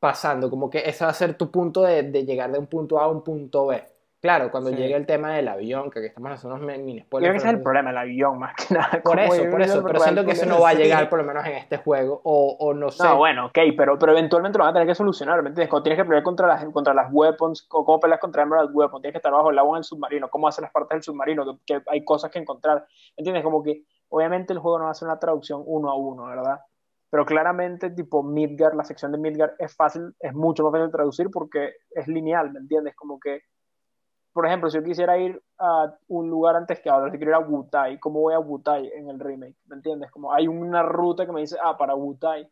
pasando, como que ese va a ser tu punto de, de llegar de un punto A a un punto B. Claro, cuando Sí. llegue el tema del avión, que aquí estamos haciendo unos mini spoilers. creo que ese es el problema, el avión, más que nada. Por eso, por eso, pero siento que eso no va a llegar por lo menos en este juego, o, o no sé. No, bueno, ok, pero, pero eventualmente lo van a tener que solucionar, ¿me entiendes? Cuando tienes que pelear contra las, contra las weapons, cómo peleas contra Emerald Weapon, tienes que estar bajo el agua en el submarino, cómo hacer las partes del submarino, que, que hay cosas que encontrar, ¿me entiendes? Como que, obviamente el juego no va a ser una traducción uno a uno, ¿verdad? Pero claramente, tipo, Midgar, la sección de Midgar es fácil, es mucho más fácil de traducir porque es lineal, ¿me entiendes? Como que, por ejemplo, si yo quisiera ir a un lugar antes que ahora, si quiero ir a Wutai, ¿cómo voy a Wutai en el remake? ¿Me entiendes? Como hay una ruta que me dice, ah, para Wutai.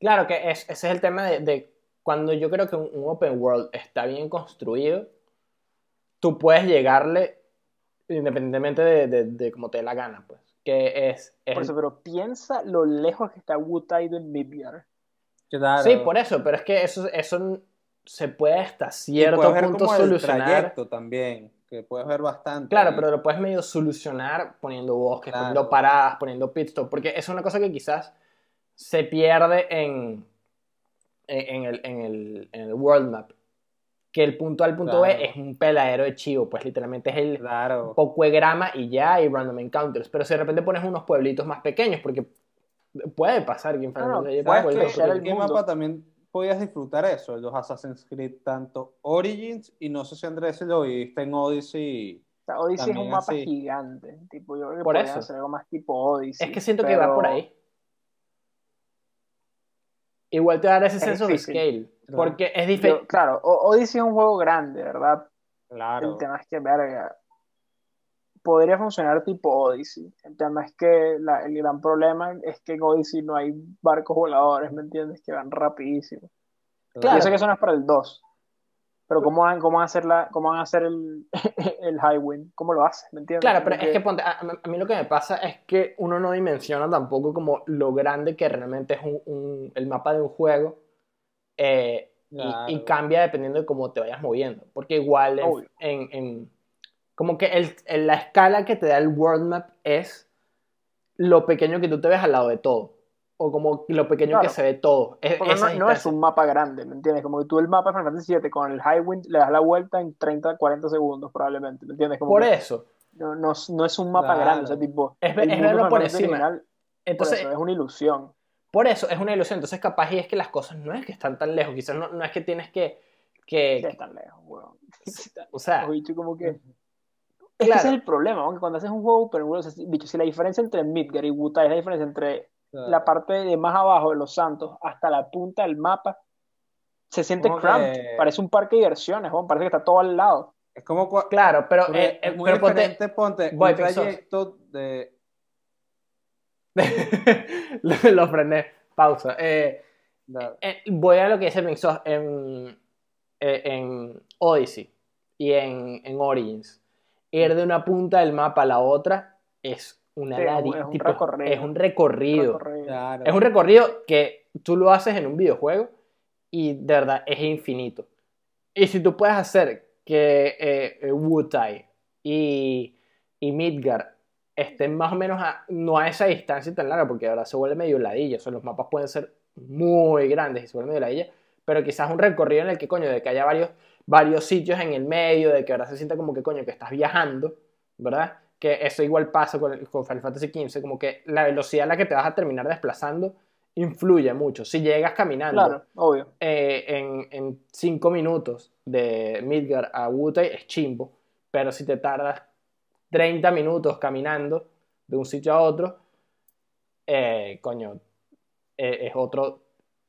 Claro que es- ese es el tema de, de cuando yo creo que un, un open world está bien construido, tú puedes llegarle independientemente de, de, de cómo te dé la gana, pues. Que es, es- Por eso, pero piensa lo lejos que está Wutai de Midgar. Claro. Sí, por eso, pero es que eso, eso se puede hasta cierto ver punto como el solucionar. trayecto también, que puedes ver bastante. Claro, ahí. pero lo puedes medio solucionar poniendo bosques, Claro. poniendo paradas, poniendo pit stop, porque es una cosa que quizás se pierde en, en, el, en, el, en el world map. Que el punto A al punto Claro. B es un peladero de chivo, pues literalmente es el Claro. poco de grama y ya, y random encounters. Pero si de repente pones unos pueblitos más pequeños, porque puede pasar que en Final No, no, puedes el ¿En qué mundo. mapa también podías disfrutar eso? Los Assassin's Creed, tanto Origins y no sé si Andrés si lo viste en Odyssey. O sea, Odyssey es un mapa así. gigante. Tipo, yo creo que Por eso. hacer algo más tipo Odyssey. Es que siento que va por ahí. Igual te va a dar ese Es of difícil. scale. Porque es diferente. claro, Odyssey es un juego grande, ¿verdad? Claro. El tema es que, verga, podría funcionar tipo Odyssey. El tema es que la- el gran problema es que en Odyssey no hay barcos voladores, ¿me entiendes? Que van rapidísimo. Claro. Yo sé que eso no es para el 2. Pero ¿cómo van, cómo van a hacer, la, cómo van a hacer el, el Highwind? ¿Cómo lo haces? ¿Me entiendes? Claro, pero es que ponte, a, a mí lo que me pasa es que uno no dimensiona tampoco como lo grande que realmente es un, un- el mapa de un juego eh, y- Claro. y, cambia dependiendo de cómo te vayas moviendo. Porque igual en, en- en- como que el, en la escala que te da el world map es lo pequeño que tú te ves al lado de todo. O como lo pequeño que Claro. se ve todo. Es- no, no es un mapa grande, ¿me entiendes? Como que tú el mapa de Final Fantasy VII con el Highwind le das la vuelta en 30, 40 segundos probablemente, ¿me entiendes? Como Por que eso. no, no, no es un mapa Claro. grande, o sea, tipo... Es el es verlo por encima. original, por Entonces, eso, es una ilusión. Por eso es una ilusión. Entonces, capaz y es que las cosas no es que están tan lejos. Quizás no, no es que tienes que. que Sí, están lejos, weón. o sea, como que... es que ese es el problema, aunque cuando haces un juego open world, o sea, si- bicho, si la diferencia entre Midgar y Wutai es la diferencia entre la parte de más abajo de los santos hasta la punta del mapa, se siente cramped, que- parece un parque de diversiones, weón, parece que está todo al lado. Es como Claro, pero, eh, es eh, muy pero ponte- diferente, ponte, Voy, un trayecto de... lo, lo frené. Pausa. Eh, eh, voy a lo que dice Mixos en, en Odyssey y en, en Origins. Ir de una punta del mapa a la otra es una Sí, es un- ladi- es un tipo, recorrido. es un recorrido. Recorrido. claro. Es un recorrido que tú lo haces en un videojuego y de verdad es infinito. Y si tú puedes hacer que eh, eh, Wutai y, y Midgar estén más o menos a, no a esa distancia tan larga, porque ahora se vuelve medio ladilla, o sea, los mapas pueden ser muy grandes y se vuelve medio ladilla, pero quizás un recorrido en el que, coño, de que haya varios, varios sitios en el medio, de que ahora se sienta como que, coño, que estás viajando, ¿verdad? Que eso igual pasa con, el- con Final Fantasy XV, como que la velocidad a la que te vas a terminar desplazando influye mucho. Si llegas caminando Claro, obvio. eh, en, en cinco minutos de Midgar a Wutai es chimbo, pero si te tardas 30 minutos caminando de un sitio a otro, eh, coño, eh, es otro,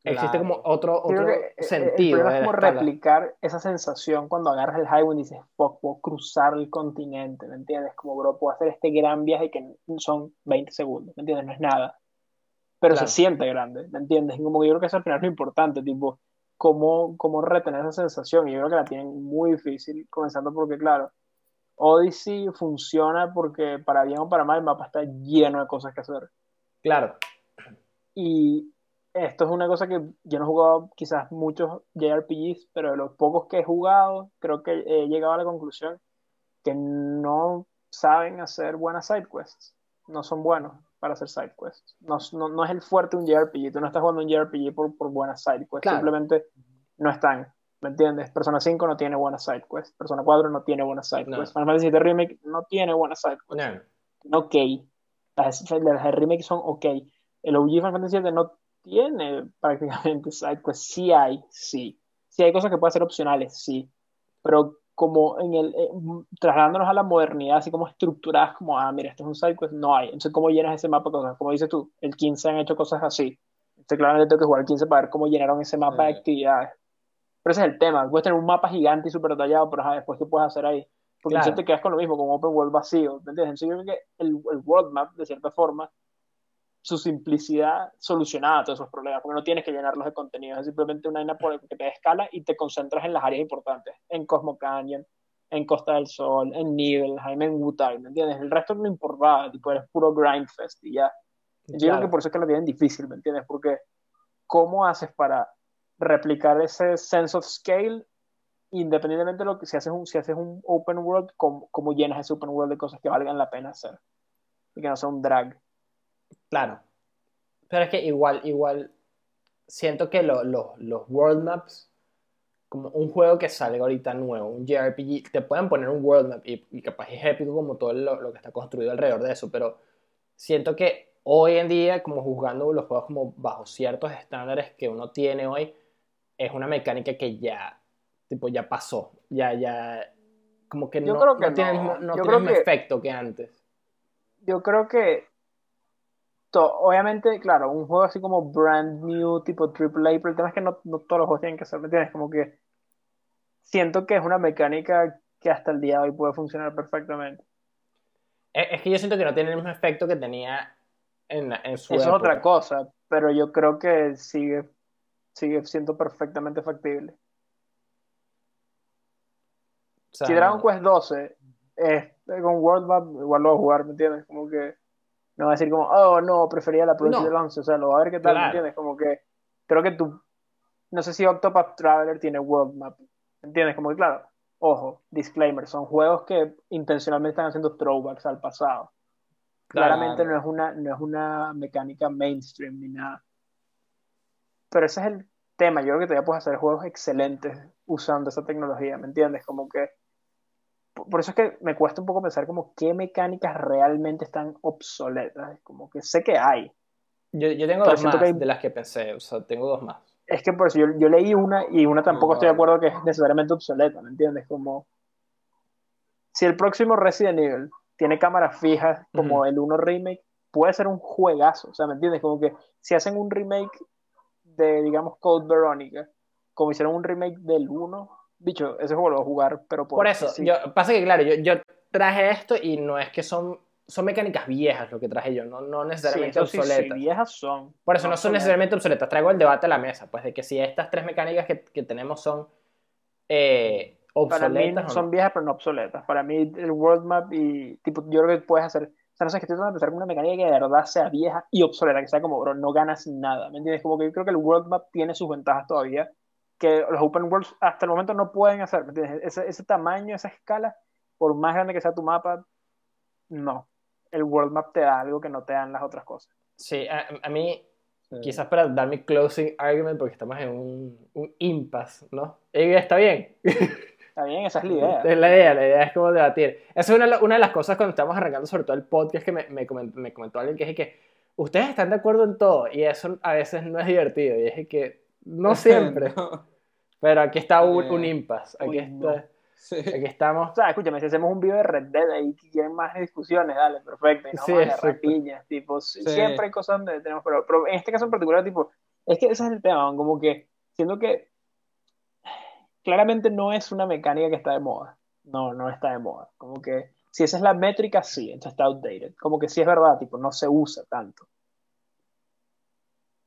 existe como otro, otro que, eh, el sentido. es como replicar esa sensación cuando agarras el highway y dices, fuck, puedo cruzar el continente, ¿me entiendes? Como, bro, puedo hacer este gran viaje que son 20 segundos, ¿me entiendes? No es nada. Pero Claro. se siente grande, ¿me entiendes? Y como que yo creo que eso al final es lo importante, tipo, cómo, cómo retener esa sensación. Y yo creo que la tienen muy difícil, comenzando porque, claro, Odyssey funciona porque para bien o para mal el mapa está lleno de cosas que hacer. Claro, Y esto es una cosa que yo no he jugado quizás muchos JRPGs, pero de los pocos que he jugado, creo que he llegado a la conclusión que no saben hacer buenas side quests. No son buenos para hacer side quests. No, no, no es el fuerte un JRPG. Tú no estás jugando un JRPG por, por buenas side quests. Claro. Simplemente no están. ¿Me entiendes? Persona 5 no tiene buenas side quests. Persona 4 no tiene buenas side quests. Final Fantasy VII Remake no tiene buenas side quests no, ok. Las, las de remake son ok. El OG Final Fantasy VII no tiene prácticamente sidequests. Sí hay, sí. Sí hay cosas que pueden ser opcionales, sí. Pero como en el, eh, trasladándonos a la modernidad, así como estructuradas, como, ah, mira, esto es un sidequest, no hay. Entonces, ¿cómo llenas ese mapa de cosas? Como dices tú, el 15 han hecho cosas así. Entonces, claramente tengo que jugar el 15 para ver cómo llenaron ese mapa de Sí. actividades. Pero ese es el tema. Puedes tener un mapa gigante y súper detallado, pero ajá, después, ¿qué puedes hacer ahí? Porque Claro. entonces te quedas con lo mismo, con un open world vacío. ¿Me entiendes? Entonces, yo creo que el, el world map, de cierta forma, su simplicidad solucionaba todos esos problemas, porque no tienes que llenarlos de contenido, es simplemente una vaina por que te escala y te concentras en las áreas importantes, en Cosmo Canyon, en Costa del Sol, en Nibelheim, en Wutai, ¿me entiendes? El resto no importaba, tipo, eres puro grindfest y ya. Yo creo que por eso es que lo tienen difícil, ¿me entiendes? Porque ¿cómo haces para replicar ese sense of scale independientemente de lo que si haces un, si haces un open world, ¿cómo, cómo llenas ese open world de cosas que valgan la pena hacer? Y que no sea un drag. Claro. Pero es que igual, igual, siento que lo- lo- los world maps, como un juego que sale ahorita nuevo, un JRPG, te pueden poner un world map y, y capaz es épico como todo lo, lo que está construido alrededor de eso, pero siento que hoy en día, como juzgando los juegos como bajo ciertos estándares que uno tiene hoy, es una mecánica que ya, tipo, ya pasó, ya, ya, como que Yo no, creo que no tiene el no. tiene el mismo que- efecto que antes. Yo creo que to- obviamente, claro, un juego así como brand new, tipo AAA, pero el tema es que no, no todos los juegos tienen que ser, ¿me entiendes? Como que siento que es una mecánica que hasta el día de hoy puede funcionar perfectamente. Es, que yo siento que no tiene el mismo efecto que tenía en, en su Eso es otra cosa, pero yo creo que sigue, sigue siendo perfectamente factible. O sea, si Dragon Quest 12 es con World Map, igual lo voy a jugar, ¿me entiendes? Como que no va a decir como, oh no, prefería la Pro No. del 11, o sea, lo va a ver qué tal, ¿me Claro. entiendes? Como que creo que tú, no sé si Octopath Traveler tiene World Map, ¿me entiendes? Como que claro, ojo, disclaimer, son juegos que intencionalmente están haciendo throwbacks al pasado. Claro. Claramente no es una, no es una mecánica mainstream ni nada. Pero ese es el tema. Yo creo que todavía puedes hacer juegos excelentes usando esa tecnología, ¿me entiendes? Como que. Por eso es que me cuesta un poco pensar como qué mecánicas realmente están obsoletas. Como que sé que hay. Yo, yo tengo Pero dos más hay- de las que pensé, o sea, tengo dos más. Es que por eso yo, yo leí una y una tampoco estoy de acuerdo que es necesariamente obsoleta, ¿me entiendes? Como. si el próximo Resident Evil tiene cámaras fijas como el 1 remake, puede ser un juegazo. O sea, ¿me entiendes? Como que si hacen un remake de, digamos, Code Veronica, como hicieron un remake del 1, bicho, ese juego lo voy a jugar, pero por, Por eso, sí. yo, pasa que claro, yo, yo traje esto y no es que son, son mecánicas viejas lo que traje yo, no, no Sí, necesariamente sí, sí, obsoletas. viejas son. Por eso no son obsoletas. necesariamente obsoletas. Traigo el debate a la mesa, pues de que si estas tres mecánicas que, que tenemos son eh, Para mí obsoletas son no. viejas, pero no obsoletas. Para mí el world map y tipo, yo creo que puedes hacer, o sea, no sé, que estoy tratando de pensar en una mecánica que de verdad sea vieja y obsoleta, que sea como, bro, no ganas nada, ¿me entiendes? Como que yo creo que el world map tiene sus ventajas todavía, que los open worlds hasta el momento no pueden hacer, ¿me entiendes? Ese, ese tamaño, esa escala, por más grande que sea tu mapa, no. El world map te da algo que no te dan las otras cosas. Sí, a, a mí, Sí. quizás para dar mi closing argument, porque estamos en un, un impasse, ¿no? Y está bien. Está bien, esa es la idea. Es la idea, la idea es como debatir. Esa es una, una de las cosas cuando estamos arrancando sobre todo el podcast que me, me, comentó, me comentó alguien que es que ustedes están de acuerdo en todo y eso a veces no es divertido y es que no siempre, No. pero aquí está un, un impasse, aquí, uy, está, no. Sí. aquí estamos. O sea, escúchame, si hacemos un video de Red Dead ahí quieren más discusiones, dale, perfecto. Y no Sí, rapiñas, tipo, Sí. siempre hay cosas donde tenemos, pero, pero en este caso en particular, tipo, es que ese es el tema, como que siento que claramente no es una mecánica que está de moda. No, no está de moda. Como que si esa es la métrica, sí, entonces está outdated. Como que sí es verdad, tipo, no se usa tanto.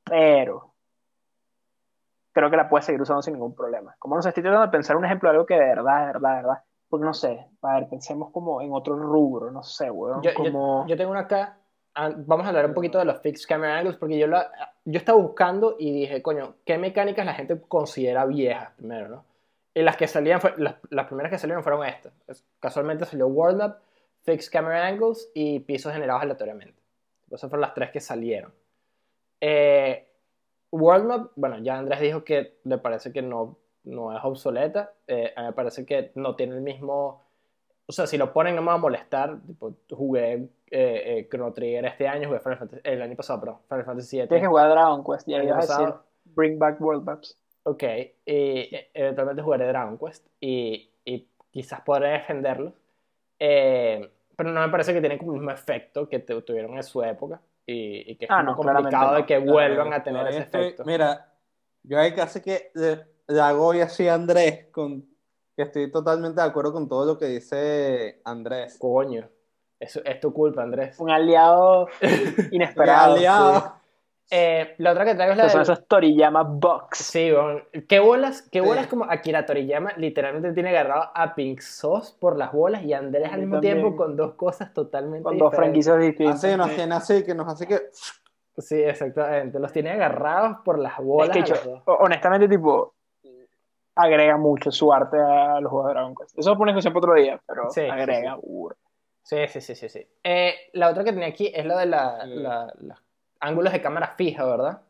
Pero creo que la puedes seguir usando sin ningún problema. Como no sé, estoy tratando de pensar un ejemplo de algo que de verdad, de verdad, de verdad. Porque no sé, a ver, pensemos como en otro rubro, no sé, weón. Yo, yo- como... yo tengo una acá, ah, vamos a hablar un poquito de los fixed camera angles porque yo, la, yo estaba buscando y dije, coño, ¿qué mecánicas la gente considera viejas primero, no? Y las que salían, fue- las, las primeras que salieron fueron estas. Es- Casualmente salió World Map, Fixed Camera Angles y pisos generados aleatoriamente. Esas fueron las tres que salieron. Eh, World Map, bueno, ya Andrés dijo que le parece que no, no es obsoleta. Eh, a mí me parece que no tiene el mismo... O sea, si lo ponen no me va a molestar. Tipo, jugué eh, eh, Chrono Trigger este año, jugué Final Fantasy, el año pasado, perdón, Final Fantasy VII. Tienes que jugar Dragon Quest, ya ibas a decir. Bring Back World Maps. Ok, y eh, eventualmente jugaré Dragon Quest y, y quizás podré defenderlo. Eh, pero no me parece que tiene como el mismo efecto que tuvieron en su época y, y que es Ah, no, complicado de no. que Claro, vuelvan a tener ese estoy- efecto. Mira, yo hay casi que le, le hago hoy así a Andrés, con, que estoy totalmente de acuerdo con todo lo que dice Andrés. Coño, eso es tu culpa, Andrés. Un aliado inesperado. aliado. Sí. Eh, la otra que traigo es la son de... esos Toriyama Box. Sí, bueno, ¿qué bolas, qué Sí. bolas como Akira Toriyama literalmente tiene agarrado a Pink Sauce por las bolas y Andrés al mismo también. tiempo con dos cosas totalmente Con dos franquicias distintas. Así nos sí. tiene así, que nos hace que. Sí, exactamente. Los tiene agarrados por las bolas. Es que, yo- honestamente, tipo, agrega mucho su arte a los juegos de Dragon Quest. Eso lo pone discusión para otro día, pero Sí, sí, agrega. sí. Sí, sí, sí, sí, sí. Eh, la otra que tenía aquí es la de la, Sí. la- los ángulos de cámara fija, ¿verdad?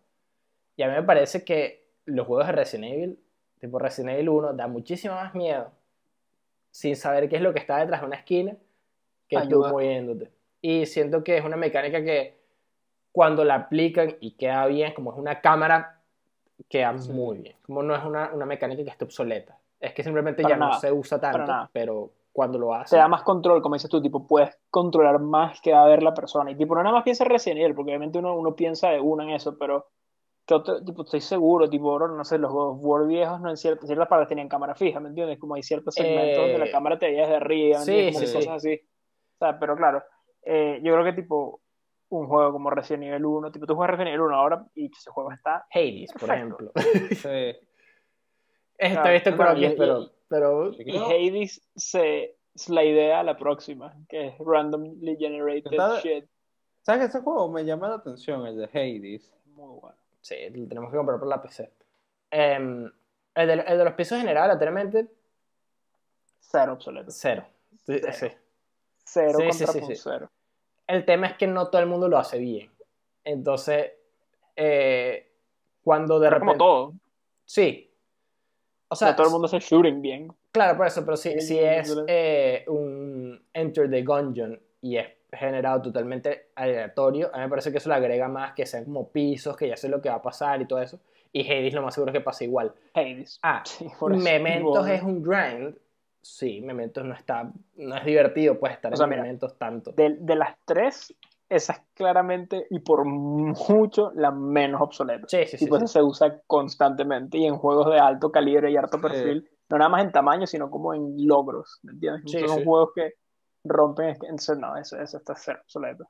Y a mí me parece que los juegos de Resident Evil, tipo Resident Evil 1, da muchísimo más miedo sin saber qué es lo que está detrás de una esquina que Ayuda. tú moviéndote. Y siento que es una mecánica que cuando la aplican y queda bien, como es una cámara, queda Sí. muy bien. Como no es una, una mecánica que esté obsoleta. Es que simplemente Para ya no se usa tanto, pero cuando lo hace... Te da más control, como dices tú, tipo, puedes controlar más que va a ver la persona. Y tipo, no nada más piensa en Resident Evil, porque obviamente uno, uno piensa de una en eso, pero que otro, tipo, estoy seguro, tipo, no sé, los God War viejos no en ciertas, ciertas partes tenían cámara fija, ¿me entiendes? Como hay ciertos segmentos donde Eh, la cámara te veía desde arriba, ¿me sí, sí, que sí. cosas así. O sea, pero claro, eh, yo creo que tipo, un juego como Resident Evil 1, tipo, tú juegas Resident Evil 1 ahora y ese juego está Hades, por Perfecto. ejemplo. Sí. Está Claro, visto croquis, y- pero, pero. Y No. Hades se, es la idea a la próxima, que es randomly generated Está- shit. ¿Sabes que ese juego me llama la atención, el de Hades? Muy bueno. sí, lo tenemos que comprar por la PC. Em, el, de, el de los pisos general, lateralmente, Cero obsoleto. cero. Sí, Cero. sí. Cero Sí, sí, contra sí, punto sí. cero. El tema es que no todo el mundo lo hace bien. Entonces, eh, cuando de Pero como repente... todo. Sí. O sea, no todo el mundo hace shooting bien. Claro, por eso, pero si, si es eh, un Enter the Gungeon y es generado totalmente aleatorio, a mí me parece que eso le agrega más que sean como pisos, que ya sé lo que va a pasar y todo eso. Y Hades lo más seguro es que pase igual. Hades. Ah, Sí, por eso. Mementos Bueno. es un grind sí, Mementos no está, no es divertido pues estar O sea, en mira, Mementos tanto. De, de las tres, esa es claramente y por mucho la menos obsoleta. Sí, sí, sí. Tipo, sí. se usa constantemente y en juegos de alto calibre y alto Sí. perfil, no nada más en tamaño, sino como en logros, ¿me entiendes? Sí, Son sí. juegos que rompen, es que- entonces no, eso, eso está cero obsoleto.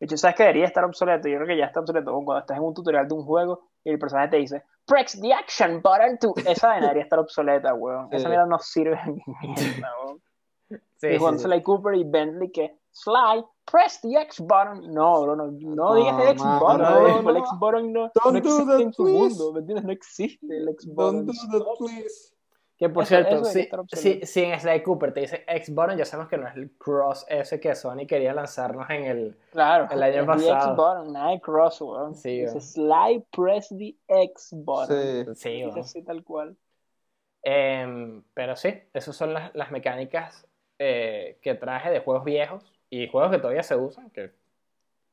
De hecho, ¿sabes que debería estar obsoleto? Yo creo que ya está obsoleto cuando estás en un tutorial de un juego y el personaje te dice, press the action button to... Esa debería estar obsoleta, weón. Esa mierda no sirve ni mierda, weón. Sí, y sí, cuando sí. Sly Cooper y Bentley que Sly, press the X button. No, bro, no, no No, digas el X button. no, el no. X button no, Don't no do existe that, en tu mundo, ¿me entiendes? No existe el X button. Don't do that, please. Que por Eso- cierto, si, si, si en Sly Cooper te dice X-Button, ya sabemos que no es el cross ese que Sony quería lanzarnos en el... Claro, El año the X pasado. button, nada de cross, weón. Sí, Dice. Sly, press the X button. Sí. Sí, Dice bueno. así tal cual. Em, pero sí, esas son las, las mecánicas eh, que traje de juegos viejos y juegos que todavía se usan. Que,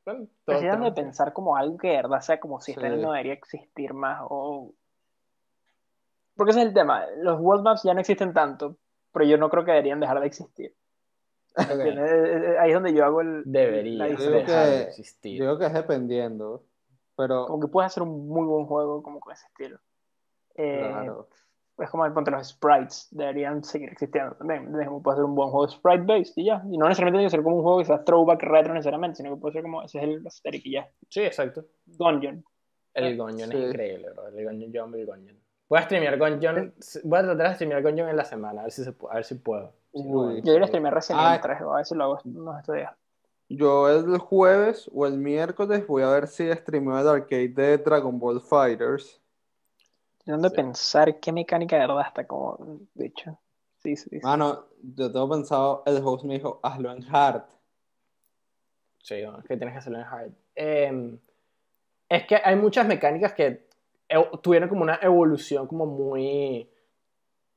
bueno, todo Estoy tratando de pensar como algo que de verdad sea como si este Sí. no debería existir más o... Porque ese es el tema, los world maps ya no existen tanto, pero yo no creo que deberían dejar de existir. Ahí es donde yo hago el, Debería Yo dejar de que- existir. Yo creo que es dependiendo. Pero, Como que puedes hacer un muy buen juego como con ese estilo. Eh, claro. Es como ponte los sprites, deberían seguir existiendo también. puede ser un buen juego sprite based y ya. Y no necesariamente tiene que ser como un juego que sea throwback retro necesariamente, sino que puede ser como ese es el aesthetic y ya. Sí, exacto. Dungeon. El Gonjon Sí. es increíble, bro. El Gonjon, yo amo el Gonjon. Voy a streamear Gonjon. Voy a tratar de streamear Gonjon en la semana, a ver si, se a ver si puedo. Si Uy. Yo iré a streamear Resident Ah. Evil 3, a ver si lo hago unos estos días. Yo el jueves o el miércoles voy a ver si streameo el arcade de Dragon Ball Fighters. Tratando de pensar qué mecánica de verdad está como dicho. Sí, sí, sí. Mano, yo tengo pensado, el host me dijo, hazlo en hard. Sí, es que tienes que hacerlo en hard. Eh, es que hay muchas mecánicas que tuvieron como una evolución como muy...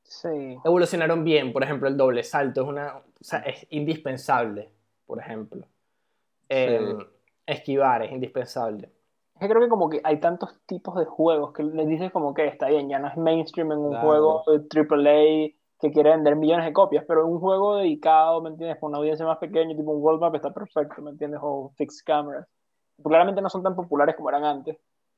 Sí. Evolucionaron bien, por ejemplo, el doble salto es una... O sea, es indispensable, por ejemplo. Eh, Esquivar es indispensable. Es que creo que como que hay tantos tipos de juegos que les dices como que está bien, ya no es mainstream en un Claro. juego AAA que quiere vender millones de copias, pero un juego dedicado, ¿me entiendes? Con una audiencia más pequeña, tipo un World Map está perfecto, ¿me entiendes? O Fixed Cameras. Claramente no son tan populares como eran antes,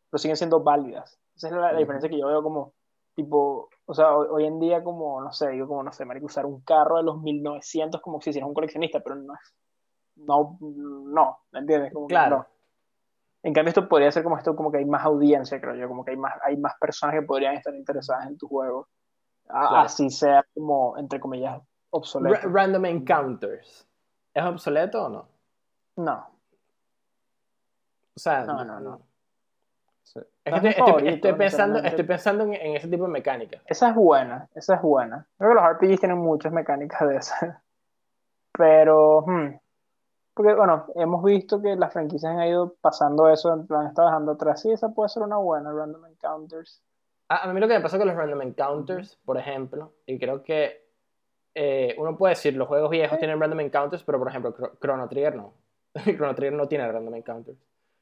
pero siguen siendo válidas. Esa es la, la diferencia que yo veo como, tipo, o sea, hoy, hoy en día como, no sé, digo como, no sé, marico, usar un carro de los 1900 como si hicieras un coleccionista, pero no es, no, no, ¿me entiendes? Como que Claro. no. En cambio, esto podría ser como esto, como que hay más audiencia, creo yo, como que hay más, hay más personas que podrían estar interesadas en tu juego. Claro. Así sea como, entre comillas, obsoleto. Ra- random Encounters. ¿Es obsoleto o no? No, O sea, No, no, no. Es que estoy, estoy- favorito, estoy pensando, estoy pensando en, en ese tipo de mecánicas. esa es buena, esa es buena. Creo que los RPGs tienen muchas mecánicas de esas. Pero, hmm, porque bueno, hemos visto que las franquicias han ido pasando eso, plan, está dejando atrás. Sí, esa puede ser una buena, Random Encounters. A, a mí lo que me pasa con los random encounters, por ejemplo, y creo que eh, uno puede decir, los juegos viejos tienen random encounters, pero por ejemplo, Chro- Chrono Trigger no. Chrono Trigger no tiene random encounters.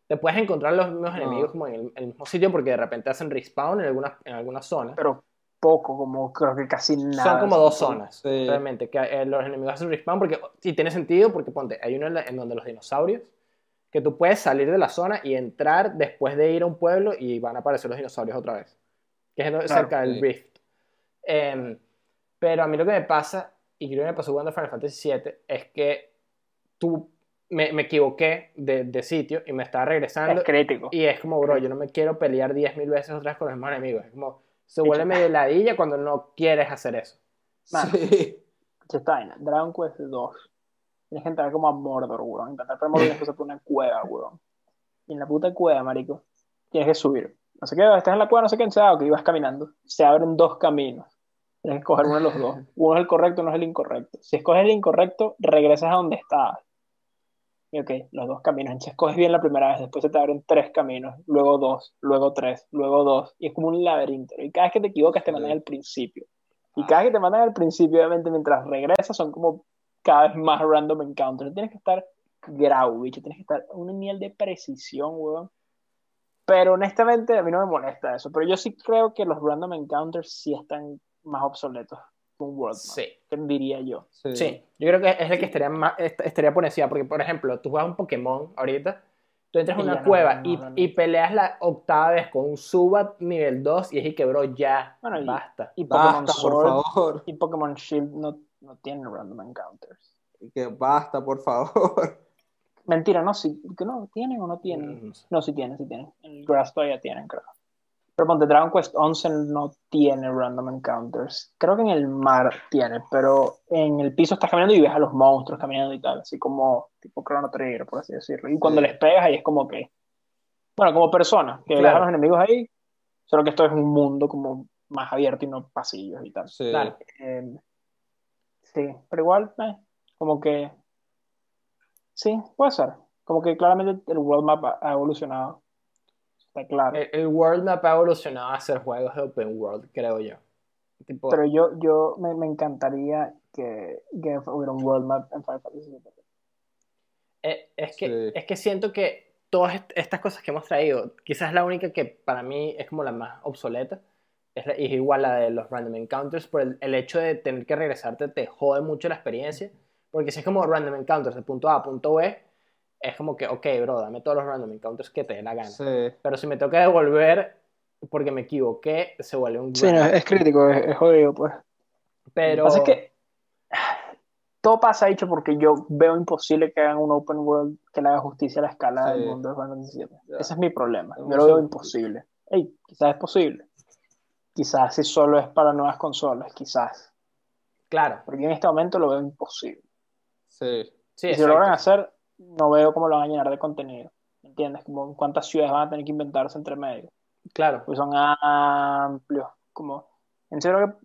Te puedes encontrar los mismos No. enemigos como en el, en el mismo sitio porque de repente hacen respawn en algunas en algunas zonas. Pero poco, como creo que casi nada. Son como dos zonas, Sí. realmente, que eh, los enemigos hacen respawn porque sí tiene sentido porque ponte, hay uno en, la- en donde los dinosaurios, que tú puedes salir de la zona y entrar después de ir a un pueblo y van a aparecer los dinosaurios otra vez, que es Claro, cerca del sí. Rift. Em, pero a mí lo que me pasa, y creo que me pasó jugando Final Fantasy VII, es que tú me, me equivoqué de, de sitio y me estaba regresando Es crítico. y es como, bro, yo no me quiero pelear 10.000 veces otra vez con los mismos enemigos. Es como, se vuelve medio ladilla cuando no quieres hacer eso. Mano. Sí. Está, vaina, Dragon Quest 2. Tienes que entrar como a Mordor, weón. Intentar para Mordor después por una cueva, weón. Y en la puta cueva, marico, tienes que subir. No sé qué, estás en la cueva, no sé qué, ok, ibas caminando. Se abren dos caminos. Tienes que escoger uno de los dos. Uno es el correcto, uno es el incorrecto. Si escoges el incorrecto, regresas a donde estabas. Y ok, los dos caminos. Entonces escoges bien la primera vez, después se te abren tres caminos, luego dos, luego tres, luego dos. Y es como un laberinto. Y cada vez que te equivocas te mandan al principio. Y cada vez que te mandan al principio, obviamente, mientras regresas, son como cada vez más random encounters. Tienes que estar grau, bicho. Tienes que estar a un nivel de precisión, weón. Pero honestamente, a mí no me molesta eso. Pero yo sí creo que los random encounters sí están más obsoletos. open world map, Sí. diría yo. Sí. Sí, yo creo que es el que estaría, más, est- estaría por encima, porque por ejemplo, tú juegas un Pokémon ahorita, tú entras a Y una no, cueva no, no, y, no, no. y peleas la octava vez con un Subat nivel 2 y es y que, bro, ya, Bueno, y- basta. Y Pokémon Basta, por Sword favor. y Pokémon Shield no, no tienen random encounters. Que basta, por favor. Mentira, no, sí, que no, ¿tienen o no tienen? Mm, no sí tienen, sí tienen. En el Grass todavía tienen, creo. Pero ponte, Dragon Quest 11 no tiene random encounters. Creo que en el mar tiene, pero en el piso estás caminando y ves a los monstruos caminando y tal, así como tipo Chrono Trigger, por así decirlo. Y cuando Sí. les pegas ahí es como que, bueno, como persona, que ves Claro. a los enemigos ahí, solo que esto es un mundo como más abierto y no pasillos y tal. Sí. Eh, sí, pero igual, eh, como que. Sí, puede ser. Como que claramente el world map ha evolucionado. Está claro. El, el World Map ha evolucionado a ser juegos de Open World, creo yo. Tipo, pero yo, yo me, me encantaría que, que hubiera un world map en Final Fantasy VII. eh, es, que, Sí. es que siento que todas est- estas cosas que hemos traído, quizás la única que para mí es como la más obsoleta, es, la- es igual la de los Random Encounters, por el, el hecho de tener que regresarte te jode mucho la experiencia, porque si es como Random Encounters de punto A a punto B, es como que, ok, bro, dame todos los Random Encounters que te dé la gana. Sí. Pero si me toca devolver porque me equivoqué, se vuelve un Sí, no, es crítico, es, es jodido, pues. Pero Lo que pasa es que todo pasa dicho porque yo veo imposible que hagan un open world que le haga justicia a la escala Sí. del mundo de Final Fantasy VII. Ese es mi problema. Yo lo veo imposible. Ey, quizás es posible. Quizás si solo es para nuevas consolas, quizás. claro, Porque en este momento lo veo imposible. Sí. sí, y si lo logran hacer, no veo cómo lo van a llenar de contenido. ¿Me entiendes? Como cuántas ciudades van a tener que inventarse entre medio. claro. Pues son amplios. Como, en serio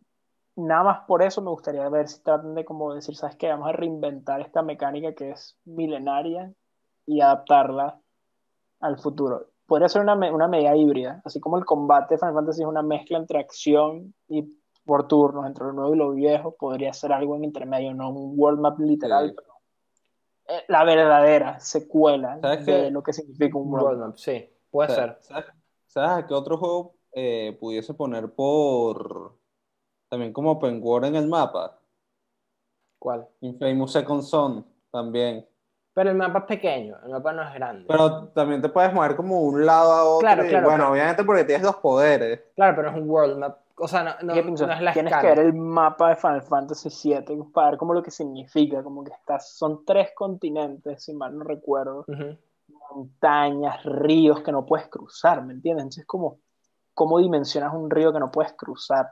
nada más por eso me gustaría ver si tratan de como decir, ¿sabes qué? Vamos a reinventar esta mecánica que es milenaria y adaptarla al futuro. Podría ser una, una medida híbrida, así como el combate de Final Fantasy es una mezcla entre acción y por turnos, entre lo nuevo y lo viejo, podría ser algo en intermedio, no un world map literal, Sí. pero la verdadera secuela ¿Sabes de qué? lo que significa un Un world world map. map, sí, puede O sea, ser. ¿Sabes, qué otro juego eh, pudiese poner por también como open world en el mapa? ¿Cuál? Infamous Second Son también. Pero el mapa es pequeño, el mapa no es grande. Pero también te puedes mover como un lado a otro. Claro, y, claro, bueno, obviamente porque tienes los poderes. Claro, pero es un world map. O sea, no, no, no es la Tienes escala. que ver el mapa de Final Fantasy VII para ver como lo que significa, como que estás, son tres continentes, si mal no recuerdo, montañas, ríos que no puedes cruzar, ¿me entiendes? Entonces, como, ¿cómo dimensionas un río que no puedes cruzar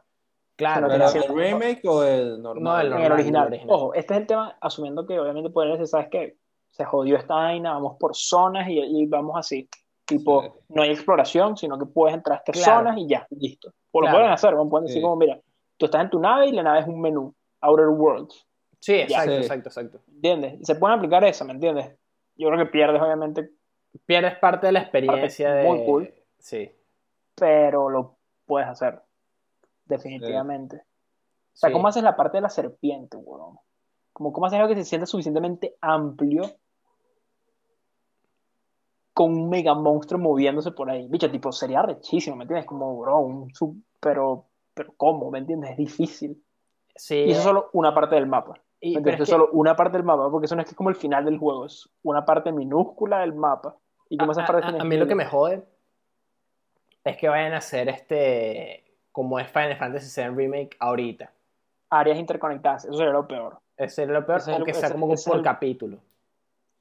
Claro, Pero ¿Pero tiene el remake o el normal? No, el en normal. el original? original. Ojo, este es el tema, asumiendo que obviamente pueden decir, ¿sabes qué? Se jodió esta vaina, vamos por zonas y, y vamos así. Tipo, Sí. no hay exploración, sino que puedes entrar a estas Claro. zonas y ya, listo. O lo Claro. pueden hacer, ¿no? pueden decir Sí. como, mira, tú estás en tu nave y la nave es un menú, Outer Worlds. Sí, exacto, Sí. exacto, exacto. ¿Entiendes? Se pueden aplicar esa, ¿me entiendes? Yo creo que pierdes, obviamente, Pierdes parte de la experiencia de... muy cool. Sí. pero lo puedes hacer. Definitivamente. O sea, sí. ¿cómo haces la parte de la serpiente, weón? Como, ¿Cómo haces algo que se sienta suficientemente amplio con un mega monstruo moviéndose por ahí? Bicho, tipo, sería rechísimo, ¿me entiendes? Como, bro, un sub... Pero, pero ¿cómo? ¿Me entiendes? Es difícil. Sí, Y eso es solo una parte del mapa. y- es que- solo una parte del mapa, porque eso no es que es como el final del juego, es una parte minúscula del mapa. Y como a, esas a- a- mí lo que me jode es que vayan a hacer este... Como es Final Fantasy VII Remake ahorita. áreas interconectadas, eso sería lo peor. Ese es lo peor, Ese es el- o que sea como por capítulo.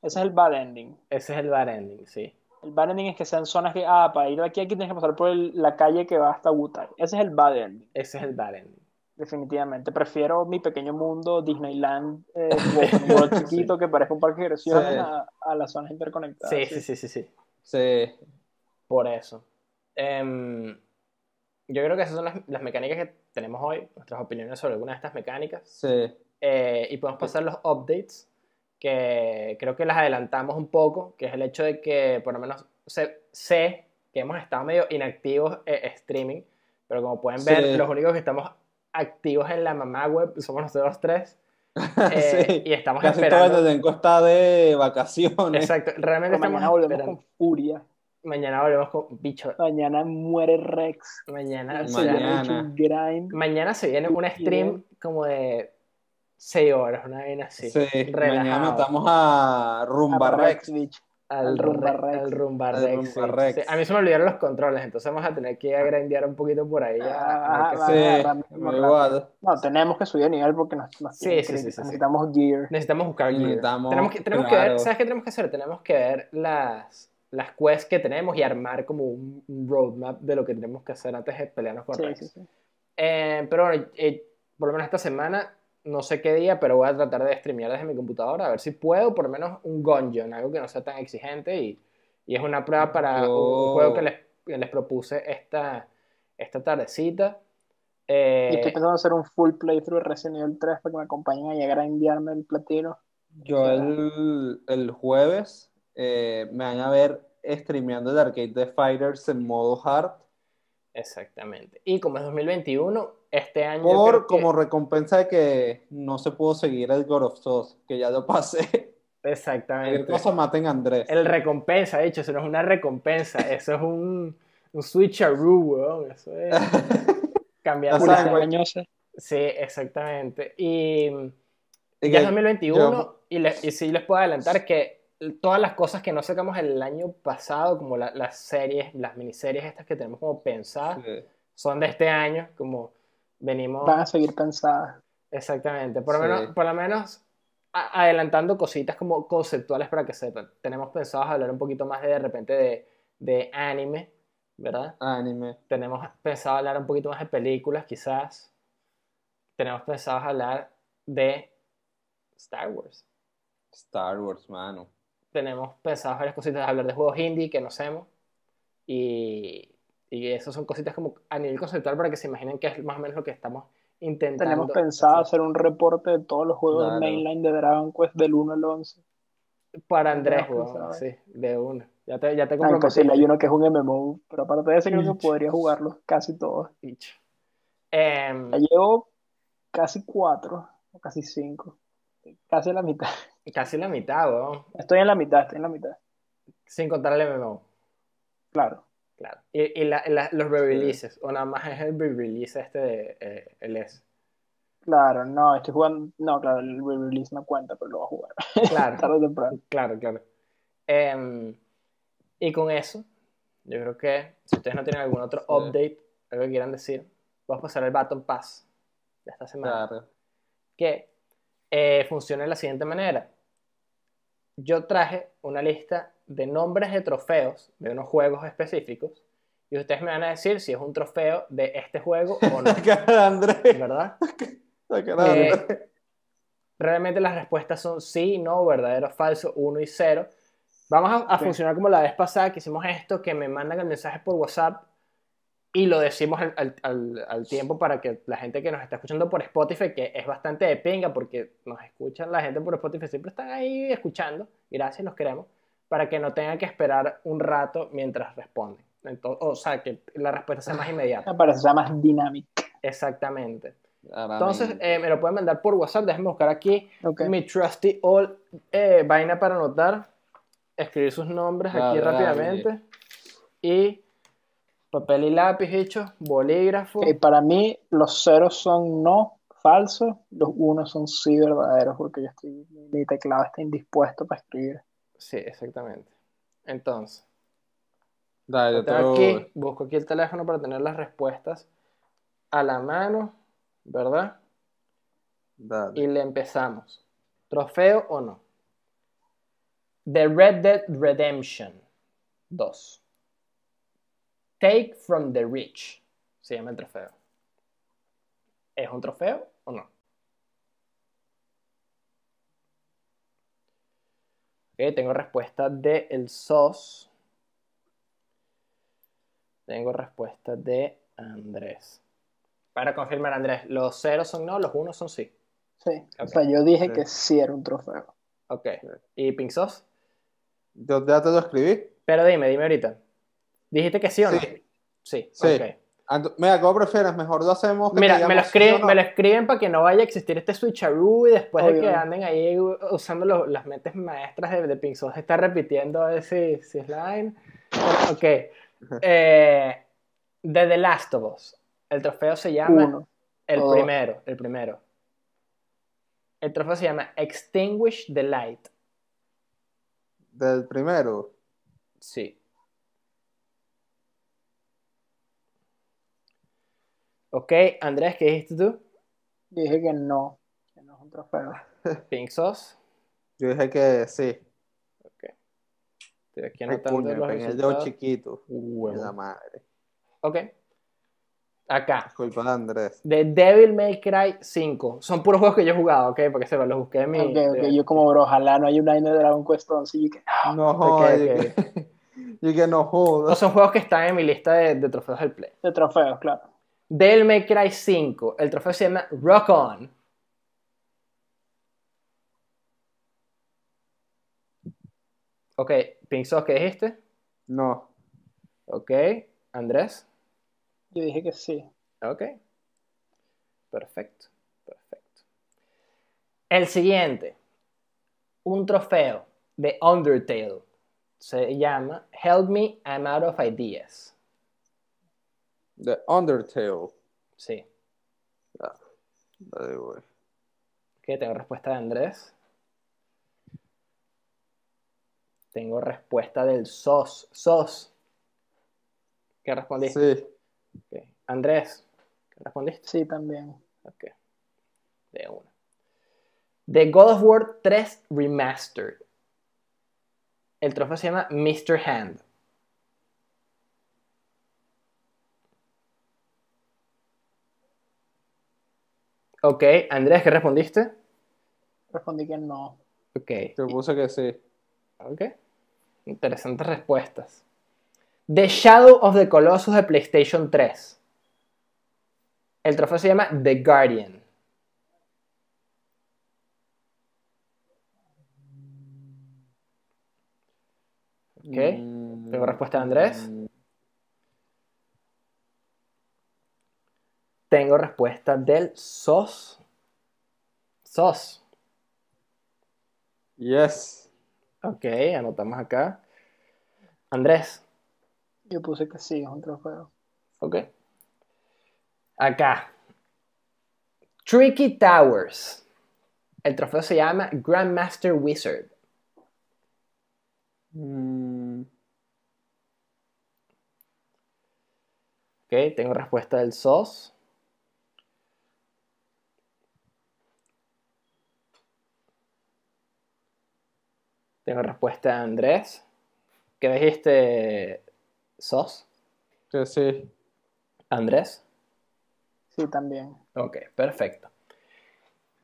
Ese es el bad ending. Ese es el bad ending, sí. El bad ending es que sean zonas que, ah, para ir de aquí a aquí tienes que pasar por el- la calle que va hasta Wutai. Ese es el bad ending, Ese es el bad ending. definitivamente. Prefiero mi pequeño mundo, Disneyland, eh, open world chiquito que parezca un parque de diversiones Sí. a, a las zonas interconectadas. Sí, sí, sí, sí, sí. Sí. Por eso. Em, yo creo que esas son las, las mecánicas que tenemos hoy, nuestras opiniones sobre algunas de estas mecánicas. Sí. Eh, y podemos pasar los updates, que creo que las adelantamos un poco, que es el hecho de que por lo menos sé, sé que hemos estado medio inactivos eh, streaming, pero como pueden ver, Sí. los únicos que estamos activos en la mamá web somos nosotros tres. eh, Sí. Y estamos Casi todo esperando. el elenco está de vacaciones. Exacto, realmente Pero mañana estamos volvemos esperando. con furia. Mañana volvemos con bicho. Mañana muere Rex. Mañana, Se Mañana. un grind. mañana se viene un stream como de 6 horas, una vaina así. Sí, mañana relajado. matamos a Rumba A Rex. bitch. Al Al Rumba Re- Rex. al Rumba Al Rex, Rumba sí. Rex. Sí, A mí se me olvidaron los controles, entonces vamos a tener que ir a grindear un poquito por ahí. a- a Ah, qué va, se- Sí. No, tenemos que subir de nivel porque nos, nos Sí, sí, que- sí, sí, sí. necesitamos gear. Necesitamos buscar gear. Necesitamos- tenemos que, tenemos que claro. ver, ¿sabes qué tenemos que hacer? Tenemos que ver las, las quests que tenemos y armar como un, un roadmap de lo que tenemos que hacer antes de pelearnos con Sí, Rex. sí, sí. Eh, pero bueno, eh, por lo menos esta semana, no sé qué día, pero voy a tratar de streamear desde mi computadora, a ver si puedo, por lo menos un gungeon, algo que no sea tan exigente y, y es una prueba para un- juego que les, que les propuse esta, esta tardecita. Eh, Y estoy pensando en hacer un full playthrough de Resident Evil 3 para que me acompañen a llegar a enviarme el platino. Yo el, el jueves eh, me van a ver streameando el arcade de Fighters en modo hard Exactamente. Y como es 2021, este año... por que- como recompensa de que no se pudo seguir el God of Sos, que ya lo pasé. Exactamente. cosa maten a Andrés. El recompensa, de hecho, eso no es una recompensa, eso es un, un switcheroo, weón. Eso es cambiar la-. Sí, exactamente. Y Y ya que es 2021 yo- y, le- y sí les puedo adelantar que todas las cosas que no sacamos el año pasado, como la- las series, las miniseries estas que tenemos como pensadas, Sí. son de este año, como venimos... Van a seguir pensadas. Exactamente, por lo Sí. menos, por lo menos adelantando cositas como conceptuales para que sepan. Tenemos pensado hablar un poquito más de, de repente de, de anime, ¿verdad? Anime. Tenemos pensado hablar un poquito más de películas, quizás. Tenemos pensado hablar de Star Wars. Star Wars, mano. Tenemos pensado varias cositas, hablar de juegos indie que no hacemos. Y, y eso son cositas como a nivel conceptual para que se imaginen que es más o menos lo que estamos intentando. Tenemos pensado hacer. un reporte de todos los juegos Claro. mainline de Dragon Quest del 1 al 11. Para Andrés, sí, de una. Ya te, ya te imposible, hay uno que es un MMO, pero aparte de ese creo que podría jugarlos casi todos. Em, Ya llevo casi cuatro, o casi cinco. Casi la mitad. casi la mitad, weón. Estoy en la mitad, estoy en la mitad. Sin contar el MMO. Claro. Claro. Y, y la- la- los re-releases. O nada más es el re-release este de eh, el S. Claro, no, estoy jugando. No, claro, el re-release no cuenta, pero lo voy a jugar. Claro. Tarde o temprano. Claro, claro. Em, y con eso, yo creo que si ustedes no tienen algún otro Sí. update, algo que quieran decir, vamos a pasar el Baton Pass de esta semana. Claro. que eh, funciona de la siguiente manera. Yo traje una lista de nombres de trofeos de unos juegos específicos y ustedes me van a decir si es un trofeo de este juego o no. ¿verdad? Eh. Realmente las respuestas son sí, no, verdadero, falso, 1 y 0. Vamos a, a Sí. funcionar como la vez pasada que hicimos esto, que me mandan el mensaje por WhatsApp y lo decimos al, al- al- al tiempo para que la gente que nos está escuchando por Spotify, que es bastante de pinga porque nos escuchan, la gente por Spotify siempre están ahí escuchando, gracias, los queremos, para que no tengan que esperar un rato mientras responden. Entonces, o sea, que la respuesta sea más inmediata. Me parece sea más dinámico. Exactamente. Claramente. Entonces, eh, me lo pueden mandar por WhatsApp, déjenme buscar aquí Ok. mi trusty all eh, vaina para anotar, escribir sus nombres aquí rápidamente y papel y lápiz hecho, bolígrafo. Ok, para mí, los ceros son no falsos, los unos son sí verdaderos, porque yo estoy, mi teclado está indispuesto para escribir. Sí, exactamente. Entonces, Dale, yo tengo aquí, busco aquí el teléfono para tener las respuestas a la mano, ¿verdad? Dale. Y le empezamos. ¿Trofeo o no? The Red Dead Redemption 2. Take from the Rich. Se llama el trofeo. ¿Es un trofeo o no? Tengo respuesta de el SOS. Tengo respuesta de Andrés. Para confirmar, Andrés, los ceros son no, los unos son sí. Sí. O sea, yo dije Sí. que sí era un trofeo. Ok. ¿Y Pink Sauce? Yo ya te lo escribí. Pero dime, dime ahorita. ¿Dijiste que sí o no? Sí. Sí, Sí. ok. Mira, ¿cómo prefieres? Mejor lo hacemos que Mira, me lo, escriben, o no. me lo escriben para que no vaya a existir este switcheroo y después de Obvio. que anden ahí usando los- las mentes maestras de, de Pink está repitiendo a ver si, si es la vaina. Ok. Eh, de The Last of Us. El trofeo se llama. Uno. El primero, el primero. El trofeo se llama Extinguish the Light. Del primero. Sí. Ok, Andrés, ¿qué dijiste tú? Yo dije que no, que no es un trofeo. Pink Sauce. Yo dije que sí. Ok. Estoy aquí Ay, anotando coño, los pegué el dedo resultados. chiquito. Huevo. La madre. Ok. Acá. Disculpa, Andrés. De Devil May Cry 5. Son puros juegos que yo he jugado, ¿ok? Porque se los busqué en mi... Ok, ok, yo como bro, ojalá no haya un año de Dragon Quest 11 y que No jodas. ok. yo que- Yo que no No jodas. son juegos que están en mi lista de, de trofeos del Play. de trofeos, claro. Devil May Cry 5. El trofeo se llama Rock On. Ok, Pink Sauce, ¿qué dijiste? No. Ok, Andrés. Yo dije que sí. Ok. Perfecto, perfecto. El siguiente. Un trofeo de Undertale. Se llama Help Me, I'm Out of Ideas. The Undertale. Sí. Dale, güey. Ok, tengo respuesta de Andrés. Tengo respuesta del SOS. SOS. ¿Qué respondiste? Sí. Andrés. ¿Qué respondiste? Sí, también. Ok. De una. De God of War 3 Remastered. El trofeo se llama Mr. Hand. Ok, Andrés, ¿qué respondiste? Respondí que no. Ok, Te puse que sí. ok. Interesantes respuestas. The Shadow of the Colossus de PlayStation 3. El trofeo se llama The Guardian. Ok. Mm, Tengo respuesta de Andrés. Tengo respuesta del SOS. SOS. Yes. Ok, anotamos acá. Andrés. Yo puse que sí, es un trofeo. Ok. Acá. Tricky Towers. El trofeo se llama Grandmaster Wizard. Mm, Ok, tengo respuesta del SOS. Tengo respuesta de Andrés. ¿Qué dijiste, SOS? que sí. Andrés. Sí, también. Ok, perfecto.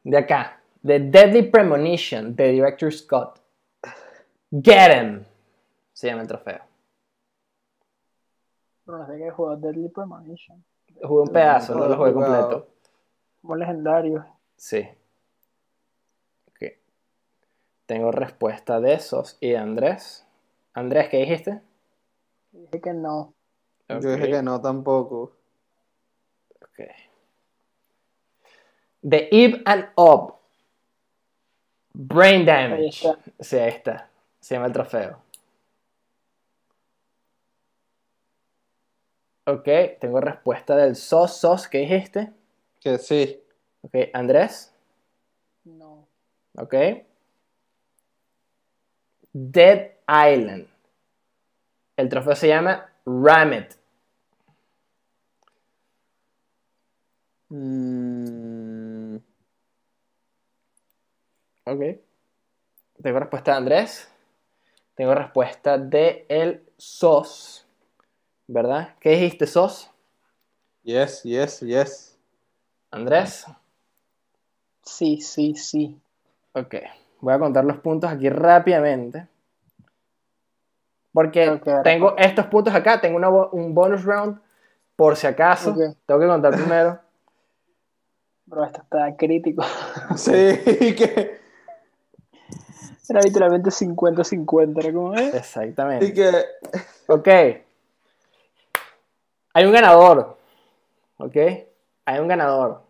De acá, The Deadly Premonition de Director Scott. Get him. Se llama el trofeo. Pero no sé qué juego Deadly Premonition. Jugué un pedazo, no lo jugué completo. Como legendario. Sí. Tengo respuesta de esos y de Andrés. Andrés, ¿qué dijiste? Dije que no. Yo dije que no tampoco. ok. The Eve and Up. Brain Ahí Damage. está. Sí, ahí está. Se llama el trofeo. Ok, tengo respuesta del SOS. SOS, ¿qué dijiste? Que sí. Ok, Andrés. No. Ok. Dead Island. El trofeo se llama Rammet. Mm, Ok. Tengo respuesta de Andrés. Tengo respuesta de el SOS. ¿Verdad? ¿Qué dijiste, SOS? yes, yes, yes. Andrés. Sí, sí, sí. Ok. Voy a contar los puntos aquí rápidamente. Porque tengo estos puntos acá. Tengo una un bonus round. Por si acaso. Tengo que contar primero. Bro, esto está crítico. Sí, que. Era literalmente 50-50. Era como, ¿eh? Y Exactamente. que. Ok. Hay un ganador. Ok. Hay un ganador.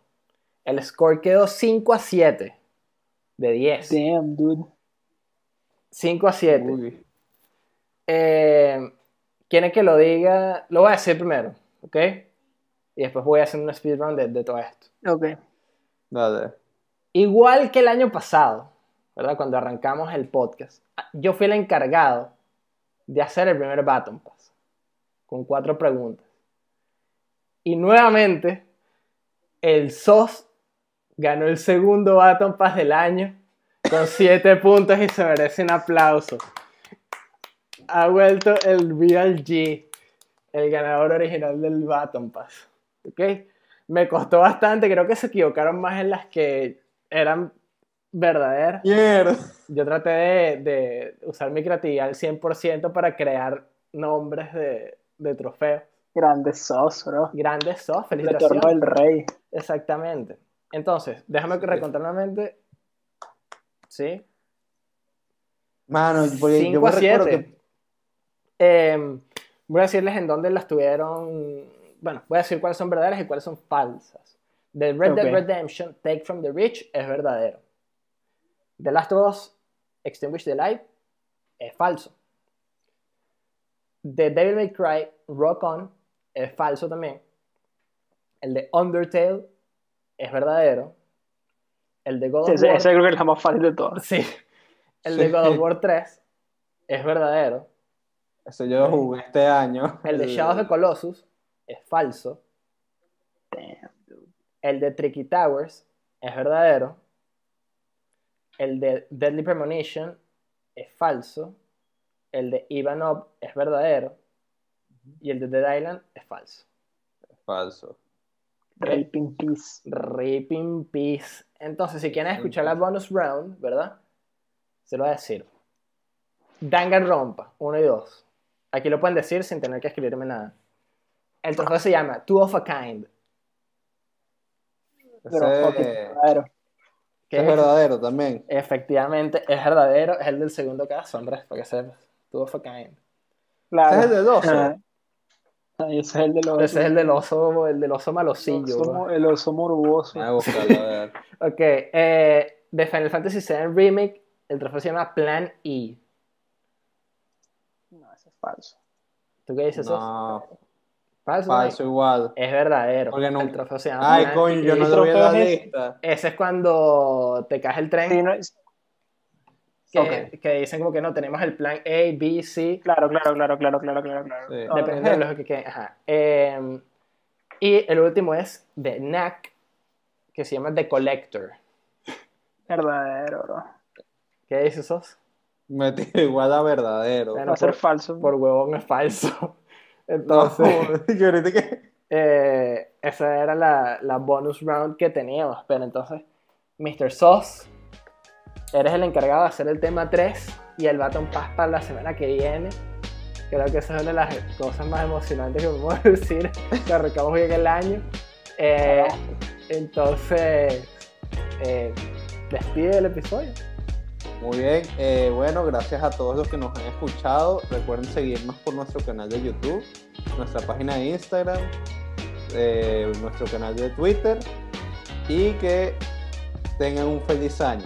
El score quedó 5 a 7. De 10. Damn, dude. 5 a 7. Uy. Eh, quieren que lo diga, lo voy a decir primero, ¿ok? Y después voy a hacer un speedrun de, de todo esto. Ok. Dale. Igual que el año pasado, ¿verdad? Cuando arrancamos el podcast, yo fui el encargado de hacer el primer Baton Pass con cuatro preguntas. Y nuevamente, el SOS ganó el segundo Baton Pass del año con siete puntos y se merece un aplauso. Ha vuelto el Real G, el ganador original del Baton Pass. ¿Ok? Me costó bastante, creo que se equivocaron más en las que eran verdaderas. Yo traté de, de usar mi creatividad al 100% para crear nombres de, de trofeos. Grande sos, bro. Grandes SOS, El retorno felicitaciones. del rey. Exactamente. Entonces, déjame que recontar nuevamente. ¿Sí? Mano, porque 5 yo me a recuerdo 7. que Eh, voy a decirles en dónde las tuvieron. Bueno, voy a decir cuáles son verdaderas y cuáles son falsas. The Red Dead. Redemption, Take from the Rich, es verdadero. The Last of Us, Extinguish the Light, es falso. The Devil May Cry, Rock On, es falso también. El de Undertale, es verdadero. El de God of Ese, War, ese creo que es la más fácil de todas. sí. El de Sí. God of War 3, es verdadero. ese yo lo jugué este año. El de Shadow of the Colossus es falso. Damn. El de Tricky Towers es verdadero. El de Deadly Premonition es falso. El de Ivanov es verdadero. Y el de Dead Island es falso. Falso. Raping Peace. Rip in peace. Entonces, si quieren escuchar la bonus round, ¿verdad? Se lo voy a decir. Danganronpa, 1 y 2. Aquí lo pueden decir sin tener que escribirme nada. El trofeo se llama Two of a Kind. Pero fucking verdadero. es verdadero también. Efectivamente, es verdadero, es el del segundo caso, hombre, para que sepas. Two of a Kind. Claro. Ese es el de dos. Ah. Ah, ese es el de los. Ese es el del oso, el del oso el malosillo. oso, mo- el oso morboso. Voy a buscarlo, a ver. Ok, eh, de Final Fantasy VII Remake, el trofeo se llama Plan E. No, ese es falso. ¿Tú qué dices? No, Falso. falso igual. Es verdadero. Porque no- El trofeo se llama Ay, Plan coño, yo E. no ¿El lo vi en la trofeo es ese? es cuando te caes el tren, Sí, no, es- que, ok. que dicen como que no, tenemos el plan A, B, C, Claro, claro, claro, claro, claro, claro, claro. Sí. No, dependiendo de los que queden. Ajá. Eh, y el último es de Knack, que se llama The Collector. Verdadero, bro. ¿Qué dices, Sos? Me tiro igual a verdadero. Bueno, Va a ser por- falso. Por huevón es falso. No, Entonces, yo ahorita que. eh, esa era la, la bonus round que teníamos. Pero entonces, Mr. Sos, eres el encargado de hacer el tema 3 y el Baton Pass para la semana que viene. Creo que esa es una de las cosas más emocionantes que podemos decir que arrancamos bien el año. Eh, entonces, eh, despide el episodio. Muy bien, eh, bueno, gracias a todos los que nos han escuchado. Recuerden seguirnos por nuestro canal de YouTube, nuestra página de Instagram, eh, nuestro canal de Twitter y que tengan un feliz año.